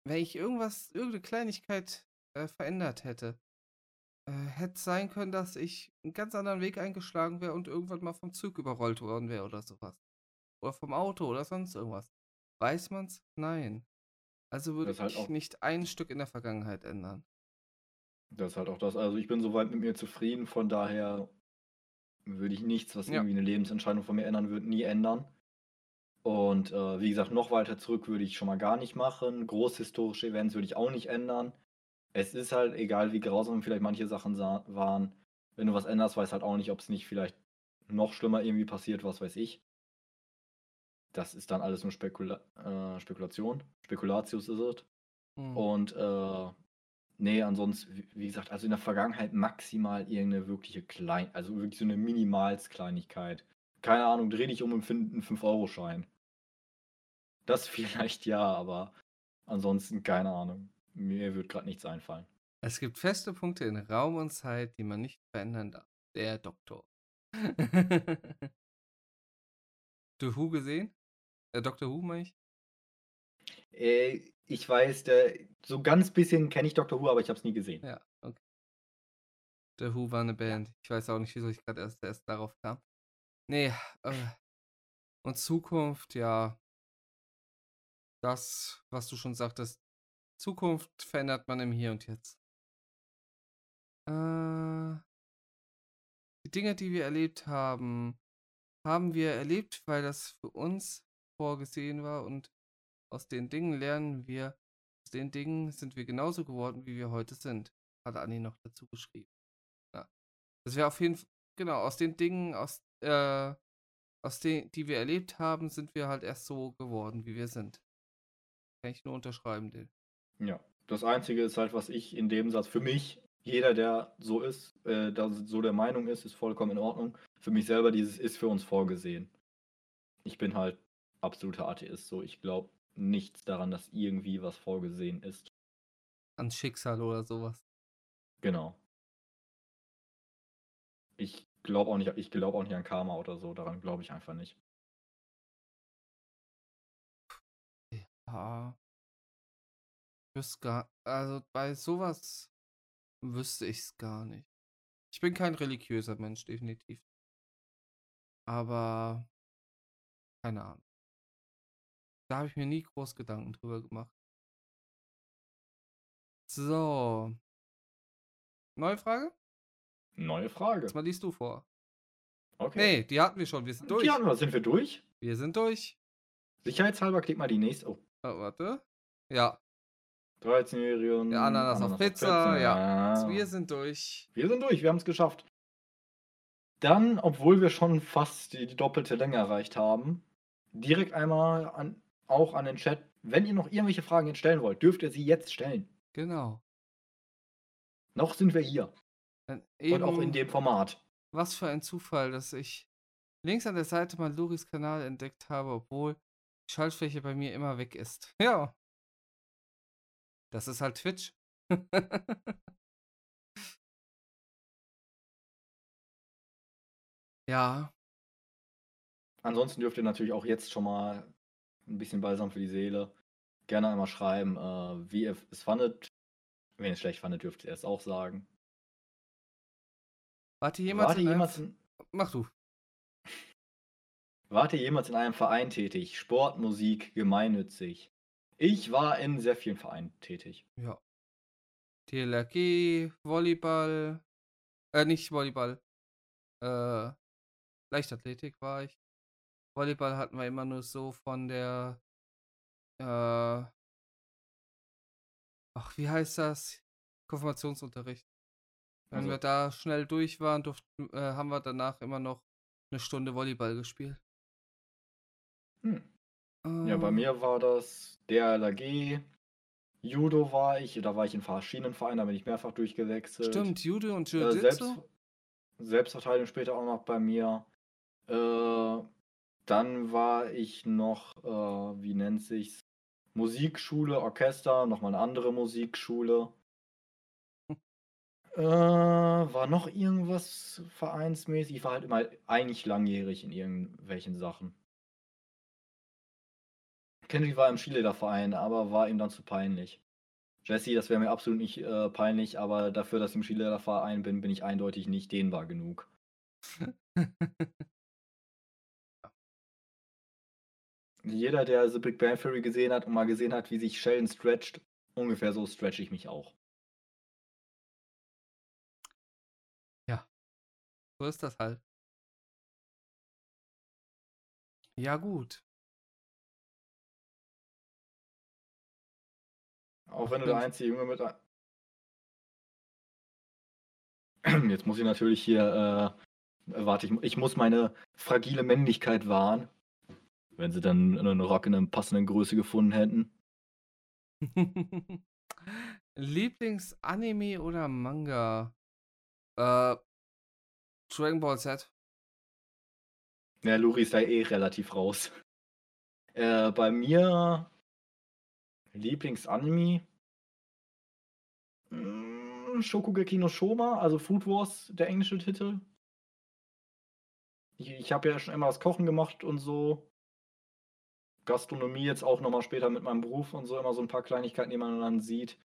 wenn ich irgendwas, irgendeine Kleinigkeit äh, verändert hätte, äh, hätte sein können, dass ich einen ganz anderen Weg eingeschlagen wäre und irgendwann mal vom Zug überrollt worden wäre oder sowas. Oder vom Auto oder sonst irgendwas. Weiß man's? Nein. Also würde halt ich auch nicht ein Stück in der Vergangenheit ändern. Das ist halt auch das. Also ich bin soweit mit mir zufrieden, von daher würde ich nichts, was Ja. irgendwie eine Lebensentscheidung von mir ändern würde, nie ändern. Und äh, wie gesagt, noch weiter zurück würde ich schon mal gar nicht machen. Großhistorische Events würde ich auch nicht ändern. Es ist halt egal, wie grausam vielleicht manche Sachen waren. Wenn du was änderst, weiß halt auch nicht, ob es nicht vielleicht noch schlimmer irgendwie passiert, was weiß ich. Das ist dann alles nur Spekula äh, Spekulation. Spekulatius ist es. Mhm. Und äh, nee, ansonsten, wie gesagt, also in der Vergangenheit maximal irgendeine wirkliche Klein, also wirklich so eine Minimalskleinigkeit. Keine Ahnung, dreh dich um und find einen 5-Euro-Schein. Das [laughs] vielleicht ja, aber ansonsten keine Ahnung. Mir wird gerade nichts einfallen. Es gibt feste Punkte in Raum und Zeit, die man nicht verändern darf. Der Doktor. [laughs] du Who gesehen? Äh, Dr. Who, meine ich? Äh, ich weiß, der, so ganz bisschen kenne ich Dr. Who, aber ich habe es nie gesehen. Ja, okay. The Who war eine Band. Ich weiß auch nicht, wieso ich gerade erst, erst darauf kam. Nee, äh, und Zukunft, ja. Das, was du schon sagtest, Zukunft verändert man im Hier und Jetzt. Äh, die Dinge, die wir erlebt haben, haben wir erlebt, weil das für uns vorgesehen war und aus den Dingen lernen wir, aus den Dingen sind wir genauso geworden, wie wir heute sind, hat Anni noch dazu geschrieben. Ja. Das wäre auf jeden Fall, genau, aus den Dingen, aus, äh, aus denen, die wir erlebt haben, sind wir halt erst so geworden, wie wir sind. Kann ich nur unterschreiben, den. Ja, das Einzige ist halt, was ich in dem Satz für mich, jeder, der so ist, äh, da so der Meinung ist, ist vollkommen in Ordnung. Für mich selber, dieses ist für uns vorgesehen. Ich bin halt absoluter Atheist, so ich glaube nichts daran, dass irgendwie was vorgesehen ist. An Schicksal oder sowas. Genau. Ich glaube auch nicht, ich glaube auch nicht an Karma oder so, daran glaube ich einfach nicht. Ja. Wüsste gar, also bei sowas wüsste ich es gar nicht. Ich bin kein religiöser Mensch, definitiv. Aber keine Ahnung. Da habe ich mir nie groß Gedanken drüber gemacht. So. Neue Frage? Neue Frage. Jetzt mal liest du vor. Okay. Nee, die hatten wir schon. Wir sind durch. Die hatten wir. Sind wir durch? Wir sind durch. Sicherheitshalber klick mal die nächste. Oh. oh warte. Ja. 13-Jährige und. Der Ananas, Ananas auf Pizza. Pizza. Ja. Also wir sind durch. Wir sind durch. Wir haben es geschafft. Dann, obwohl wir schon fast die, die doppelte Länge erreicht haben, direkt einmal an auch an den Chat. Wenn ihr noch irgendwelche Fragen jetzt stellen wollt, dürft ihr sie jetzt stellen. Genau. Noch sind wir hier. Und auch in dem Format. Was für ein Zufall, dass ich links an der Seite mal Luris Kanal entdeckt habe, obwohl die Schaltfläche bei mir immer weg ist. [laughs] Ja. Das ist halt Twitch. [laughs] ja. Ansonsten dürft ihr natürlich auch jetzt schon mal ein bisschen Balsam für die Seele. Gerne einmal schreiben, äh, wie ihr es fandet. Wenn ihr es schlecht fandet, dürft ihr es auch sagen. Warte jemals, Warte in jemals in, Mach du. Warte jemals in einem Verein tätig? Sport, Musik, gemeinnützig. Ich war in sehr vielen Vereinen tätig. Ja. TLRG, Volleyball, äh, nicht Volleyball, äh, Leichtathletik war ich. Volleyball hatten wir immer nur so von der, äh, ach, wie heißt das? Konfirmationsunterricht. Wenn also. wir da schnell durch waren, durften, äh, haben wir danach immer noch eine Stunde Volleyball gespielt. Hm. Ja, bei ähm. mir war das DLRG, Judo war ich, da war ich in verschiedenen Vereinen, da bin ich mehrfach durchgewechselt. Stimmt, Judo und Jiu-Jitsu. Äh, Selbst, Selbstverteidigung später auch noch bei mir. Äh, dann war ich noch, äh, wie nennt sich's? Musikschule, Orchester, nochmal eine andere Musikschule. Äh, war noch irgendwas vereinsmäßig? Ich war halt immer eigentlich langjährig in irgendwelchen Sachen. Kennedy war im Skilederverein, aber war ihm dann zu peinlich. Jesse, das wäre mir absolut nicht äh, peinlich, aber dafür, dass ich im Skilederverein bin, bin ich eindeutig nicht dehnbar genug. [laughs] Jeder, der The Big Bang Theory gesehen hat und mal gesehen hat, wie sich Sheldon stretcht, ungefähr so stretch ich mich auch. Ja. So ist das halt. Ja, gut. Auch wenn du der einzige Junge mit [clears throat] Jetzt muss ich natürlich hier, äh, warte, ich, ich muss meine fragile Männlichkeit wahren. Wenn sie dann einen Rock in einer passenden Größe gefunden hätten. [laughs] Lieblingsanime oder Manga? Äh, Dragon Ball Z. Ja, Luri ist da eh relativ raus. Äh, bei mir Lieblingsanime. Mm, Shokugeki no Shoma, also Food Wars, der englische Titel. Ich, ich habe ja schon immer das Kochen gemacht und so. Gastronomie jetzt auch nochmal später mit meinem Beruf und so immer so ein paar Kleinigkeiten, die man dann sieht,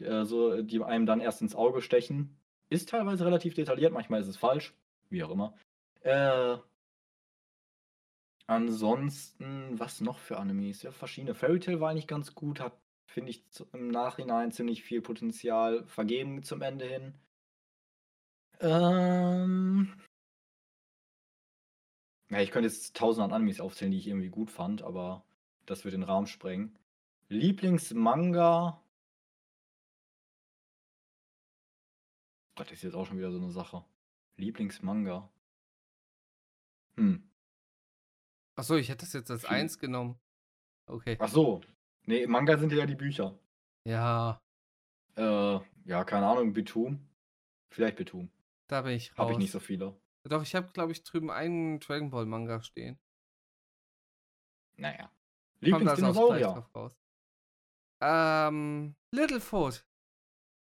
äh, so, die einem dann erst ins Auge stechen. Ist teilweise relativ detailliert, manchmal ist es falsch, wie auch immer. Äh, ansonsten, was noch für Animes? Ja, verschiedene. Fairy Tail war eigentlich ganz gut, hat, finde ich, im Nachhinein ziemlich viel Potenzial vergeben zum Ende hin. Ähm, ja, ich könnte jetzt tausend Animes aufzählen, die ich irgendwie gut fand, aber das wird den Rahmen sprengen. Lieblingsmanga. Gott, das ist jetzt auch schon wieder so eine Sache. Lieblingsmanga. Hm. Achso, ich hätte das jetzt als Viel. eins genommen. Okay. Ach so. Nee, Manga sind ja die Bücher. Ja, Äh, ja, keine Ahnung, Betum. Vielleicht Betum. da bin ich raus. Habe ich nicht so viele. Doch, ich habe, glaube ich, drüben einen Dragon Ball Manga stehen. Naja. Lieblingsdinosaurier. Ähm, Littlefoot.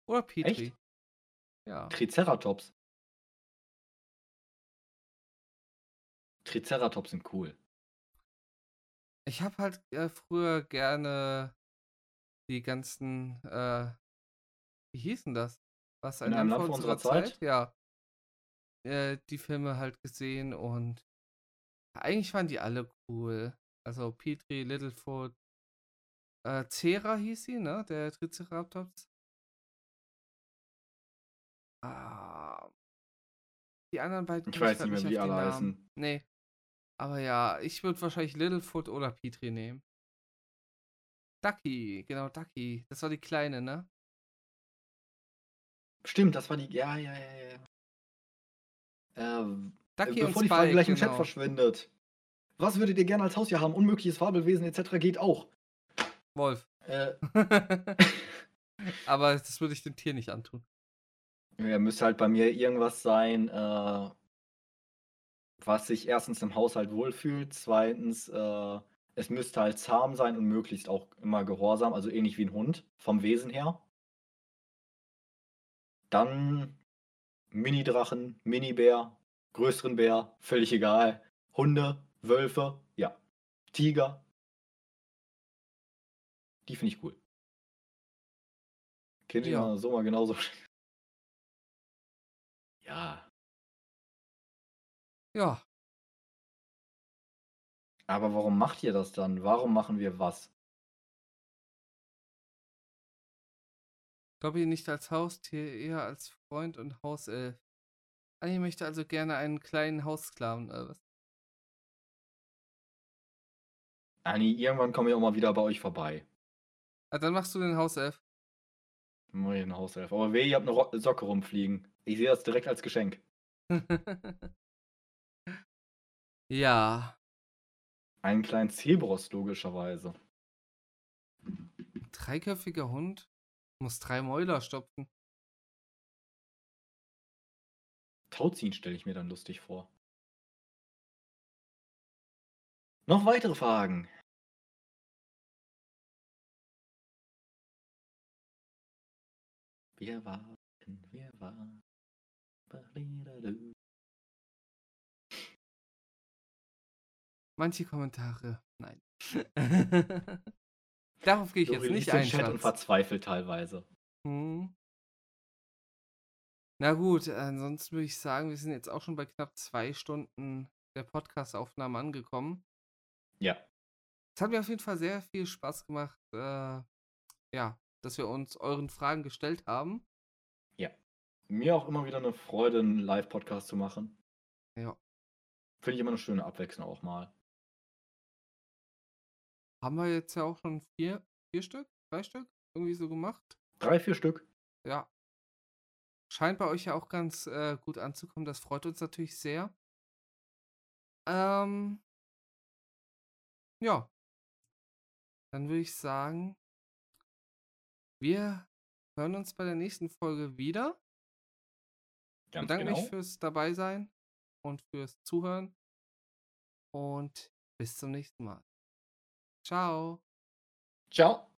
Oder Petri. Echt? Ja. Triceratops. Triceratops sind cool. Ich habe halt äh, früher gerne die ganzen, äh, wie hießen das? Was In einem Land vor unserer Zeit? Ja. Äh, die Filme halt gesehen und eigentlich waren die alle cool. Also Petri, Littlefoot, äh, Cera hieß sie, ne? Der Triceratops. Ah, die anderen beiden Ich weiß nicht mehr, wie die alle heißen. Nee. Aber ja, ich würde wahrscheinlich Littlefoot oder Petri nehmen. Ducky, genau, Ducky. Das war die kleine, ne? Stimmt, das war die. Ja, ja, ja, ja. Ähm, äh, Ducky und bevor die Frage Spike, gleich im Chat genau. verschwindet. Was würdet ihr gerne als Haustier haben? Unmögliches Fabelwesen etc. geht auch. Wolf. Äh, [laughs] [laughs] Aber das würde ich dem Tier nicht antun. ja, müsste halt bei mir irgendwas sein, äh, was sich erstens im Haushalt wohlfühlt, zweitens, äh, es müsste halt zahm sein und möglichst auch immer gehorsam, also ähnlich wie ein Hund, vom Wesen her. Dann Mini-Drachen, Mini-Bär, größeren Bär, völlig egal. Hunde, Wölfe, ja. Tiger. Die finde ich cool. Kennt ihr Ja. so mal genauso. Ja. Ja, Aber warum macht ihr das dann? Warum machen wir was? Dobby nicht als Haustier, eher als Freund und Hauself. Annie möchte also gerne einen kleinen Haussklaven. Äh, was? Anni, irgendwann komme ich auch mal wieder bei euch vorbei. Ah, dann machst du den Hauself. Mach ich einen Hauself. Aber weh, ihr habt eine Socke rumfliegen. Ich sehe das direkt als Geschenk. [laughs] ja, Einen kleinen Zebros, logischerweise. dreiköpfiger Hund muss drei Mäuler stopfen. Tauziehen stelle ich mir dann lustig vor. Noch weitere Fragen? Wir warten, wir warten. Manche Kommentare, nein. [laughs] Darauf gehe ich jetzt nicht ein, Chat und verzweifelt teilweise. Hm. Na gut, ansonsten würde ich sagen, wir sind jetzt auch schon bei knapp zwei Stunden der Podcast-Aufnahme angekommen. Ja. Es hat mir auf jeden Fall sehr viel Spaß gemacht, äh, ja, dass wir uns euren Fragen gestellt haben. Mir auch immer wieder eine Freude, einen Live-Podcast zu machen. Ja. Finde ich immer eine schöne Abwechslung auch mal. Haben wir jetzt ja auch schon vier, vier Stück, drei Stück irgendwie so gemacht. Drei, vier Stück. Ja. scheint bei euch ja auch ganz äh, gut anzukommen. Das freut uns natürlich sehr. Ähm, ja. Dann würde ich sagen, wir hören uns bei der nächsten Folge wieder. Ich Ganz bedanke genau. mich fürs Dabeisein und fürs Zuhören. Und bis zum nächsten Mal. Ciao. Ciao.